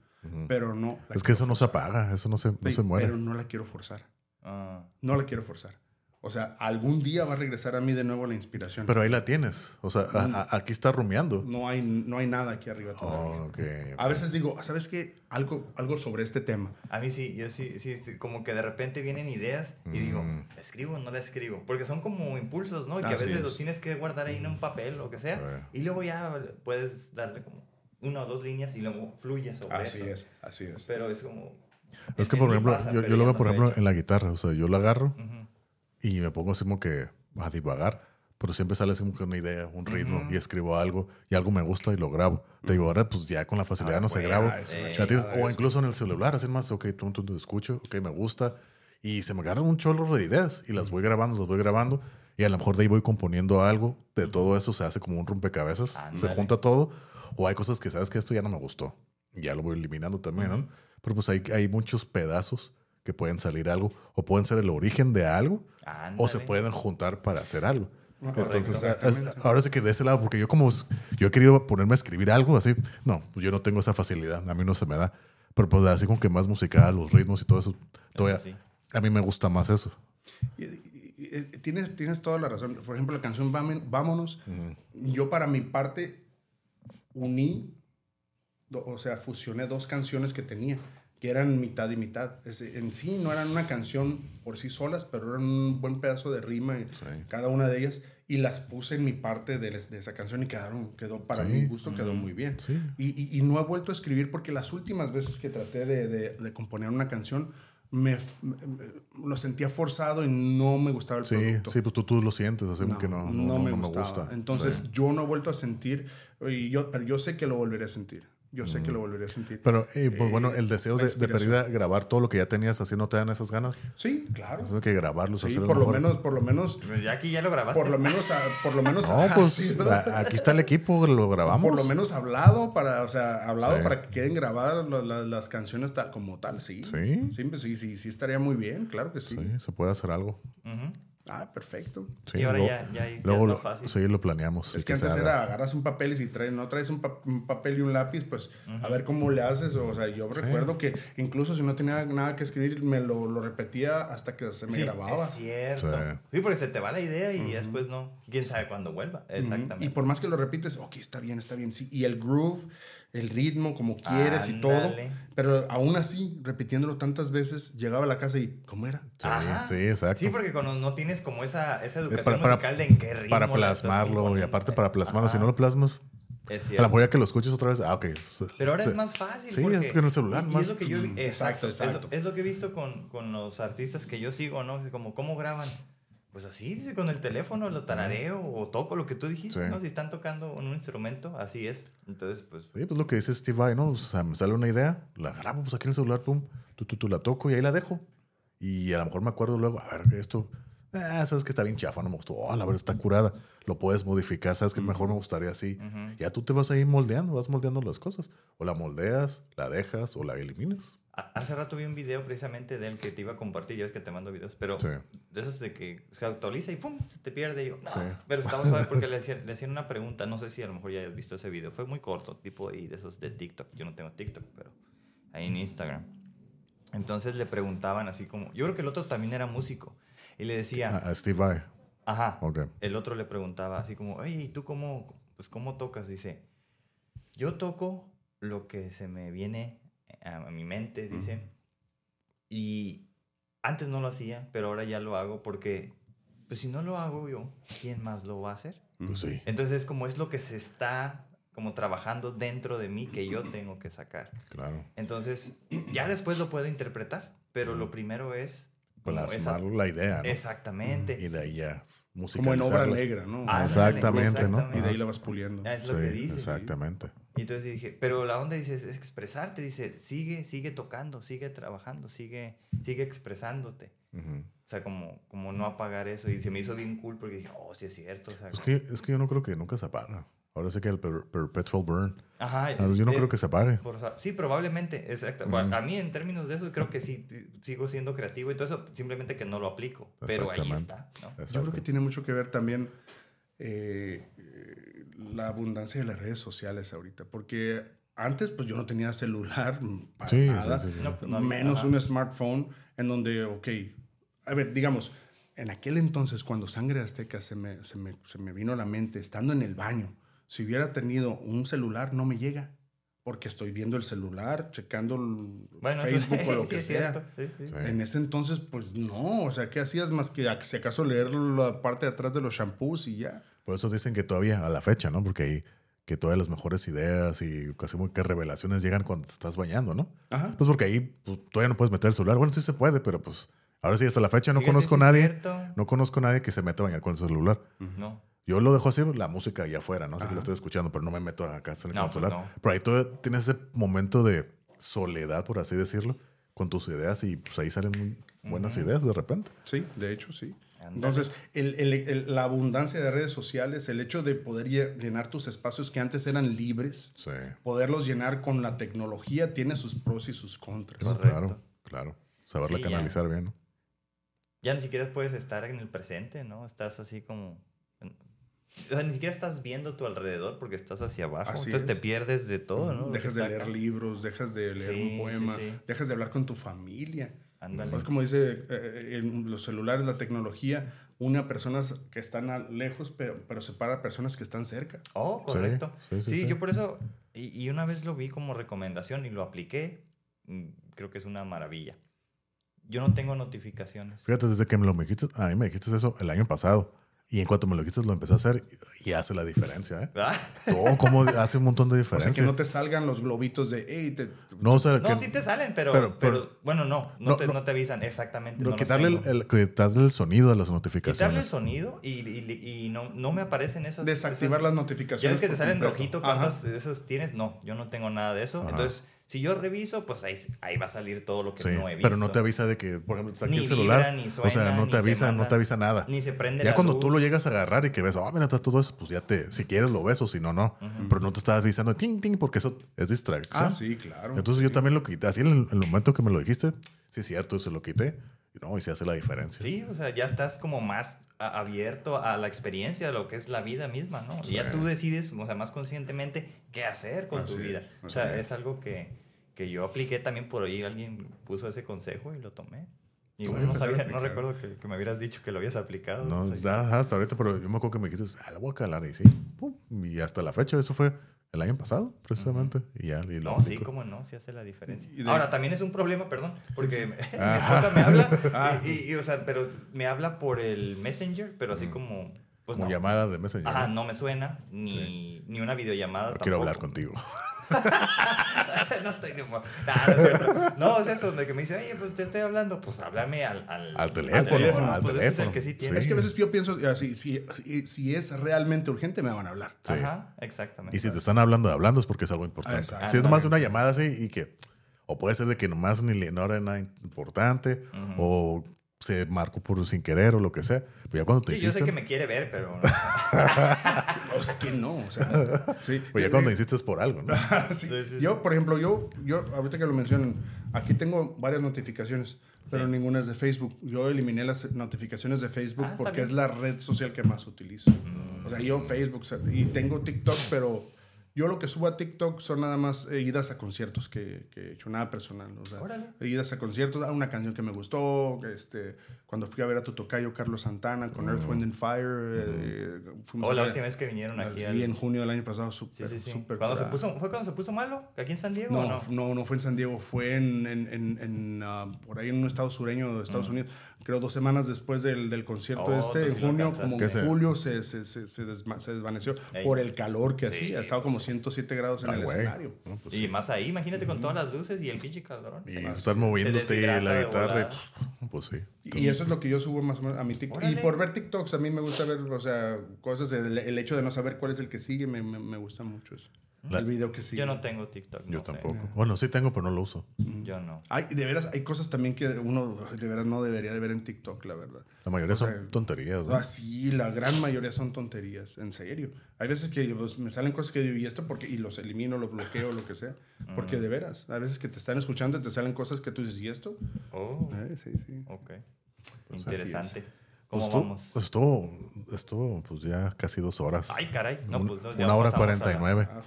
pero no. la Es que eso no se forzar. apaga, eso no se, no Sí, se muere. Pero no la quiero forzar. ah. No la quiero forzar. O sea, algún día va a regresar a mí de nuevo la inspiración. Pero ahí la tienes. O sea, a- a- aquí está rumiando. no, hay, no hay nada aquí arriba todavía. Oh, ok. A veces digo, ¿sabes qué? Algo, algo sobre este tema. A mí sí, yo sí, sí, sí, como que de repente vienen ideas y digo, Mm. ¿la escribo o no la escribo? Porque son como impulsos, ¿no? Y que a Así veces es. los tienes que guardar ahí en un papel o lo que sea. Sí. Y luego ya puedes darle como una o dos líneas y luego fluye sobre Así eso. es, así es. Pero es como... Es que, por ejemplo, yo, yo lo veo, por ejemplo, en la guitarra. O sea, yo la agarro y me pongo así como que a divagar. Pero siempre sale así como que una idea, un ritmo, y escribo algo, y algo me gusta y lo grabo. Te digo, ahora pues ya con la facilidad Ah, no se grabo. es una O eso. incluso en el celular, así más, ok, tú, tú, tú escucho, ok, me gusta. Y se me agarran un chorro de ideas y las voy grabando, las voy grabando. Y a lo mejor de ahí voy componiendo algo. De todo eso se hace como un rompecabezas. Se junta todo. O hay cosas que sabes que esto ya no me gustó. Ya lo voy eliminando también, ¿no? Pero pues hay, hay muchos pedazos que pueden salir algo. O pueden ser el origen de algo. O se pueden juntar para hacer algo. Entonces, ahora sí que de ese lado, porque yo como yo he querido ponerme a escribir algo así, no, pues yo no tengo esa facilidad, a mí no se me da. Pero pues así como que más musical, los ritmos y todo eso, todavía, sí. a mí me gusta más eso. Y- y- y- eh, tienes, tienes toda la razón. Por ejemplo, la canción Vámonos, yo para mi parte uní, o sea, fusioné dos canciones que tenía, que eran mitad y mitad. Es- en sí no eran una canción por sí solas, pero eran un buen pedazo de rima en cada una de ellas y las puse en mi parte de, les- de esa canción y quedaron, quedó para Sí. mi gusto, quedó muy bien. Sí. Y, y- y no he vuelto a escribir porque las últimas veces que traté de, de- de componer una canción me, me- lo sentía forzado y no me gustaba el Sí, producto. sí, pues tú, tú lo sientes, así como que no, no, no- me no me gusta. Entonces Sí. yo no he vuelto a sentir, y yo, pero yo sé que lo volveré a sentir. Yo sé que lo volveré a sentir. Pero, eh, pues Eh, bueno, el deseo de, de perdida grabar todo lo que ya tenías, así no te dan esas ganas. Sí, claro. Tengo que grabarlos, Sí, hacer por lo mejor. menos, por lo menos, Pues ya aquí ya lo grabaste. por lo menos, a- por lo menos, No, pues aquí está el equipo, lo grabamos. por lo menos hablado para, o sea, hablado Sí. para que queden grabadas la- la- las canciones tal, como tal, sí. Sí. Sí, pues sí, sí, sí estaría muy bien, claro que sí. Sí, se puede hacer algo. Ujú. Ah, perfecto. Sí, Y ahora luego- ya- ya- ya luego es lo, más fácil. Sí, lo planeamos. Es que antes era agarras un papel y si traes, no traes un, pa- un papel y un lápiz, pues a ver cómo le haces. O sea, yo recuerdo que incluso si no tenía nada que escribir, me lo, lo repetía hasta que se me Sí, grababa. Es cierto. Sí. Sí. porque se te va la idea y después no. Quién sabe cuándo vuelva. Exactamente. Y por más que lo repites, ok, está bien, está bien. Sí, y el groove, el ritmo, como quieres y todo. Pero aún así, repitiéndolo tantas veces, llegaba a la casa y, ¿cómo era? Sí, Ajá. sí, exacto. Sí, porque cuando no tienes como esa, esa educación para- para- musical de en qué ritmo para plasmarlo y aparte para plasmarlo, si Ajá. no lo plasmas, Es a cierto. la mejor ya que lo escuches otra vez, ah, ok. Pero ahora Sí. es más fácil. Sí, porque, es que en el celular y, y más- es lo que yo exacto, exacto, es lo- exacto. Es, lo que he visto con, con los artistas que yo sigo, ¿no? Como cómo graban. Pues así, con el teléfono, lo tarareo o toco lo que tú dijiste, Sí. ¿no? Si están tocando un instrumento, así es. Entonces, pues. Sí, pues lo que dice Steve Vai, ¿no? O sea, me sale una idea, la grabo pues aquí en el celular, pum, tú, tú, tú la toco y ahí la dejo. Y a lo mejor me acuerdo luego, a ver, esto, ah, sabes que está bien chafa, no me gustó. Oh, la verdad está curada. Lo puedes modificar, sabes que mejor me gustaría así. Ya tú te vas ahí moldeando, vas moldeando las cosas. O la moldeas, la dejas o la eliminas. A- Hace rato vi un video precisamente del que te iba a compartir, ya ves que te mando videos, pero Sí. de esos de que se actualiza y ¡pum! se te pierde. Y yo, no. Sí. Pero estaba suave porque le hacían, le hacían una pregunta, no sé si a lo mejor ya has visto ese video, fue muy corto, tipo ahí de esos de TikTok. Yo no tengo TikTok, pero ahí en Instagram. Entonces le preguntaban así como, yo creo que el otro también era músico, y le decía, A, a Steve Vai. ajá, Ok. el otro le preguntaba así como, oye, ¿y tú cómo, pues, cómo tocas? Dice, yo toco lo que se me viene a, a mi mente, dice. Y antes no lo hacía, pero ahora ya lo hago porque, pues si no lo hago yo, ¿quién más lo va a hacer? Pues sí, Entonces, como es lo que se está como trabajando dentro de mí que yo tengo que sacar. claro. Entonces, ya después lo puedo interpretar, pero lo primero es... Plasmar esa- la idea, ¿no? Exactamente. Y de ahí ya Como en obra negra, ¿no? Ah, Exactamente, ¿no? Y de ahí la vas puliendo. Ah, Es lo Sí, que dice. exactamente. Y entonces dije, pero la onda dice, es expresarte, dice, sigue, sigue tocando, sigue trabajando, sigue, sigue expresándote. Ujú. O sea, como, como no apagar eso. Y se me hizo bien cool porque dije, oh, sí es cierto. O sea, Es que, es que yo no creo que nunca se apaga. Ahora sé que el per- perpetual burn. Ajá. Ah, Yo no eh, creo que se apague. por- sí, probablemente, exacto. Bueno, A mí en términos de eso creo que sí sigo siendo creativo y todo eso, simplemente que no lo aplico. Pero ahí está. ¿no? Yo creo que tiene mucho que ver también eh, la abundancia de las redes sociales ahorita, porque antes pues yo no tenía celular para Sí, nada, sí, sí. No, pues, menos ajá. un smartphone en donde, ok, a ver, digamos, en aquel entonces cuando Sangre Azteca se me, se me, se me vino a la mente, estando en el baño, si hubiera tenido un celular no me llega. Porque estoy viendo el celular, checando el Bueno, eso Facebook o lo sí que sea. cierto. En ese entonces, pues no, o sea, ¿qué hacías más que si acaso leer la parte de atrás de los shampoos y ya? Por eso dicen que todavía, a la fecha, ¿no? Porque ahí, que todas las mejores ideas y casi muy que revelaciones llegan cuando te estás bañando, ¿no? Ajá. Pues porque ahí pues, todavía no puedes meter el celular. Bueno, sí se puede, pero pues ahora sí, hasta la fecha no Fíjate, conozco a nadie. No conozco a nadie que se meta a bañar con el celular. No. Yo lo dejo así, la música allá afuera, no sé que la estoy escuchando, pero no me meto acá No, el pues celular. no. Pero ahí tú tienes ese momento de soledad, por así decirlo, con tus ideas y pues ahí salen muy buenas ideas de repente. Sí, de hecho, sí. Entonces, el- el- el- la abundancia de redes sociales, el hecho de poder lle- llenar tus espacios que antes eran libres, Sí. poderlos llenar con la tecnología, tiene sus pros y sus contras. No, Correcto. claro, claro. Saberla Sí, ya. canalizar bien, ¿no? Ya ni siquiera puedes estar en el presente, ¿no? Estás así como... O sea, ni siquiera estás viendo tu alrededor porque estás hacia abajo. Así Entonces te es. pierdes de todo, ¿no? Dejas de leer acá. libros, dejas de leer Sí, un sí, poema, sí. dejas de hablar con tu familia. Ándale. Es como dice eh, en los celulares, la tecnología, une a personas que están a- lejos, pero, pero separa a personas que están cerca. Oh, Sí, correcto. sí, Sí, sí, sí. yo por eso... Y, y una vez lo vi como recomendación y lo apliqué. mm, Creo que es una maravilla. Yo no tengo notificaciones. Fíjate, desde que me lo dijiste, a mí me dijiste eso el año pasado. Y en cuanto me lo dijiste, lo empecé a hacer y hace la diferencia, ¿eh? ¿Ah? Todo como hace un montón de O diferencia. sea, que no te salgan los globitos de, hey, te, No, o sea, No, que sí te salen, pero, pero- pero, pero- bueno, no, no, No, te, no. no te avisan exactamente. no, quitarle, el, el- quitarle el sonido a las Quitarle el notificaciones. sonido y, y- y no, no me aparecen esos. desactivar esos- las notificaciones. Ya ves que te salen completo. rojito cuántos de esos tienes. No, yo no tengo nada de eso. Ajá. Entonces, si yo reviso, pues ahí, ahí va a salir todo lo que Sí, no he visto. pero no te avisa de que, por ejemplo, está aquí Ni el celular. vibra, ni o sea, suena, no ni te te avisa, no te avisa nada. Ni se prende Ya la cuando luz. tú lo llegas a agarrar y que ves, oh, mira, está todo eso, pues ya te, si quieres lo ves o si no, no. Pero no te estás avisando, ting, ting, porque eso es distracción. Ah, sí, claro. Entonces yo también lo quité. Así en el, el momento que me lo dijiste, sí es cierto, se lo quité. Y no, y se hace la diferencia. Sí, o sea, ya estás como más abierto a la experiencia de lo que es la vida misma, ¿no? Ya tú decides, o sea, más conscientemente qué hacer con tu Así vida. es, o sea, así es algo que, que yo apliqué también por ahí. Alguien puso ese consejo y lo tomé. Y bueno, no sabía, no recuerdo que, que me hubieras dicho que lo habías aplicado. No, hasta ahorita, pero yo me acuerdo que me dijiste, ah, la voy a calar y sí. pum, y hasta la fecha, eso fue el año pasado, precisamente. Y ya, y lo No, sí, cómo no, sí hace la diferencia. De- Ahora, también es un problema, perdón, porque mi esposa me habla, Ah. y, y, o sea, pero me habla por el Messenger, pero así como, pues Como no. llamada de Messenger. Ajá, ¿no? no me suena, ni, ni una videollamada No quiero hablar tampoco. contigo. no estoy de humor. No, es cierto. No, es eso, de que me dice, oye, pues te estoy hablando, pues háblame al, al, Al teléfono, al pues ese es el teléfono. que sí Sí. tiene. Es que a veces yo pienso, si, si, si es realmente urgente, me van a hablar. Sí. Ajá, exactamente. Y si te están hablando de hablando es porque es algo importante. Exacto. Si es nomás una llamada así y que, O puede ser de que nomás ni le- no era nada importante, o se marcó por sin querer o lo que sea. Pero ya cuando te Sí, yo sé que me quiere ver, pero no. O sea, ¿quién no? O sea, sí. pues ya cuando hiciste es por algo, ¿no? Sí. Sí, sí, Yo, por ejemplo, yo, yo, ahorita que lo mencionan, aquí tengo varias notificaciones, pero Sí. ninguna es de Facebook. Yo eliminé las notificaciones de Facebook Ah, porque es la red social que más utilizo. Mm. O sea, yo Facebook y tengo TikTok, pero yo lo que subo a TikTok son nada más eh, idas a conciertos que, que he hecho, nada personal. O sea, Órale. idas a conciertos, a una canción que me gustó, este, cuando fui a ver a tu tocayo Carlos Santana con Earth, Wind and Fire. eh, fuimos O a la última vez que vinieron aquí. Sí, al- en junio del año pasado, súper, sí, sí. se puso, ¿Fue cuando se puso malo? ¿Aquí en San Diego o No, no? no, no, fue en San Diego, fue en, en, en, en, ah, por ahí en un estado sureño de Estados Unidos. Creo dos semanas después del, del concierto. Oh, este, en junio, como ¿Qué en julio se, se, se, se, desma- se desvaneció Ey. por el calor que Sí, hacía. Estaba como 107 grados en Ah, el güey. escenario. No, pues Y más ahí, imagínate con todas las luces y el pinche calorón. Y estar moviéndote y la guitarra. y, pues sí. Y eso es lo que yo subo más o menos a mi TikTok. Y por ver TikToks, a mí me gusta ver, o sea, cosas, el, el hecho de no saber cuál es el que sigue, me, me, me gusta mucho eso. La- el video que sigue. Yo no tengo TikTok. Yo no sé. tampoco. Bueno, sí tengo, pero no lo uso. Yo no. Hay, de veras, hay cosas también que uno de veras no debería de ver en TikTok, la verdad. La mayoría O sea, son tonterías, ¿no? Ah, sí, la gran mayoría son tonterías, en serio. Hay veces que pues, me salen cosas que digo, ¿y esto porque Y los elimino, los bloqueo, lo que sea. Porque Mm. de veras, hay veces que te están escuchando y te salen cosas que tú dices, ¿y esto? Oh, Eh, sí, sí. ok. Pues Interesante. Pues ¿Cómo estuvo- vamos? pues estuvo, estuvo, pues ya casi dos horas. Ay, caray. No, Un- pues no, ya una hora cuarenta y nueve. Ah.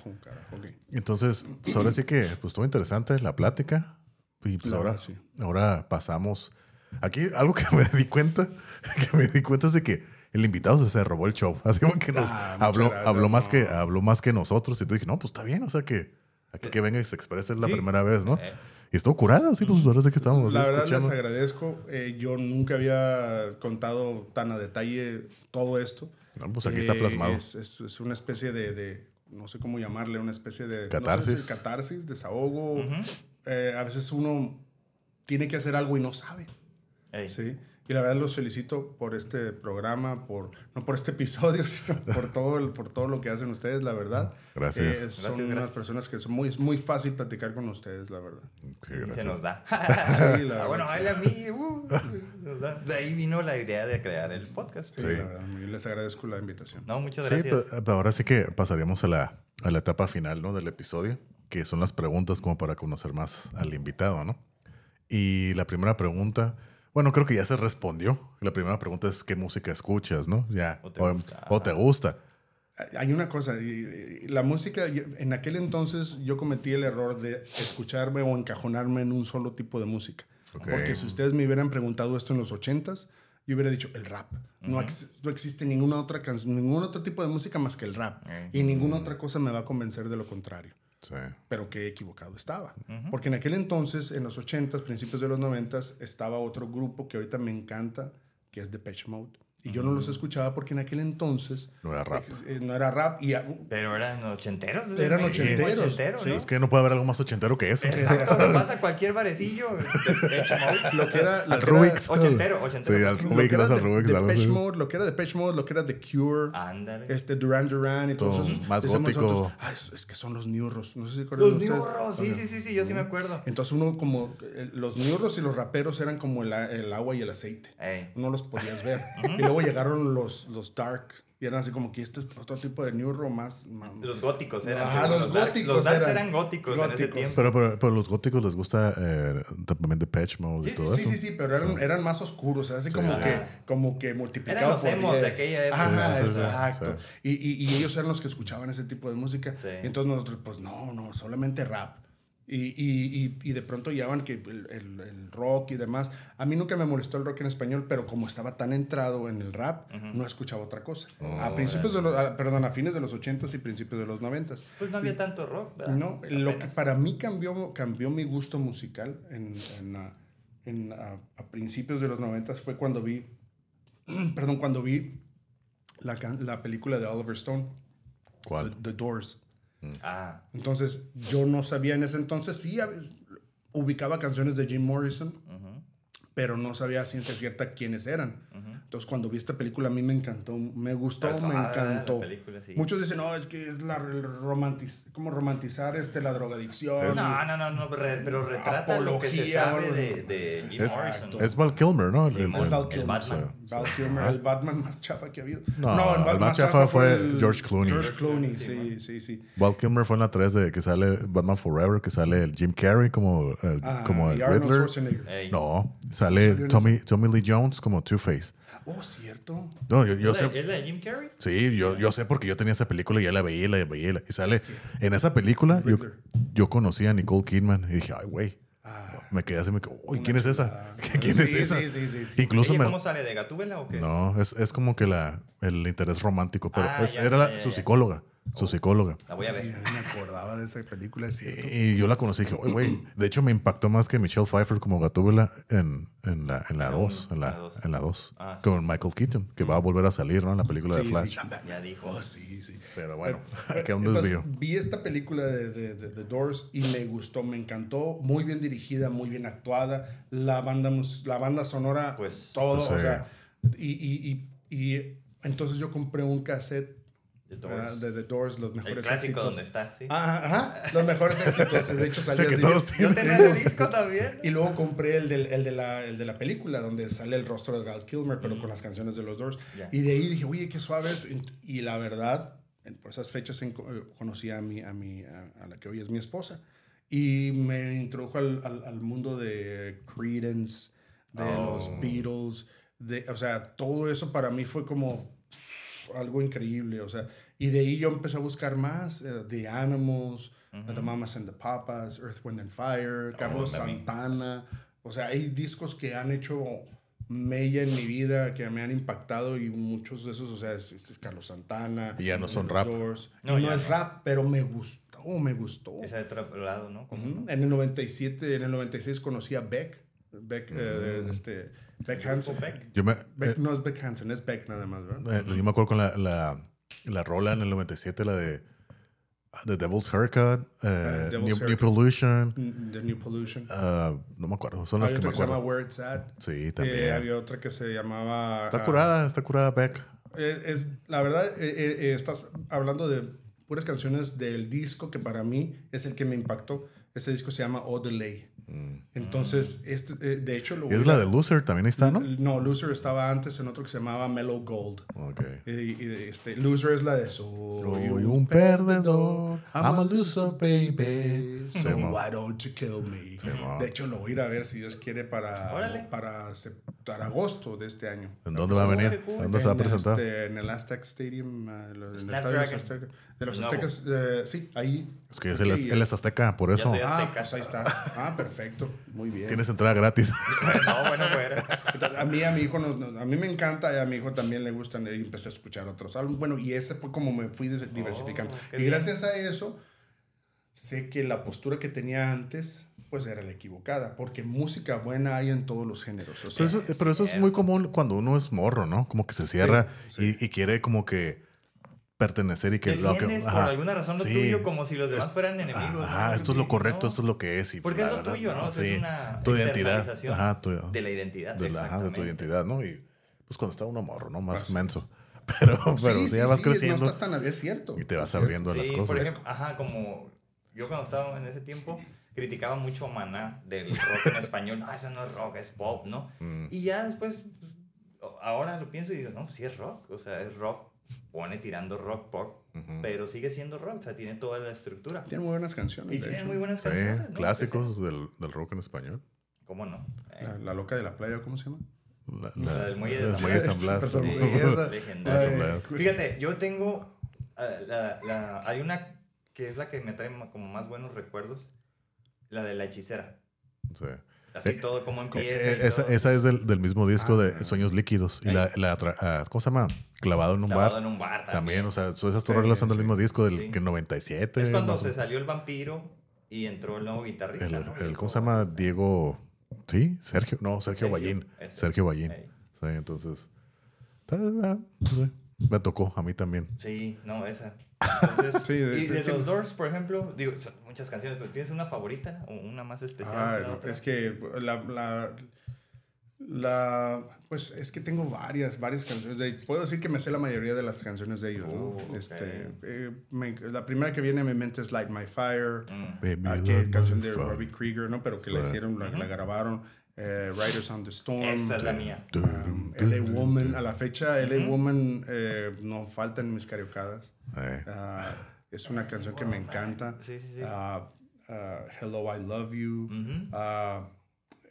Entonces, pues ahora sí que pues, estuvo interesante la plática. Y pues ahora, sí. ahora pasamos. Aquí algo que me di cuenta, que me di cuenta es de que el invitado se, se robó el show. Así como que nos Ah, habló, gracias, habló, más no. que, habló más que nosotros. Y tú dije, no, pues está bien. O sea que aquí que venga y se exprese es la Sí. primera vez, ¿no? Eh. Y estuvo curada, sí, pues ahora sí que estábamos La así verdad escuchando. les agradezco. Eh, yo nunca había contado tan a detalle todo esto. No, pues aquí está Eh, plasmado. Es, es- es una especie de, de- no sé cómo llamarle, una especie de... no sé Catarsis. si catarsis, desahogo. Eh, a veces uno tiene que hacer algo y no sabe. Ey. Sí. Y la verdad los felicito por este programa, por no por este episodio, sino por todo, el- por todo lo que hacen ustedes, la verdad. Gracias. Eh, son Gracias, unas gracias. personas que son muy, es muy fácil platicar con ustedes, la verdad. Ok, Se gracias. nos da. Sí, la Ah, bueno, él a mí. uh, nos da. De ahí vino la idea de crear el podcast. Sí, Sí. la verdad. Yo les agradezco la invitación. No, muchas Sí, gracias. pero, pero ahora sí que pasaríamos a la, a la etapa final ¿no? del episodio, que son las preguntas como para conocer más al invitado, ¿no? Y la primera pregunta, bueno, creo que ya se respondió. La primera pregunta es qué música escuchas, ¿no? Ya. O te o, gusta. o te gusta. Hay una cosa, la música, en aquel entonces yo cometí el error de escucharme o encajonarme en un solo tipo de música. Porque si ustedes me hubieran preguntado esto en los ochentas, yo hubiera dicho el rap. no, ex- no existe ninguna otra canción, ningún otro tipo de música más que el rap. Y ninguna otra cosa me va a convencer de lo contrario. Sí. Pero qué equivocado estaba. Porque en aquel entonces, en los 80s, principios de los 90s, estaba otro grupo que ahorita me encanta, que es Depeche Mode. Y yo no los escuchaba porque en aquel entonces No era rap. eh, no era rap. Y Pero eran ochenteros. ¿es Eran ochenteros, ochentero, sí. ¿no? Es que no puede haber algo más ochentero que eso. Exacto, vas a cualquier barecillo. de lo que era... lo Al que era- Rubik's. Ochentero, ochentero. Sí, al Lo que era al de- Depeche. Mode, lo que era Depeche Mode, lo que era The Cure, Ándale. este Duran Duran y todo Todo eso. más Decíamos gótico. nosotros, "Ah, es, es que son los Newros. No sé si se acuerdan Los. Newros, sí, sí, sí, sí, yo sí me acuerdo. Entonces uno como... eh, Los Newros y los raperos eran como el, el agua y el aceite. Ey. no los podías ver. y luego llegaron los, los dark y eran así como que este es otro tipo de neuro más... más- Los góticos eran. Los darks. góticos Los darks eran. eran góticos, en ese tiempo. Pero, pero, los góticos les gusta eh, también Depeche Mode y Sí, todo Sí, eso. sí, sí, pero eran, eran más oscuros, así como, Ajá. que, como que multiplicado Eran los por emos de 10. aquella época. Ajá, Sí, sí, sí, exacto. sí. Y, y- y ellos eran los que escuchaban ese tipo de música. Sí. Y entonces nosotros, pues no, no, solamente rap. Y, y, y, y de pronto llevaban que el, el- el rock y demás. A mí nunca me molestó el rock en español, pero como estaba tan entrado en el rap, no escuchaba otra cosa. a principios de los, a- perdón, a fines de los 80s y principios de los 90s. Pues no había tanto rock, ¿verdad? No, lo que Apenas. para mí cambió, cambió mi gusto musical en, en, ah, en, ah, a principios de los 90 fue cuando vi, perdón, cuando vi la, can- la película de Oliver Stone, The, ¿Cuál? The Doors. Ah, Entonces, yo no sabía en ese entonces, sí, ubicaba canciones de Jim Morrison, pero no sabía a ciencia cierta quiénes eran. Entonces, cuando vi esta película, a mí me encantó, me gustó, me encantó. película, sí. Muchos dicen, no, es que es la el romantiz como romantizar este, la drogadicción. No, no, no, no, re- pero retrata lo que se sabe de, de Jim Es, Morrison. es Val Kilmer, ¿no? El- Sí, el- Es Val el- Kilmer. Batman. Val Kilmer, el Batman más chafa que ha habido. No, el más chafa fue George Clooney. George Clooney, Sí, sí, sí, sí. Val Kilmer fue en la 3 de que sale Batman Forever, que sale el Jim Carrey como el, Ah, como el Riddler. No, sale Tommy, Tommy Lee Jones como Two-Face. Oh, cierto. No, yo, yo ¿Es, la, sé. ¿Es la de Jim Carrey? Sí, yo, yo sé porque yo tenía esa película y ya la veía y la veía. y la- Y sale en esa película. Yo, yo conocí a Nicole Kidman y dije, ay, güey. Me quedé así, me quedé, uy, ¿quién es esa? ¿Quién Sí, es esa? sí, sí, sí, sí. Incluso ¿Ella me. cómo sale? ¿De Gatúbela o qué? No, es, es como que la, el interés romántico, pero Ah, es- ya, era la- ya, su ya. psicóloga. Su psicóloga. La voy a ver. me acordaba de esa película, es cierto. Y yo la conocí y dije, oye, güey. De hecho, me impactó más que Michelle Pfeiffer como Gatúbela en, en la 2. En la La 2. uno, En la la dos. 2. En la dos. Ah, sí. Con Michael Keaton, que va a volver a salir, ¿no? En la película de Sí, Flash. sí. Ya dijo. Oh, sí, sí. Pero bueno, que un entonces, desvío. Vi esta película de, de, de The Doors y me gustó, me encantó. Muy bien dirigida, muy bien actuada. La banda, la banda sonora, Pues, todo. pues, o sea, y, y, y, y entonces yo compré un cassette The ¿verdad? Doors. de The Doors, los El mejores clásico éxitos. donde está, sí. Ajá, ajá, los mejores éxitos. De hecho, O sea, salía que así. todos Yo tienen. tenía ese disco también. Y luego compré el, del, el, de la, el de la película, donde sale el rostro de Gal Kilmer, pero con las canciones de los Doors. Ya. Y de ahí dije, oye, qué suave. Y la verdad, en- por esas fechas en- eh, conocí a, mi, a, mi, a, a la que hoy es mi esposa. Y me introdujo al, al, al mundo de Creedence, de Oh. los Beatles. De, o sea, todo eso para mí fue como algo increíble. O sea, y de ahí yo empecé a buscar más. eh, The Animals, The Mamas and the Papas, Earth, Wind and Fire, Carlos también. Santana. O sea, hay discos que han hecho mella en mi vida, que me han impactado y muchos de esos, o sea, es, es Carlos Santana. Y ya no son rap. Doors. No, No, es no. rap, pero me gustó, me gustó. Esa de otro lado, ¿no? Como- Ujú. En el 97, en el 96 conocí a Beck. Beck, eh, este, Beck Hansen. Beck. Yo me, Beck, no es Beck Hansen, es Beck nada más, ¿verdad? eh, yo me acuerdo con la, la, la rola en el 97, la de The Devil's Haircut, eh, Ah, Devil's New, New Haircut. Pollution. Mm, The New Pollution. ah, no me acuerdo, son las Hay que otra me que se llama acuerdo. Where It's At. Sí, Eh, también. había otra que se llamaba... Está ah, curada, está curada Beck. Eh, la verdad, eh, eh, eh, estás hablando de puras canciones del disco que para mí es el que me impactó. Ese disco se llama O Delay. Entonces, este, eh, de hecho, lo Mm. Y es la a- de Loser, también está, ¿no? No, Loser estaba antes en otro que se llamaba Mellow Gold. Ok. Y, y este, Loser es la de Soy Soy un perdedor, I'm a loser, baby. So why don't you kill me? de hecho, lo voy a ir a ver si Dios quiere para, Órale. para, para agosto de este año. ¿En dónde va a venir? ¿Dónde se va a En el, presentar? este, en el Aztec Stadium, ah, lo- en el estadio de los. Aztecas. De los No. Aztecas, eh, sí, ahí. Es que es el, él es azteca, por eso. soy Ah, Azteca. pues ahí está. Ah, perfecto. Muy bien. Tienes entrada gratis. No, bueno, fuera. Entonces, A mí, a mi hijo, nos- nos- a mí me encanta y a mi hijo también le gustan. Y empecé a escuchar otros álbumes. Bueno, y ese fue como me fui diversificando. Oh, y bien. gracias a eso, sé que la postura que tenía antes, pues era la equivocada. Porque música buena hay en todos los géneros. O sea, Pero eso, pero eso es muy común cuando uno es morro, ¿no? Como que se cierra Y, y quiere como que pertenecer y que lo que. Defiendes por ajá. alguna razón lo Sí. tuyo como si los demás fueran enemigos. Ajá, ¿no? esto es lo Sí, correcto, no. esto es lo que es. Y Porque pues, es lo tuyo, ¿no? O sea, es una tu identidad. Ajá, tu, de la identidad. de, la- ajá, de tu identidad, ¿no? Y pues cuando está uno morro, ¿no? Más Así menso. Pero, pero sí, si sí, ya vas sí, creciendo No estás tan es cierto. y te vas Es abriendo a las Sí, cosas. por ejemplo, ajá, como yo cuando estaba en ese tiempo criticaba mucho a Maná del rock en español. Ah, eso no es rock, es pop, ¿no? Mm. Y ya después, pues, ahora lo pienso y digo, no, pues sí es rock. O sea, es rock, pone tirando rock pop, pero sigue siendo rock. O sea, tiene toda la estructura. Tiene muy buenas canciones. Y tiene hecho. muy buenas Sí, canciones. ¿no? clásicos del, del rock en español. ¿Cómo no? Eh, La, la loca de la playa, ¿cómo se llama? La, La del muelle de San muelle de. San Blas. Perdón, sí. sí, esa. Legendario. San Blas. Fíjate, yo tengo. la, la- hay una que es la que me trae como más buenos recuerdos. La de la hechicera. Sí. Así Eh, todo como Eh, empieza. eh, esa, todo. esa es del, del mismo disco Ah. de Sueños Líquidos. Y la, la ah, ¿cómo se llama? Clavado en un Clavado bar. en un bar también. También, o sea, so- esas Sí, son del mismo disco del Sí. que 97. es cuando se salió el vampiro y entró el nuevo guitarrista. el, ¿no? el- ¿Cómo se llama? Diego. ¿Sí? Sergio. No, Sergio, Ballín. Sergio Ballín. Sí, entonces. ah, pues, sí. Me tocó, a mí también. Sí, no, esa. Entonces, Sí, de- y de- los Doors, por ejemplo, digo, son muchas canciones, pero ¿tienes una favorita o una más especial? Ah, que la no, otra? es que la, la- La, pues es que tengo varias, varias canciones de Puedo decir que me sé la mayoría de las canciones de ellos. ¿no? Oh, este, eh, me- la primera que viene a mi mente es Light My Fire, Mm. Baby, ah, que canción de. Robbie Krieger, ¿no? Pero que la hicieron, la, la grabaron. Eh, Riders on the Storm. Esa es la mía. um, LA Woman. A la fecha, LA Woman eh, no falta en mis cariocadas. Eh, Ah, es una canción que me encanta. Sí, sí, sí. Ah, ah, Hello, I Love You.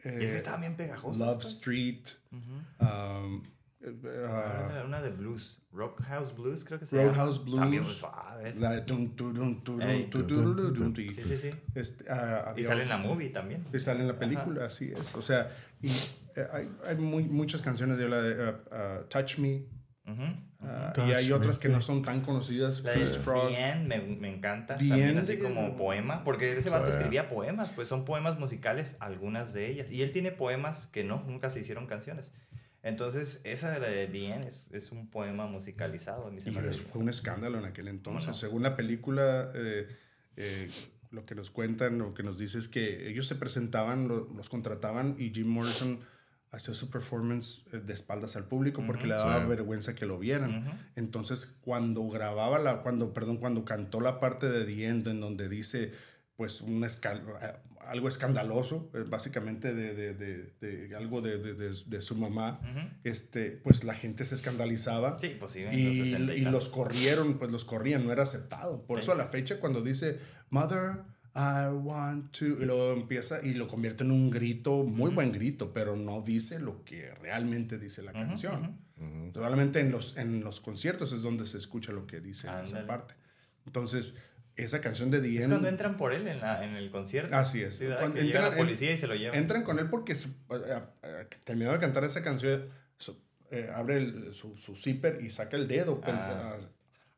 Es que eh, estaban bien pegajosas. Love pues. Street. Ujú. um, eh, ah, era una de blues. Rockhouse Blues, creo que se Roadhouse llama. Blues. También suave. la de tum, tu, dum, tu, dum, Ey. tu, tu, ru, ru, dum, tu. Sí, sí, sí. Este, ah, Y sale en la movie también. Y sale en la película, así es. O sea, y eh, hay, hay muy- muchas canciones de la de uh, uh, Touch Me. Uh, Touch y hay otras que no son tan conocidas. La de Frog. The End me, me encanta. The también End, así como eh, poema. Porque ese vato escribía poemas. Pues son poemas musicales, algunas de ellas. Y él tiene poemas que no, nunca se hicieron canciones. Entonces, esa de la de The End es, es un poema musicalizado. se Y fue un escándalo en aquel entonces. Bueno. Según la película, eh, eh, lo que nos cuentan, lo que nos dice es que ellos se presentaban, lo- los contrataban y Jim Morrison hacía su performance eh, de espaldas al público porque le daba Sí. vergüenza que lo vieran. Entonces, cuando grababa la, cuando, perdón, cuando cantó la parte de The End en donde dice, pues, un escal- eh, algo escandaloso, eh, básicamente de, de- de- de algo de, su mamá, Ujú. este, pues la gente se escandalizaba. Sí, pues sí, Y, 60 y los corrieron, pues los corrían, no era aceptado. Por Sí. eso a la fecha cuando dice, Mother, I want to, y luego empieza y lo convierte en un grito, muy buen grito, pero no dice lo que realmente dice la Ujú, canción. ujú. Probablemente en los, en los conciertos es donde se escucha lo que dice en esa parte. Entonces, esa canción de The Es cuando entran por él en, la- en el concierto. Así es. Sí. Cuando que llega entran la en- policía y se lo lleva. entran con él porque eh, eh, terminó de cantar esa canción, su- eh, abre el- su, su zipper y saca el dedo, pensa-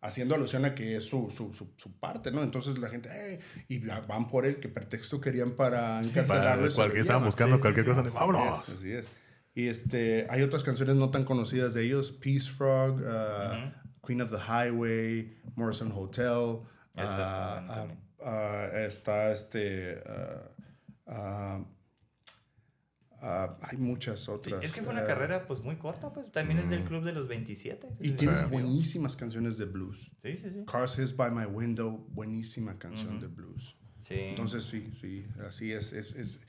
haciendo alusión a que es su, su, su, su parte, ¿no? Entonces la gente, "Ey", y va- van por él, que pretexto querían para encarcelarlo. lo cualquier, estaban llevan. buscando Sí, cualquier sí, cosa. así ¡Vámonos! es, así es. Y este, hay otras canciones no tan conocidas de ellos, Peace Frog, uh, Queen of the Highway, Morrison Hotel. Ah, ah, ah, está este... hay muchas Sí, otras. es que fue una ah, carrera pues muy corta, pues también es del club de los 27. Y tiene Sí. buenísimas canciones de blues. sí, sí. sí. Cars Hiss by My Window, buenísima canción de blues. Sí. Entonces sí, sí, así es, es, es-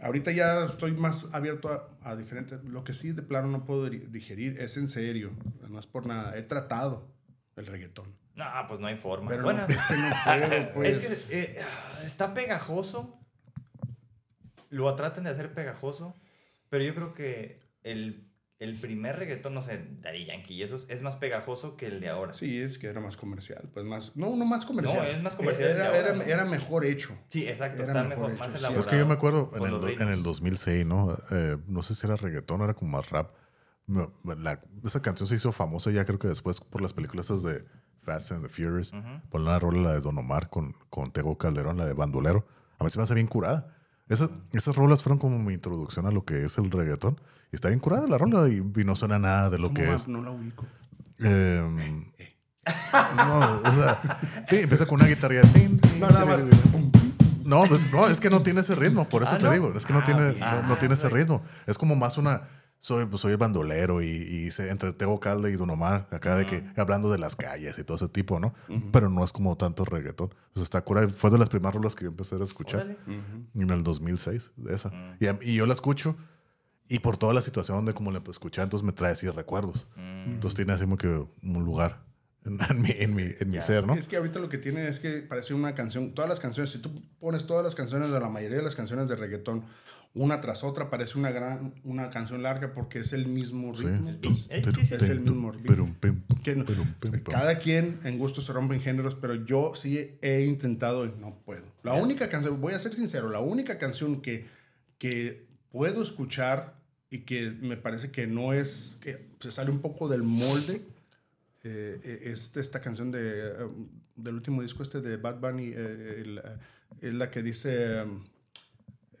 Ahorita ya estoy más abierto a, a diferentes... Lo que sí de plano no puedo di- digerir es en serio, no es por nada. He tratado el reggaetón. No, pues no hay forma. Pero bueno, no, es que no puedo, pues. es que eh, está pegajoso. Lo tratan de hacer pegajoso. Pero yo creo que el, el primer reggaetón, no sé, Daddy Yankee y esos, es más pegajoso que el de ahora. Sí, Sí, es que era más comercial, pues más... No, no más comercial. No, es más comercial Era, de ahora, era, ¿no? era mejor hecho. exacto. Era está mejor mejor, hecho, más sí. elaborado. Es que yo me acuerdo en el, en el 2006, ¿no? Eh, no sé si era reggaetón, era como más rap. La- esa canción se hizo famosa ya creo que después por las películas esas de Fast and the Furious. Por una rola la de Don Omar con, con Tego Calderón, la de Bandolero. A mí se me hace bien curada. Esas, esas rolas fueron como mi introducción a lo que es el reggaetón. Y está bien curada la rola y, y no suena nada de lo ¿Cómo que va? es. No la ubico. Em, no, o sea, sí, empieza con una guitarra. No, nada más. No, pues, no, es que no tiene ese ritmo, por eso Ah, te ¿no? digo, es que no, tiene, bien. no, no tiene ese ritmo. Es como más una, soy, pues, soy el bandolero y, y se, entre Tego Calde y Don Omar, acá de que hablando de las calles y todo ese tipo, ¿no? Pero no es como tanto reggaetón. O sea, está cura, fue de las primeras rolas que yo empecé a escuchar Órale. en el 2006, de esa. y, a- y yo la escucho y por toda la situación de cómo la escuché, entonces me trae así recuerdos. Entonces tiene así como que un lugar en, en mi, en mi, en mi ser, ¿no? Es que ahorita lo que tiene es que parece una canción, todas las canciones, si tú pones todas las canciones de la mayoría de las canciones de reggaetón, una tras otra, parece una gran, una canción larga porque es el mismo ritmo. Sí, sí, Es el mismo pum, Que cada quien en gusto se rompen géneros, pero yo sí he intentado y no puedo. La única canción, voy a ser sincero, la única canción que, que puedo escuchar y que me parece que no es, que se sale un poco del molde, eh, eh, es esta canción de, eh, del último disco este de Bad Bunny, eh, el, eh, es la que dice um,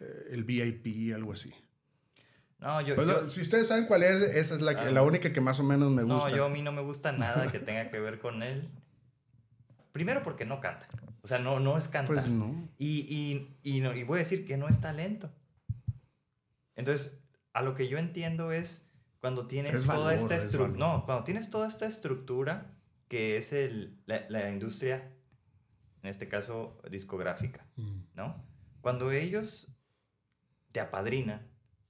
eh, el VIP, algo así. No, yo, Pues, yo- si ustedes saben cuál es, esa es la, Ah, la única que más o menos me gusta. no, yo a mí no me gusta nada que tenga que ver con él. Primero porque no canta. O sea, no, no es cantar. Pues no. Y, y, y, no- y voy a decir que no es talento. Entonces, a lo que yo entiendo es cuando tienes Es toda valor, esta es estructura. No, cuando tienes toda esta estructura que es el, la, la industria, en este caso discográfica, ¿no? Cuando ellos te apadrinan,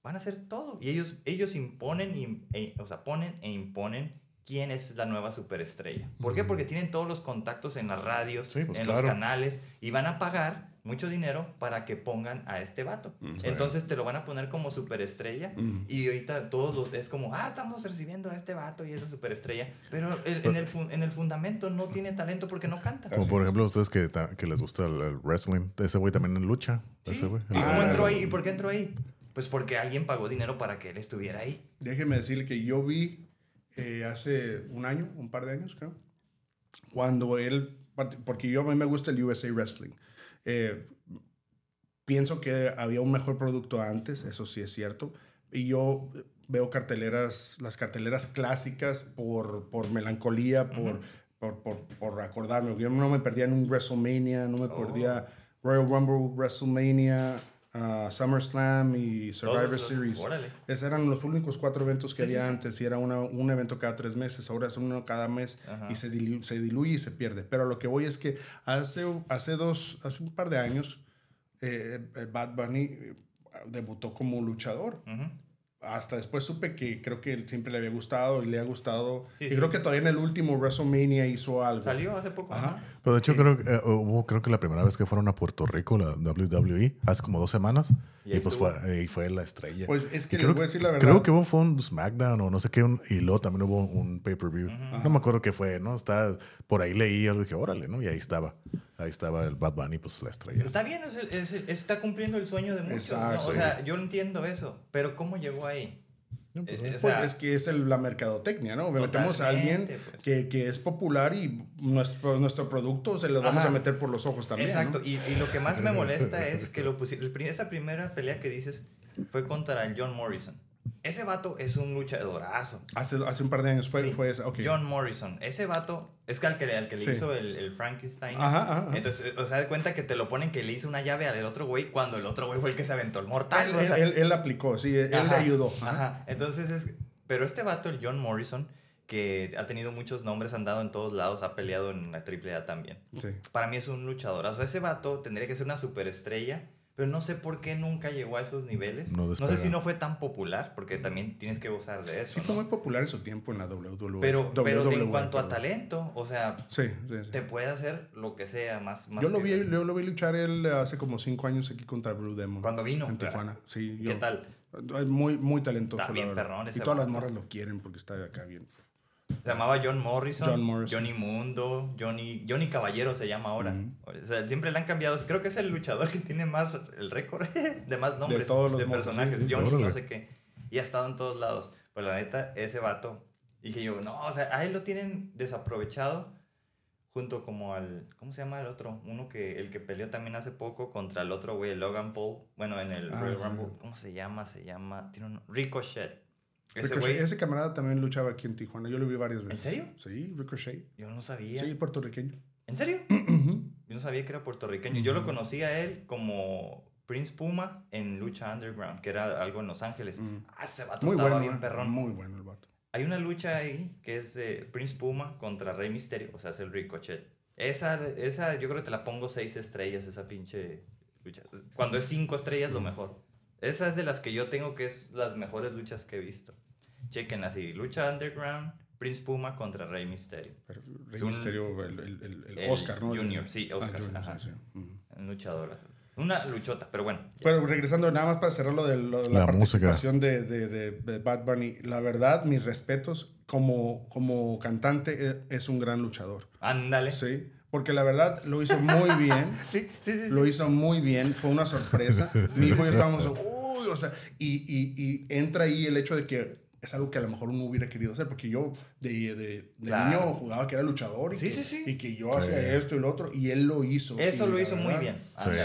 van a hacer todo. Y ellos, ellos imponen, y- e- o sea, ponen e imponen quién es la nueva superestrella. ¿Por qué? Porque tienen todos los contactos en las radios, Sí, pues en claro. los canales, y van a pagar mucho dinero para que pongan a este vato. Entonces te lo van a poner como superestrella y ahorita todos los, es como, ah, estamos recibiendo a este vato y es la superestrella. Pero el- en, el, fun- en el fundamento no tiene talento porque no canta. Como por ejemplo, ustedes que, que les gusta el, el wrestling, ese güey también en lucha. Sí. Ese güey. ¿Y cómo entró ahí? ¿Y por qué entró ahí? Pues porque alguien pagó dinero para que él estuviera ahí. Déjeme decirle que yo vi eh, hace un año, un par de años creo, cuando él, porque yo a mí me gusta el USA Wrestling. Eh, pienso que había un mejor producto antes, eso sí es cierto. Y yo veo carteleras, las carteleras clásicas por, por melancolía, por, por, por, por acordarme. Yo no me perdía en un WrestleMania, no me perdía Royal Rumble, WrestleMania, ah, SummerSlam y Survivor los- Series. órale. Esos eran los únicos cuatro eventos que había antes y era una- un evento cada tres meses. Ahora es uno cada mes Ajá. y se, dilu- se diluye y se pierde. Pero lo que voy es que hace, hace, dos, hace un par de años eh, eh, Bad Bunny eh, debutó como luchador. Hasta después supe que creo que siempre le había gustado y le ha gustado. Sí, y sí. creo que todavía en el último WrestleMania hizo algo. Salió hace poco. Ajá. ajá. Pero de hecho, creo, que, eh, hubo, creo que la primera vez que fueron a Puerto Rico, la WWE, hace como dos semanas, Y pues fue, y fue la estrella. Pues es que creo, voy a decir la verdad. creo que hubo fue un SmackDown o no sé qué, un- y luego también hubo un pay-per-view. No me acuerdo qué fue, ¿no? Está, por ahí leí algo y dije, órale, ¿no? Y ahí estaba. Ahí estaba el Bad Bunny, pues la estrella. Está bien, es el- es el- está cumpliendo el sueño de muchos. ¿no? Exacto. O sea, yo entiendo eso, pero ¿cómo llegó ahí? No, pues, Eh, o Pues sea, es que es el- la mercadotecnia, ¿no? Metemos a alguien pues. que, que es popular y nuestro, nuestro producto se lo vamos Ajá. a meter por los ojos también. Exacto, ¿no? y, y lo que más me molesta es que lo esa primera pelea que dices fue contra el John Morrison. Ese vato es un luchadorazo. Hace, hace un par de años fue, Sí, fue ok. John Morrison. Ese vato es que al que, le- al que le Sí. hizo el, el Frankenstein. Ajá. Entonces, o sea, de cuenta que te lo ponen que le hizo una llave al otro güey cuando el otro güey fue el que se aventó el mortal. él, o sea, él, él aplicó, sí, él Ajá, le ayudó. Ajá. Entonces es. Pero este vato, el John Morrison, que ha tenido muchos nombres, ha andado en todos lados, ha peleado en la AAA también. Sí. Para mí es un luchador. O sea, ese vato tendría que ser una superestrella, pero no sé por qué nunca llegó a esos niveles. No No, sé si no fue tan popular, porque también tienes que gozar de eso. Sí, fue ¿no? muy popular en su tiempo en la WWE. Pero, pero en cuanto a talento, o sea, Sí, sí, sí. te puede hacer lo que sea más. más Yo lo, vi, yo lo vi luchar él hace como cinco años aquí contra Blue Demon. Cuando vino. En Tijuana. Sí, yo- ¿Qué tal? Muy, muy talentoso. Está la bien verdad. perrón ese Y todas las morras lo quieren porque está acá bien. Se llamaba John Morrison, John Morrison. Johnny Mundo, Johnny, Johnny Caballero se llama ahora. O sea, siempre le han cambiado. Creo que es el luchador que tiene más el récord de más nombres de, todos los nombres, personajes. sí, sí. Johnny no sé qué. Y ha estado en todos lados. Pues la neta, ese vato. Dije yo, no, o sea, a él lo tienen desaprovechado junto como al, ¿cómo se llama el otro? Uno que, el que peleó también hace poco contra el otro güey, Logan Paul. Bueno, en el Ah, Royal sí. Rumble. ¿Cómo se llama? Se llama, tiene un Ricochet. Ese Ricochet, güey, ese camarada también luchaba aquí en Tijuana. Yo lo vi varias veces. serio? Sí, Ricochet. yo no sabía. Sí, puertorriqueño. ¿En serio? Yo no sabía que era puertorriqueño. Yo lo conocí a él como Prince Puma en Lucha Underground, que era algo en Los Ángeles. Ah, ese vato Muy estaba bueno, bien perrón. Muy bueno el vato. Hay una lucha ahí que es de Prince Puma contra Rey Misterio, o sea, es el Ricochet. Esa, esa yo creo que te la pongo seis estrellas, esa pinche lucha. Cuando es cinco estrellas, lo mejor. Esa es de las que yo tengo que es las mejores luchas que he visto. Chequen así, Lucha Underground, Prince Puma contra Rey Misterio. Pero Rey Es un- Misterio, el, el, el- Oscar, ¿no? Junior, sí, Ah, Oscar, Junior, ajá. sí, sí. Ujú. Luchadora. Una luchota, pero bueno. ya. Pero regresando nada más para cerrar lo de, lo de la, La música. participación de, de, de- Bad Bunny, la verdad, mis respetos, como, como cantante eh, es un gran luchador. Ándale. Sí, porque la verdad lo hizo muy bien. Sí, sí, sí. Lo hizo muy bien, fue una sorpresa. Mi hijo y yo estábamos, uy, o sea, y, y, y entra ahí el hecho de que es algo que a lo mejor uno hubiera querido hacer, porque yo de, de, de Claro. niño jugaba que era luchador y, Sí, que, sí, sí. y que yo hacía esto y lo otro, y él lo hizo. Eso lo hizo muy bien.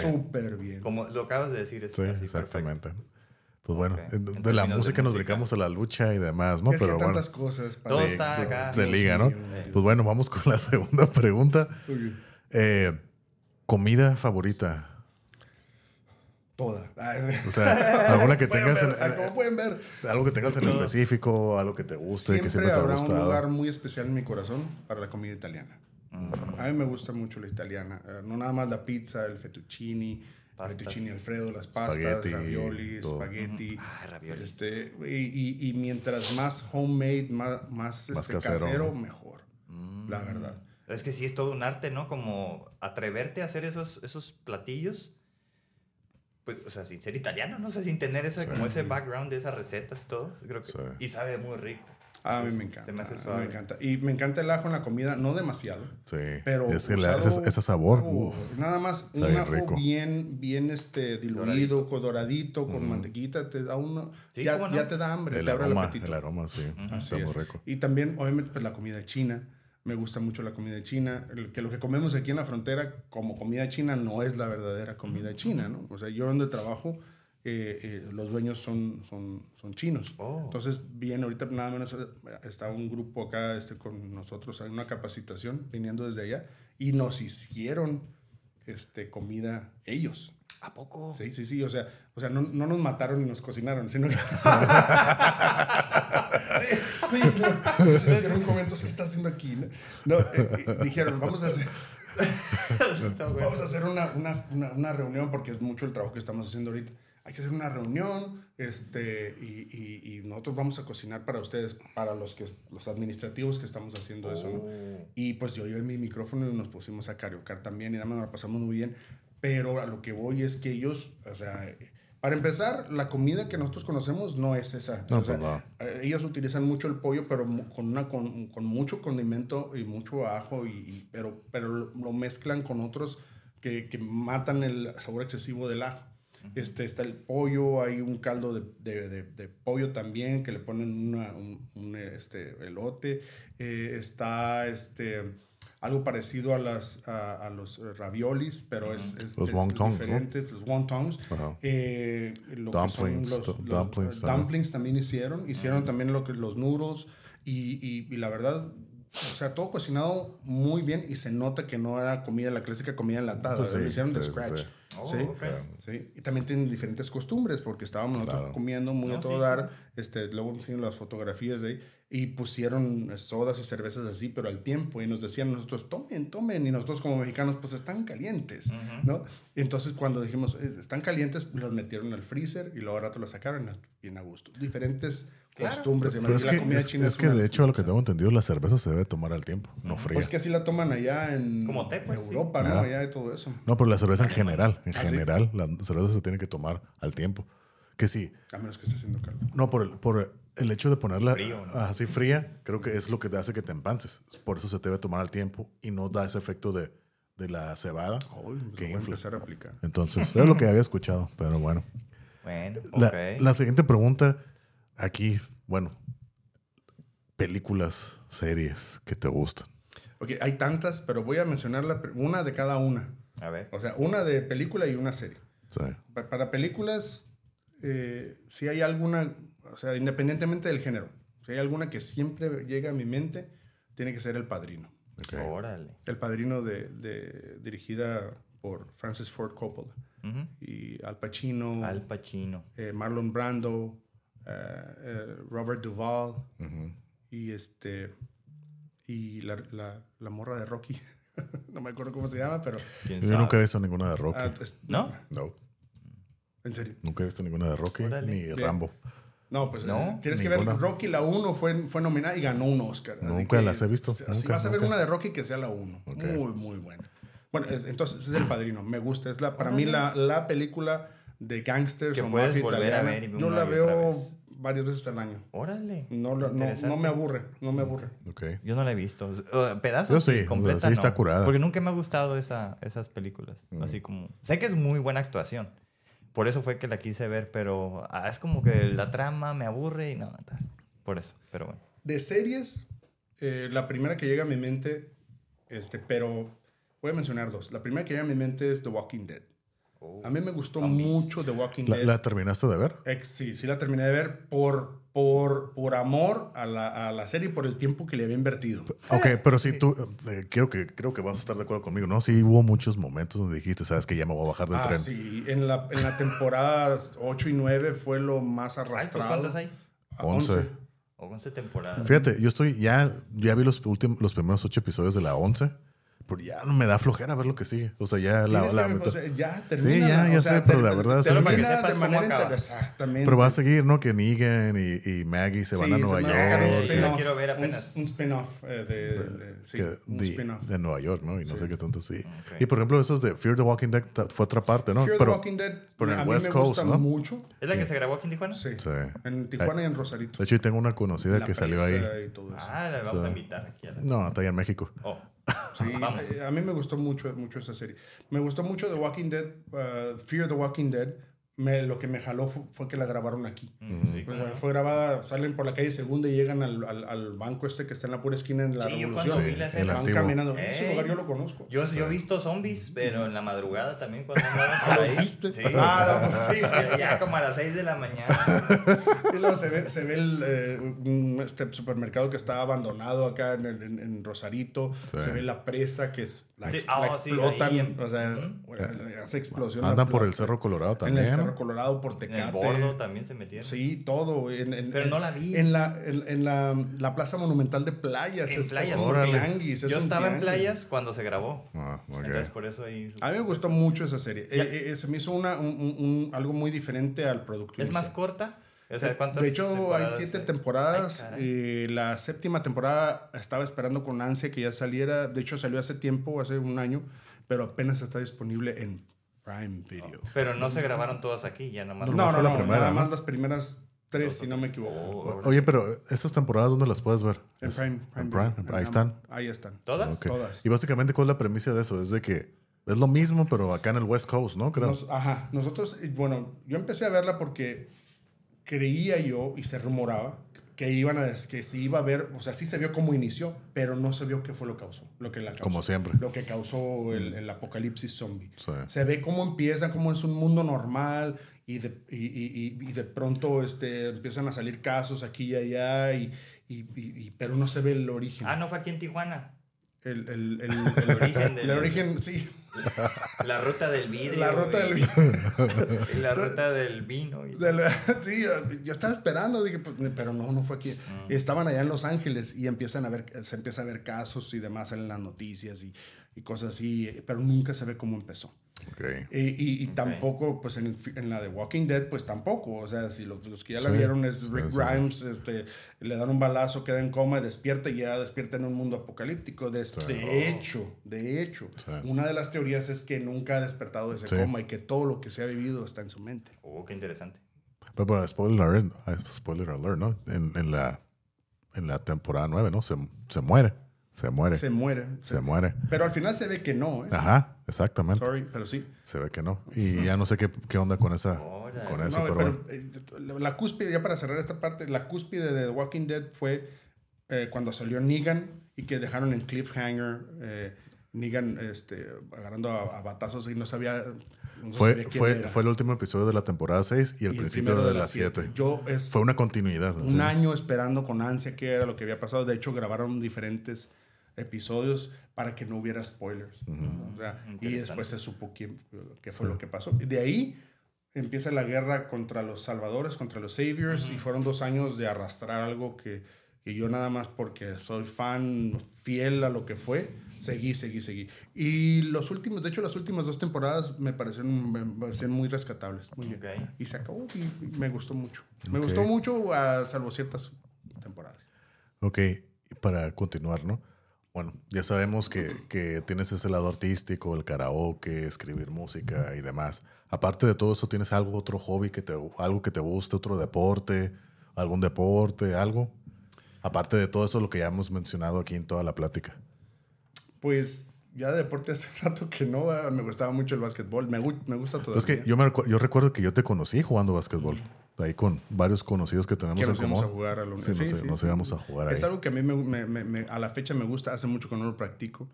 Súper bien. Como lo acabas de decir. Es Sí, así, exactamente. Pues bueno, de- En la de música nos dedicamos a la lucha y demás, ¿no? es que Pero hay bueno, tantas cosas. para- Todo sí, está se- acá. se liga, ¿no? Pues bueno, vamos con la segunda pregunta. Eh, comida favorita. Toda. O sea, alguna que tengas, ver, en- como pueden ver, algo que tengas en específico, algo que te guste, que siempre siempre te ha habrá un gustado. lugar muy especial en mi corazón para la comida italiana. A mí me gusta mucho la italiana. Eh, No nada más la pizza, el fettuccini, el Pastas. fettuccine alfredo, las pastas, Espagueti, ravioli, todo. espagueti. Ah, ravioli. Este, y, y- y mientras más homemade, más, más, Más este, casero, casero, ¿no? mejor. La verdad. Es que sí es todo un arte, ¿no? Como atreverte a hacer esos, esos platillos. Pues, o sea, sin ser italiano, no sé, sin tener ese, como ese background de esas recetas y todo. Creo que, Sí. Y sabe muy rico. A mí me encanta. Se me hace suave. me encanta. Y me encanta el ajo en la comida, no demasiado. Sí. Pero es que la- usado- ese, ese sabor. uh, uf. nada más un ajo rico. bien, bien este, diluido, con doradito, con mantequita, te da uno, Sí, ya, ¿cómo no? ya te da hambre, el te abre el aroma, apetito. el aroma, sí. Así Está muy rico. Y también, obviamente, pues la comida china. Me gusta mucho la comida china. Que lo que comemos aquí en la frontera como comida china no es la verdadera comida china, ¿no? O sea, yo donde trabajo, eh, eh, los dueños son, son, son chinos. Oh. Entonces, bien, ahorita nada menos eh, está un grupo acá este, con nosotros en una capacitación viniendo desde allá y nos hicieron este, comida ellos. ¿A poco? Sí, sí, sí. O sea, o sea no, no nos mataron y nos cocinaron, sino que. sí, no. Hicieron comentarios, ¿qué está haciendo aquí? No, No, eh, eh, dijeron, vamos a hacer. Vamos a hacer una, una, una, una reunión porque es mucho el trabajo que estamos haciendo ahorita. Hay que hacer una reunión este, y, y, y nosotros vamos a cocinar para ustedes, para los, que, los administrativos que estamos haciendo eso. ¿no? Oh. Y pues yo llevé mi micrófono y nos pusimos a cariocar también y nada más nos la pasamos muy bien. Pero a lo que voy es que ellos, o sea, eh, para empezar, la comida que nosotros conocemos no es esa. No, O sea, pues no. eh, ellos utilizan mucho el pollo, pero con, una, con, con mucho condimento y mucho ajo, y, y- pero, pero lo, lo mezclan con otros que, que matan el sabor excesivo del ajo. Este, está el pollo, hay un caldo de, de- de- de pollo también que le ponen una- un, un, este, elote. eh, está este, algo parecido a, las, a, a los raviolis, pero es, es, Los es wontons, ¿no? diferentes, los wontons. Ajá. Eh, lo Dumplings, los- los- dumplings eh, también. dumplings también hicieron. Hicieron también lo que los noodles y, y, y la verdad, o sea, todo cocinado muy bien y se nota que no era comida, la clásica comida enlatada. Pues sí, lo hicieron de sí, sí, scratch. sí. Oh, ¿sí? ok. Sí, y también tienen diferentes costumbres porque estábamos nosotros Claro. comiendo muy No, a todo sí, dar. Este, luego hicieron las fotografías de ahí y pusieron sodas y cervezas así, pero al tiempo. Y nos decían nosotros, tomen, tomen. Y nosotros como mexicanos, pues están calientes, ¿no? Y entonces cuando dijimos, "Es- están calientes, pues los metieron al freezer y luego al rato los sacaron bien a gusto. Diferentes Claro. costumbres. y Pero es la que, comida es, china es que de hecho, a lo que tengo entendido, la cerveza se debe tomar al tiempo, no fría. Pues que así la toman allá en Como té, pues, sí. Europa, ¿no? Allá y todo eso. No, pero la cerveza en general, en ¿Ah, sí? general, la cerveza se tiene que tomar al tiempo. Que sí, A menos que esté haciendo calor. no, por el, por el hecho de ponerla Frío, ¿no? así fría, creo que es lo que te hace que te empances. Por eso se debe tomar al tiempo y no da ese efecto de, de la cebada que voy a infla. empezar a aplicar. Entonces, es lo que había escuchado, pero bueno. Bueno, La, ok. la siguiente pregunta aquí, bueno, películas, series que te gustan. Ok, hay tantas, pero voy a mencionar la una de cada una. A ver. O sea, una de película y una serie. Sí. Para películas, eh, si hay alguna, o sea, independientemente del género, si hay alguna que siempre llega a mi mente, tiene que ser El Padrino. ok. Órale. El Padrino de, de- dirigida por Francis Ford Coppola y Al Pacino, Al Pacino. eh, Marlon Brando, eh, eh, Robert Duvall y este y la, la, la morra de Rocky. no me acuerdo cómo se llama, pero ¿Quién Yo sabe? nunca he visto ninguna de Rocky. ah, es- ¿No? no, En serio. nunca he visto ninguna de Rocky Órale. ni Bien. Rambo. No, pues No, eh, tienes que ninguna. ver Rocky la 1 fue, fue nominada y ganó un Oscar. así Nunca que, las he visto, Si nunca, vas a ver nunca. una de Rocky, que sea la 1. Ok. Muy, muy buena. Bueno, es- entonces es El Padrino. Me gusta. Es la, para mí la, la película de gangsters Que o puedes mafia volver a italiana. ver y Yo la veo vez. varias veces al año. Órale. No, no, no me aburre. No me aburre. Ok. Yo no la he visto. Uh, pedazos Yo sí, completa o sea, sí está no. curada. Porque nunca me ha gustado esa, esas películas. Así como... Sé que es muy buena actuación. Por eso fue que la quise ver, pero ah, es como que la trama me aburre y no, por eso. Pero bueno. De series, eh, la primera que llega a mi mente, este, pero voy a mencionar dos. La primera que llega a mi mente es The Walking Dead. A mí me gustó Zombies. mucho The Walking ¿La, Dead. la terminaste de ver? Ex- sí, sí la terminé de ver por por, por amor a la, a la serie y por el tiempo que le había invertido. Ok, pero sí, tú, eh, creo, que, creo que vas a estar de acuerdo conmigo, ¿no? Sí, hubo muchos momentos donde dijiste, sabes que ya me voy a bajar del Ah, tren. sí. En la, en la temporada 8 y 9 fue lo más Ay, pues, arrastrado. ¿cuántas hay? A 11. O 11 temporadas. Fíjate, yo estoy, ya, ya vi los, últimos, los primeros ocho episodios de la 11, pero ya no me da flojera ver lo que sigue. O sea, ya la, que- o sea, ya termina. Sí, ya, ya sea, sé, pero ter- la verdad, que termina de manera acaba. inter- Exactamente. Pero va a seguir, ¿no? Que Negan y, y Maggie se van Sí, a Nueva un York. Sí, spin-off, quiero ver un- apenas. Un, spin-off eh, de, de- sí, que un de, spin-off. de Nueva York, ¿no? Y no sé qué tanto, sí. Ok. Y por ejemplo, esos de Fear the Walking Dead fue otra parte, ¿no? Fear the pero, Walking Dead pero en a el mí West me Coast, gusta ¿no? mucho. ¿Es la que se grabó aquí en Tijuana? Sí. Sí. En Tijuana y en Rosarito. De hecho, tengo una conocida que salió ahí. Ah, la vamos Sí. a invitar aquí. No, está allá en México. Sí, Vamos. eh, a mí me gustó mucho, mucho esa serie. Me gustó mucho The Walking Dead, uh, Fear the Walking Dead. Me, lo que me jaló fu- fue, que la grabaron aquí. Mm, O sea, fue grabada, salen por la calle Segunda y llegan al, al, al banco este que está en la pura esquina en la Sí, yo Revolución. cuando vi la Sí, el Van antiguo. caminando. Ese lugar yo lo conozco. Yo, yo he visto zombies, pero en la madrugada también cuando andaban por ahí. viste? Sí. Ah, no, sí, sí, sí. Ya como a las 6 de la mañana. Y luego se ve, se ve el, eh, este supermercado que está abandonado acá en, el- en- en Rosarito. Sí. Se ve la presa que es, la, Sí, ex- ah, la sí, explotan. ahí o sea, hace explosión. Andan por el Cerro Colorado también. Cerro Colorado, por En Tecate. el bordo también se metieron. Sí, todo. En, en- Pero en- no la vi. En la, en, en la, la Plaza Monumental de Playas. En es, playas. es un tianguis, es Yo un estaba en playas cuando se grabó. Ah. Entonces por eso ahí... A mí me gustó mucho esa serie. Eh, eh, se me hizo una, un, un- un- algo muy diferente al producto. ¿Es más corta? O sea, ¿cuántas De hecho, hay siete hay? temporadas. Ay, eh, la séptima temporada estaba esperando con ansia que ya saliera. De hecho, salió hace tiempo, hace un año, pero apenas está disponible en Prime Video. Pero no se grabaron todas aquí, ya nomás. No, Nomás no, no, la primera, nada ¿no? más las primeras tres, si no me equivoco. Oh, Oye, pero esas temporadas, ¿dónde las puedes ver? En Es- Prime, en Video. Prime, En ahí están. Ahí están. ¿Todas? Ok. Todas. Y básicamente, ¿cuál es la premisa de eso? Es de que es lo mismo, pero acá en el West Coast, ¿no? Creo. Nos- ajá, nosotros, eh, bueno, yo empecé a verla porque creía yo y se rumoraba que iban a que se iba a ver, o sea, sí se vio cómo inició, pero no se vio qué fue lo causó, lo que la causó. Como siempre. Lo que causó el, el apocalipsis zombie. Sí. Se ve cómo empieza, cómo es un mundo normal y de, y, y- y- y de pronto este, empiezan a salir casos aquí y allá, y, y- y- y- pero no se ve el origen. Ah, no fue aquí en Tijuana. El, el- el- el origen, del- el origen, sí. La ruta del vidrio. La ruta del Y La ruta del vino. y- De la- sí, yo estaba esperando, dije, pues, pero no, no fue aquí. Estaban allá en Los Ángeles y empiezan a ver, se empieza a ver casos y demás en las noticias y, y cosas así, pero nunca se ve cómo empezó. Ok. Y, y- y tampoco, pues en, el en la de Walking Dead, pues tampoco. O sea, si los, los que ya la Sí, vieron es Rick sí. Grimes, este, le dan un balazo, queda en coma, despierta y ya despierta en un mundo apocalíptico. De, de hecho, de hecho, Sí. una de las teorías es que nunca ha despertado de ese Sí. coma y que todo lo que se ha vivido está en su mente. Oh, qué interesante. Pero, bueno, spoiler alert, ah, spoiler alert, ¿no? En, en la, en la temporada 9, ¿no? Se, se muere. Se muere. Se muere. se- muere. Pero al final se ve que no, ¿eh? Ajá, exactamente. Sorry, pero sí. Se ve que no. Y ya no sé qué, qué onda con esa. Con eso, No, pero, pero, bueno. eh, la cúspide, ya para cerrar esta parte, la cúspide de The Walking Dead fue eh, cuando salió Negan y que dejaron en cliffhanger eh, Negan este, agarrando a, a batazos y no sabía. No Fue, fue, era. fue el último episodio de la temporada 6 y el Y principio de, la 7. Yo es Fue una continuidad. un año esperando con ansia qué era lo que había pasado. De hecho, grabaron diferentes episodios para que no hubiera spoilers. O sea, y después se supo quién, qué fue lo que pasó. Y de ahí empieza la guerra contra los salvadores, contra los saviors, y fueron dos años de arrastrar algo que, que yo nada más porque soy fan fiel a lo que fue, seguí, seguí, seguí. Y los últimos, de hecho, las últimas dos temporadas me parecieron, me parecieron muy rescatables. Muy bien. Ok. Y se acabó y, y me gustó mucho. Me Ok. gustó mucho, a salvo ciertas temporadas. Ok, para continuar, ¿no? Bueno, ya sabemos que, que tienes ese lado artístico, el karaoke, escribir música y demás. Aparte de todo eso, ¿tienes algo, otro hobby, que te, algo que te guste, otro deporte, algún deporte, algo? Aparte de todo eso, lo que ya hemos mencionado aquí en toda la plática. Pues ya de deporte hace rato que no, me gustaba mucho el básquetbol. Me, me gusta todo. Es que yo, me recu- yo recuerdo que yo te conocí jugando básquetbol. Ahí con varios conocidos que tenemos que en nos íbamos a común. jugar a la Sí, nos, nos íbamos a jugar ahí. Es algo que a mí me- me- me- me- a la fecha me gusta, hace mucho que no lo practico.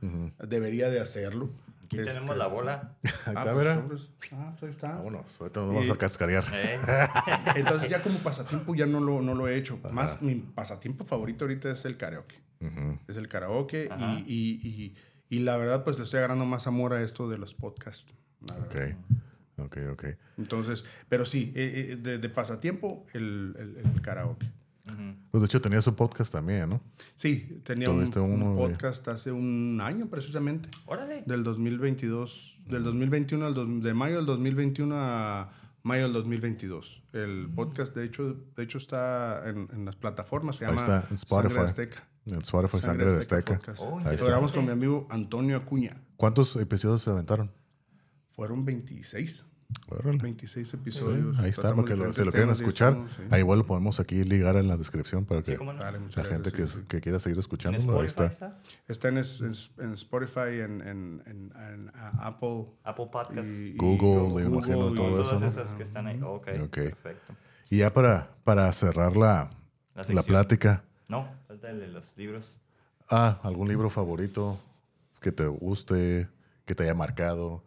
Debería de hacerlo. Aquí Este- tenemos la bola. Ahí Ah, está, pues. Ah, pues ahí está. Vámonos, ahorita nos vamos Y- a cascarear. ¿eh? Entonces ya como pasatiempo ya no lo, no lo he hecho. Más mi pasatiempo favorito ahorita es el karaoke. Es el karaoke y, y, y, y la verdad pues le estoy agarrando más amor a esto de los podcasts. Ok, ok, ok. Entonces, pero sí, eh, eh, de, de pasatiempo el, el- el karaoke. Pues de hecho tenías un podcast también, ¿no? Sí, tenía un, uno podcast hace un año precisamente, Órale. del 2022, del 2021 al de mayo del 2021 a mayo del 2022. El podcast de hecho, de hecho está en, en las plataformas, se Ahí llama está, en Spotify. Sangre Azteca. En Spotify, Sangre de Azteca. Podcast. Oh, Ahí con mi amigo Antonio Acuña. ¿Cuántos episodios se aventaron? Fueron 26. Órale. 26 episodios. Ahí está, Tratamos porque lo- si lo quieren y escuchar, estamos, sí. ahí igual lo podemos aquí ligar en la descripción para que Sí, cómo no. Vale, muchas la gracias, gente que, que quiera seguir ¿En escuchando, ahí está. está? Está en, es- en- en Spotify, en, en- en- en, a- Apple. Apple Podcasts. Y- Google, me Google imagino, y todo Todas eso, ¿no? esas que están ahí. Ok, Ok. perfecto. Y ya para, para cerrar la, La plática, No, falta el de los libros. ah, ¿algún libro favorito que te guste, que te haya marcado?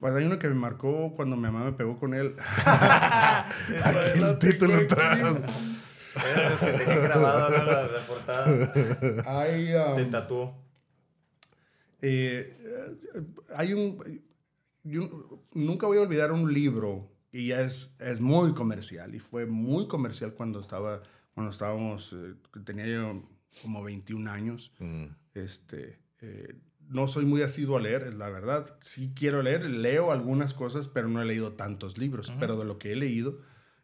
Pues hay uno que me marcó cuando mi mamá me pegó con él. Aquí el título atrás. Los que tenía grabado ¿no? la, la portada. hay, um, Te tatuó. eh, eh, hay un, yo nunca voy a olvidar un libro y ya es, es muy comercial y fue muy comercial cuando estaba cuando estábamos eh, tenía yo como 21 años Mm, este eh, no soy muy asiduo a leer es la verdad. Sí quiero leer leo algunas cosas pero no he leído tantos libros pero de lo que he leído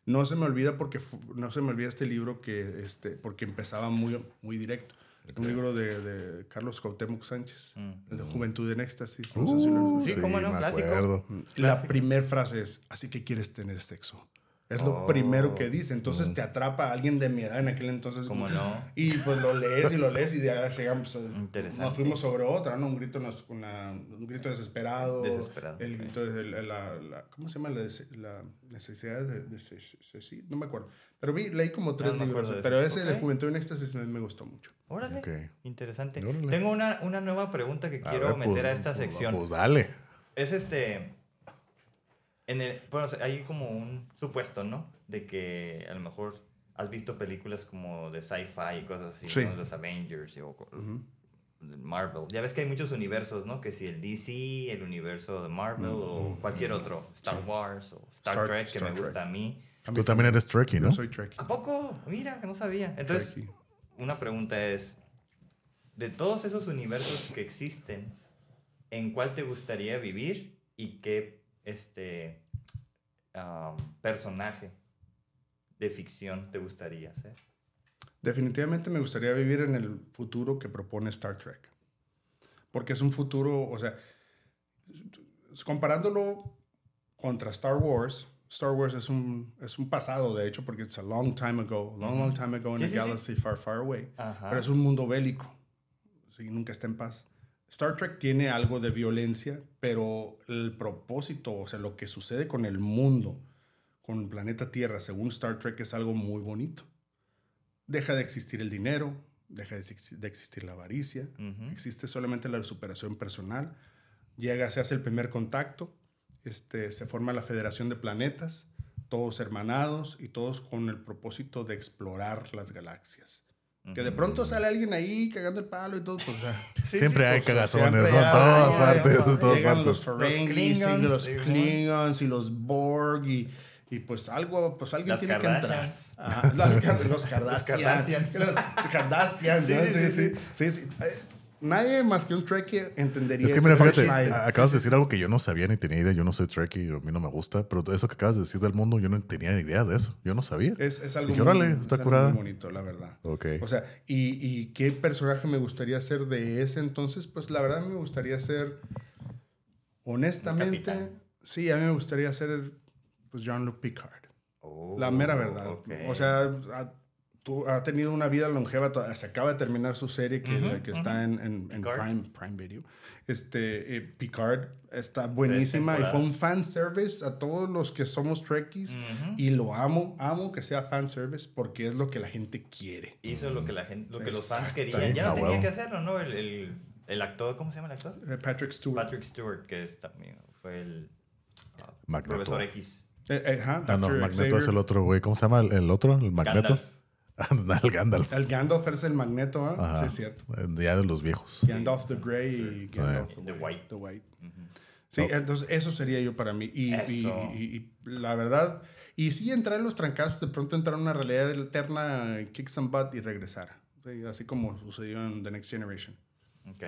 no se me olvida porque no se me olvida este libro que este porque empezaba muy muy directo. Un libro de, de Carlos Cuauhtémoc Sánchez Mm. el de Juventud en Éxtasis no sé si lo- Uh, Sí, cómo no, me clásico. la primera frase es, así que quieres tener sexo. Es lo Oh. primero que dice. Entonces te atrapa a alguien de mi edad en aquel entonces. ¿Cómo no? Y pues lo lees y lo lees y ya llegamos. eh, Interesante. Nos fuimos sobre otra, ¿no? Un grito, nos- una- un grito desesperado. Desesperado, El grito de la, la- la- ¿Cómo se llama? La, necesidad de, de se- se- sí, No me acuerdo. Pero vi, leí como tres acuerdo libros. de Pero ese de Ok. Juventud en Éxtasis me, me gustó mucho. Órale. Ok. Interesante. Órale. Tengo una, una nueva pregunta que A quiero ver, meter pues, a esta pues, sección. Pues dale. Es este. En el, bueno, hay como un supuesto, ¿no? De que a lo mejor has visto películas como de sci-fi y cosas así, Sí. ¿no? Los Avengers y, o, Marvel. Ya ves que hay muchos universos, ¿no? Que si el DC, el universo de Marvel o cualquier otro. Star Wars o Star, Star- Trek, que Star me Trek. gusta a mí. Tú también eres Trekkie, ¿no? Yo soy Trekkie. ¿A poco? Mira, que no sabía. Entonces, Trekkie. una pregunta es, de todos esos universos que existen, ¿en cuál te gustaría vivir y qué este personaje de ficción te gustaría ser? Definitivamente me gustaría vivir en el futuro que propone Star Trek. Porque es un futuro, o sea, comparándolo contra Star Wars, Star Wars es un, es un pasado, de hecho, porque es a long time ago, long, long time ago in Sí, a sí, sí. galaxy far, far away. Ajá. Pero es un mundo bélico, sí, nunca está en paz. Star Trek tiene algo de violencia, pero el propósito, o sea, lo que sucede con el mundo, con el planeta Tierra, según Star Trek, es algo muy bonito. Deja de existir el dinero, deja de ex- de existir la avaricia, existe solamente la superación personal. Llega, se hace el primer contacto, este, se forma la Federación de Planetas, todos hermanados y todos con el propósito de explorar las galaxias. Que de pronto sale alguien ahí cagando el palo y todo, pues, ah, Siempre hay pues, cagazones, siempre ¿no? En hay- todas hay- partes, hay- todas llegan partes. los Ferengis Klingons, y los sí, Klingons y los Borg y, y pues algo, pues alguien Las tiene que entrar. Kardashians. Ajá, las los Kardashians. Kardashians. Los Kardashians, Sí, ¿no? sí, sí, sí, sí, sí, sí. Nadie más que un Trekkie entendería Es que mira, fíjate, acabas de decir algo que yo no sabía ni tenía idea. Yo no soy Trekkie, a mí no me gusta, pero eso que acabas de decir del mundo, yo no tenía idea de eso. Yo no sabía. Es, es algo Dije, muy, órale, es está algo curada. muy bonito, la verdad. Ok. O sea, y, y qué personaje me gustaría ser de ese entonces? Pues la verdad me gustaría ser, honestamente, capitán. sí, a mí me gustaría ser pues Jean-Luc Picard. Oh, La mera verdad. O sea, tú- ha tenido una vida longeva. Se acaba de terminar su serie que, está en, en- en. Prime, Prime Video. Este, eh, Picard está buenísima y fue un fan service a todos los que somos Trekkies. Y lo amo, amo que sea fan service porque es lo que la gente quiere. hizo lo que la gente, lo que los fans querían. Ya no Ah, tenía que hacerlo, ¿no? El, el El actor, ¿cómo se llama el actor? Eh, Patrick Stewart. Patrick Stewart, que es también fue el ah, Magneto. profesor X. Eh, eh, ajá, Ah, no. Magneto Xavier. es el otro, güey. ¿Cómo se llama el, el otro? ¿El Magneto? Gandalf. el Gandalf. El Gandalf es el Magneto, ¿ah? Ajá. Sí, es cierto. Eh, Ya de los viejos. Gandalf the Grey y Gandalf The White. The White. Sí, entonces eso sería yo para mí. Y, y- Eso. y- y la verdad, y sí entrar en los trancazos, de pronto entrar en una realidad alterna, kick some butt y regresar. Sí, así como sucedió en The Next Generation. Ok,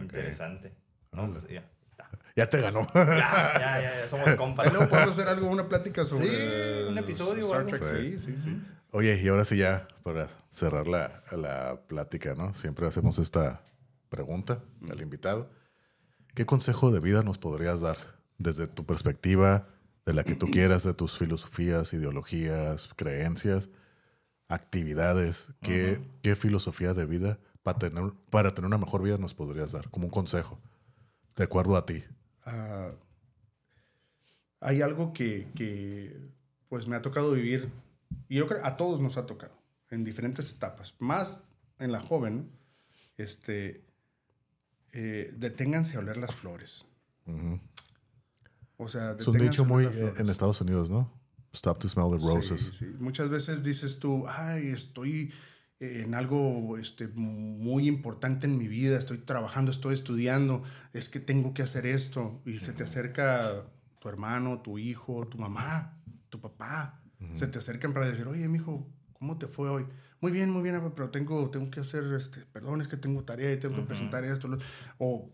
interesante. No, pues ya. Ya te ganó. Ya, ya, ya, ya, somos compas. Luego podemos hacer algo, una plática sobre Sí, un episodio o Star algo. Trek. Sí, sí, sí. Oye, y ahora sí ya, para cerrar la, la plática, ¿no? Siempre hacemos esta pregunta al invitado. ¿Qué consejo de vida nos podrías dar desde tu perspectiva, de la que tú quieras, de tus filosofías, ideologías, creencias, actividades? ¿Qué, qué filosofía de vida para tener, para tener una mejor vida nos podrías dar? Como un consejo, de acuerdo a ti. Ah, hay algo que, que, pues me ha tocado vivir, y yo creo a todos nos ha tocado, en diferentes etapas, más en la joven, este, eh, deténganse a oler las flores. O sea, Es un dicho muy eh, en Estados Unidos, ¿no? Stop to smell the roses. Sí, sí. Muchas veces dices tú, ay, estoy en algo este, muy importante en mi vida, estoy trabajando, estoy estudiando, es que tengo que hacer esto. Y se te acerca tu hermano, tu hijo, tu mamá, tu papá. Se te acercan para decir, oye, mijo, ¿cómo te fue hoy? Muy bien, muy bien, pero tengo, tengo que hacer, este, perdón, es que tengo tarea y tengo que presentar esto. lo- O,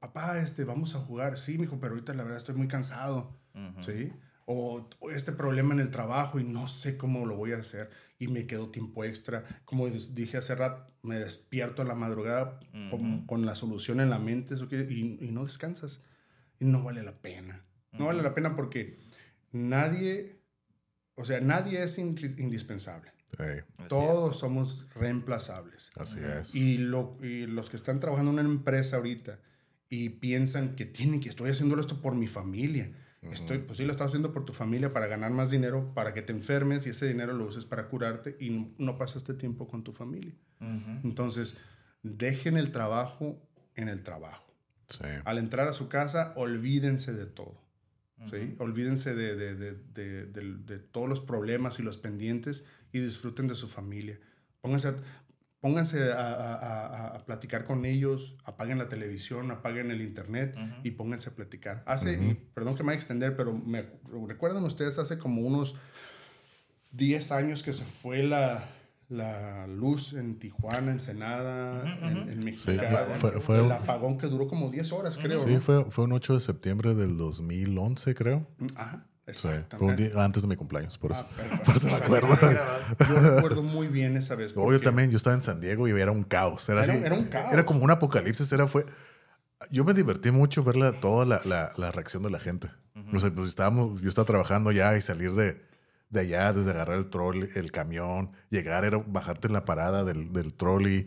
papá, este, vamos a jugar. Sí, mijo, pero ahorita la verdad estoy muy cansado. ¿Sí? O o este problema en el trabajo y no sé cómo lo voy a hacer y me quedo tiempo extra. Como dije hace rato, me despierto a la madrugada con, con la solución en la mente eso quiere- y, y no descansas. Y no vale la pena. No vale la pena porque nadie, o sea, nadie es in- indispensable. Ey, Es Todos somos reemplazables. así es. Y, lo, y los que están trabajando en una empresa ahorita y piensan que tienen que estoy haciendo esto por mi familia. Estoy, pues sí, lo estás haciendo por tu familia para ganar más dinero, para que te enfermes y ese dinero lo uses para curarte y no, no pasaste tiempo con tu familia. Entonces, dejen el trabajo en el trabajo. Sí. Al entrar a su casa, olvídense de todo. ¿sí? Olvídense de, de- de- de- todos los problemas y los pendientes y disfruten de su familia. Pónganse, a- pónganse a, a- a- a platicar con ellos, apaguen la televisión, apaguen el internet y pónganse a platicar. Hace, y perdón que me vaya a extender, pero me, ¿recuerdan ustedes hace como unos 10 años que se fue la, la luz en Tijuana, Ensenada, en, en Mexicali? fue- fue el un- apagón que duró como 10 horas, creo. Sí, ¿no? fue, fue un 8 de septiembre del 2011, creo. Ajá, Fue antes de mi cumpleaños, por eso. Ah, por eso me acuerdo. Yo recuerdo muy bien esa vez. Luego yo porque- también, yo estaba en San Diego y era un caos. Era, Era- así, era un caos. Era como un apocalipsis. Era, fue, yo me divertí mucho ver la- toda la, la- la reacción de la gente. O sea, pues estábamos, yo estaba trabajando ya y salir de, de allá, desde agarrar el trolley, el camión, llegar, era bajarte en la parada del, del trolley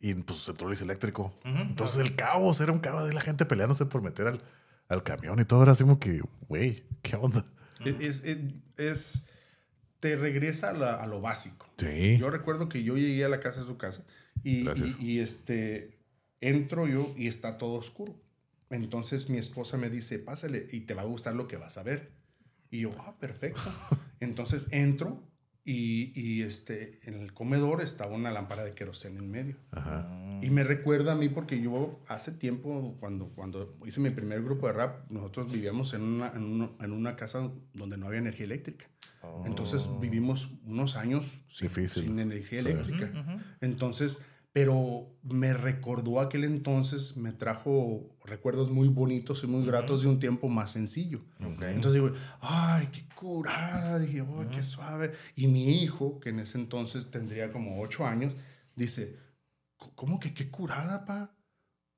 y pues el trolley es eléctrico. Entonces el caos, era un caos de la gente peleándose por meter al, al camión y todo. Era así como que, güey, ¿qué onda? Es, es, es- te regresa a, la- a lo básico. Sí. Yo recuerdo que yo llegué a la casa de su casa y- y, este, entro yo y está todo oscuro. Entonces mi esposa me dice, pásale y te va a gustar lo que vas a ver. Y yo, ah, perfecto. Entonces entro y, y, este, en el comedor estaba una lámpara de queroseno en medio. Y me recuerda a mí porque yo hace tiempo, cuando, cuando hice mi primer grupo de rap, nosotros vivíamos en una, en una, en una casa donde no había energía eléctrica. Entonces vivimos unos años sin, energía Sí. eléctrica. Entonces, pero me recordó aquel entonces, me trajo recuerdos muy bonitos y muy gratos de un tiempo más sencillo. Entonces digo, ay, qué curada, dije, oh, qué suave. Y mi hijo, que en ese entonces tendría como ocho años, dice, ¿cómo que qué curada, pa?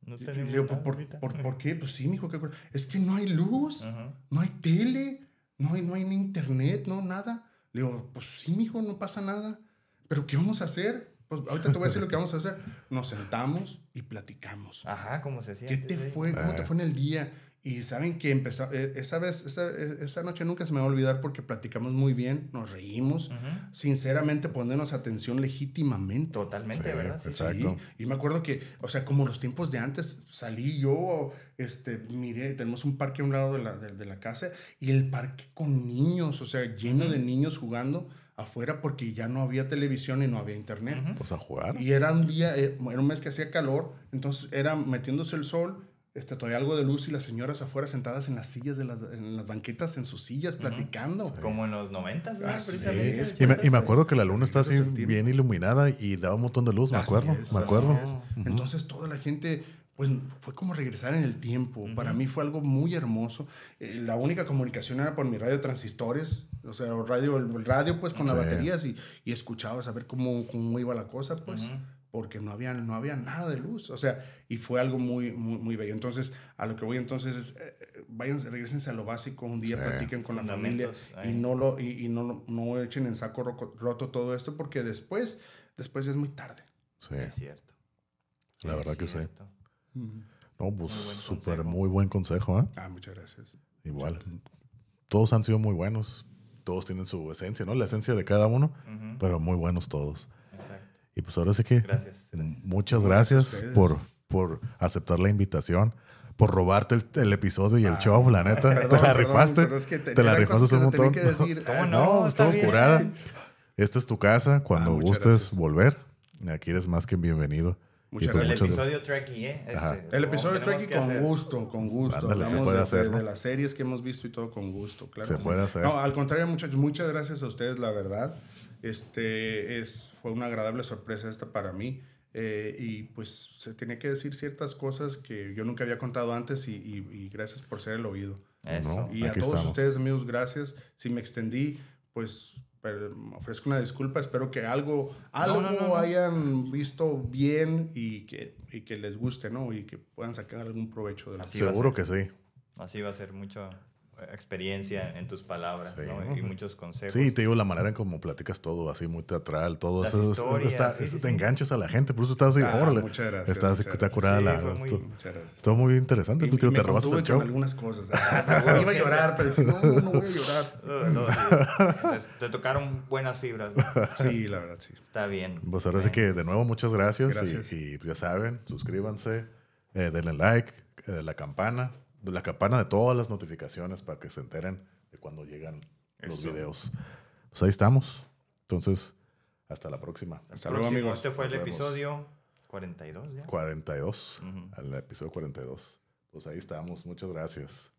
No le digo, ¿por, ahorita. por, por qué? Pues sí, mijo, qué curada. Es que no hay luz, no hay tele, no hay, no hay ni internet, no, nada. Le digo, pues sí, mijo, no pasa nada. ¿Pero qué vamos a hacer? Pues ahorita te voy a decir lo que vamos a hacer. Nos sentamos y platicamos. Ajá, ¿cómo se hacía? ¿Qué te fue? ¿Cómo te fue en el día? Y saben que empezó, eh, esa vez, esa, eh, esa noche nunca se me va a olvidar porque platicamos muy bien, nos reímos, sinceramente ponernos atención legítimamente. Totalmente, Sí, ¿verdad? Sí, sí. exacto. Sí, Y me acuerdo que, o sea, como los tiempos de antes, salí yo, este, miré, tenemos un parque a un lado de la, de, de la casa y el parque con niños, o sea, lleno de niños jugando afuera porque ya no había televisión y no había internet. Pues a jugar. Y era un día, eh, era un mes que hacía calor, entonces era metiéndose el sol, este, todavía algo de luz y las señoras afuera sentadas en las sillas, de las, en las banquetas, en sus sillas, platicando. Como en los noventas, ¿no? Así Precisamente. es. Y me, y me acuerdo que la luna está así bien iluminada y daba un montón de luz, me Así acuerdo. es, me acuerdo. es. Entonces toda la gente, pues fue como regresar en el tiempo. Para mí fue algo muy hermoso. Eh, la única comunicación era por mi radio transistores, o sea, el radio, el radio pues con las Sí. baterías y, y escuchabas a ver cómo, cómo iba la cosa, pues. Porque no había, no había nada de luz. O sea, y fue algo muy, muy, muy bello. Entonces, a lo que voy entonces es, eh, vayan, regresense a lo básico, un día Sí. platiquen con la familia y no lo y, y no, no echen en saco roco- roto todo esto porque después, después es muy tarde. Sí. Es cierto. La Es verdad que sí. No, pues súper, muy buen consejo, ¿eh? Ah, muchas gracias. Igual. Todos han sido muy buenos. Todos tienen su esencia, ¿no? La esencia de cada uno, pero muy buenos todos. Exacto. Y pues ahora sí que Gracias. gracias. muchas Gracias por, por aceptar la invitación, por robarte el, el episodio y el show, la neta. Perdón, te la perdón, rifaste. pero es que te- te la rifaste un montón. que decir. ¿Cómo Ah, no? está estuvo curada. Esta es tu casa. Cuando Ah, gustes volver, aquí eres más que bienvenido. Muchas pues El gracias. muchas- episodio Trekkie, ¿eh? Ajá. El episodio Trekkie con hacer. gusto, con gusto. Ándale, se puede de, hacer, de- ¿no? de las series que hemos visto y todo con gusto, claro. Se puede hacer. No, al contrario, muchachos, muchas gracias a ustedes, la verdad. Este es, fue una agradable sorpresa esta para mí. eh, y pues se tenía que decir ciertas cosas que yo nunca había contado antes y, y- y gracias por ser el oído. Eso. No. Y a Aquí todos estamos. ustedes, amigos, gracias. Si me extendí, pues ofrezco una disculpa. Espero que algo, algo no, no, no. hayan visto bien y que, y que les guste, ¿no? Y que puedan sacar algún provecho de la Seguro que sí. Así va a ser mucha eh, experiencia en tus palabras, Sí, ¿no? Y muchos consejos. Sí, te digo la manera en cómo platicas todo, así muy teatral, todo Las eso. es- historias, está- sí, sí, te sí. enganchas a la gente, por eso estás así, Ah, órale. muchas gracias, Estás, muchas está curada Sí, la. fue muy-. Estuvo muy interesante. Y, pues, tío, y te me robaste el show. algunas cosas. Ah, iba a llorar, pero no, no voy a llorar. No, no, te, te tocaron buenas fibras. ¿no? Sí, la verdad, sí. Está bien. Pues ahora sí que de nuevo muchas gracias, Gracias. Y, y ya saben, suscríbanse, eh, denle like, eh, la campana, la campana de todas las notificaciones para que se enteren de cuando llegan los videos. Pues ahí estamos. Entonces, hasta la próxima. Hasta luego, Próximo. amigos. Este fue el vemos. episodio 42 ya. 42, Ujú. al episodio 42. Pues ahí estamos. Muchas gracias.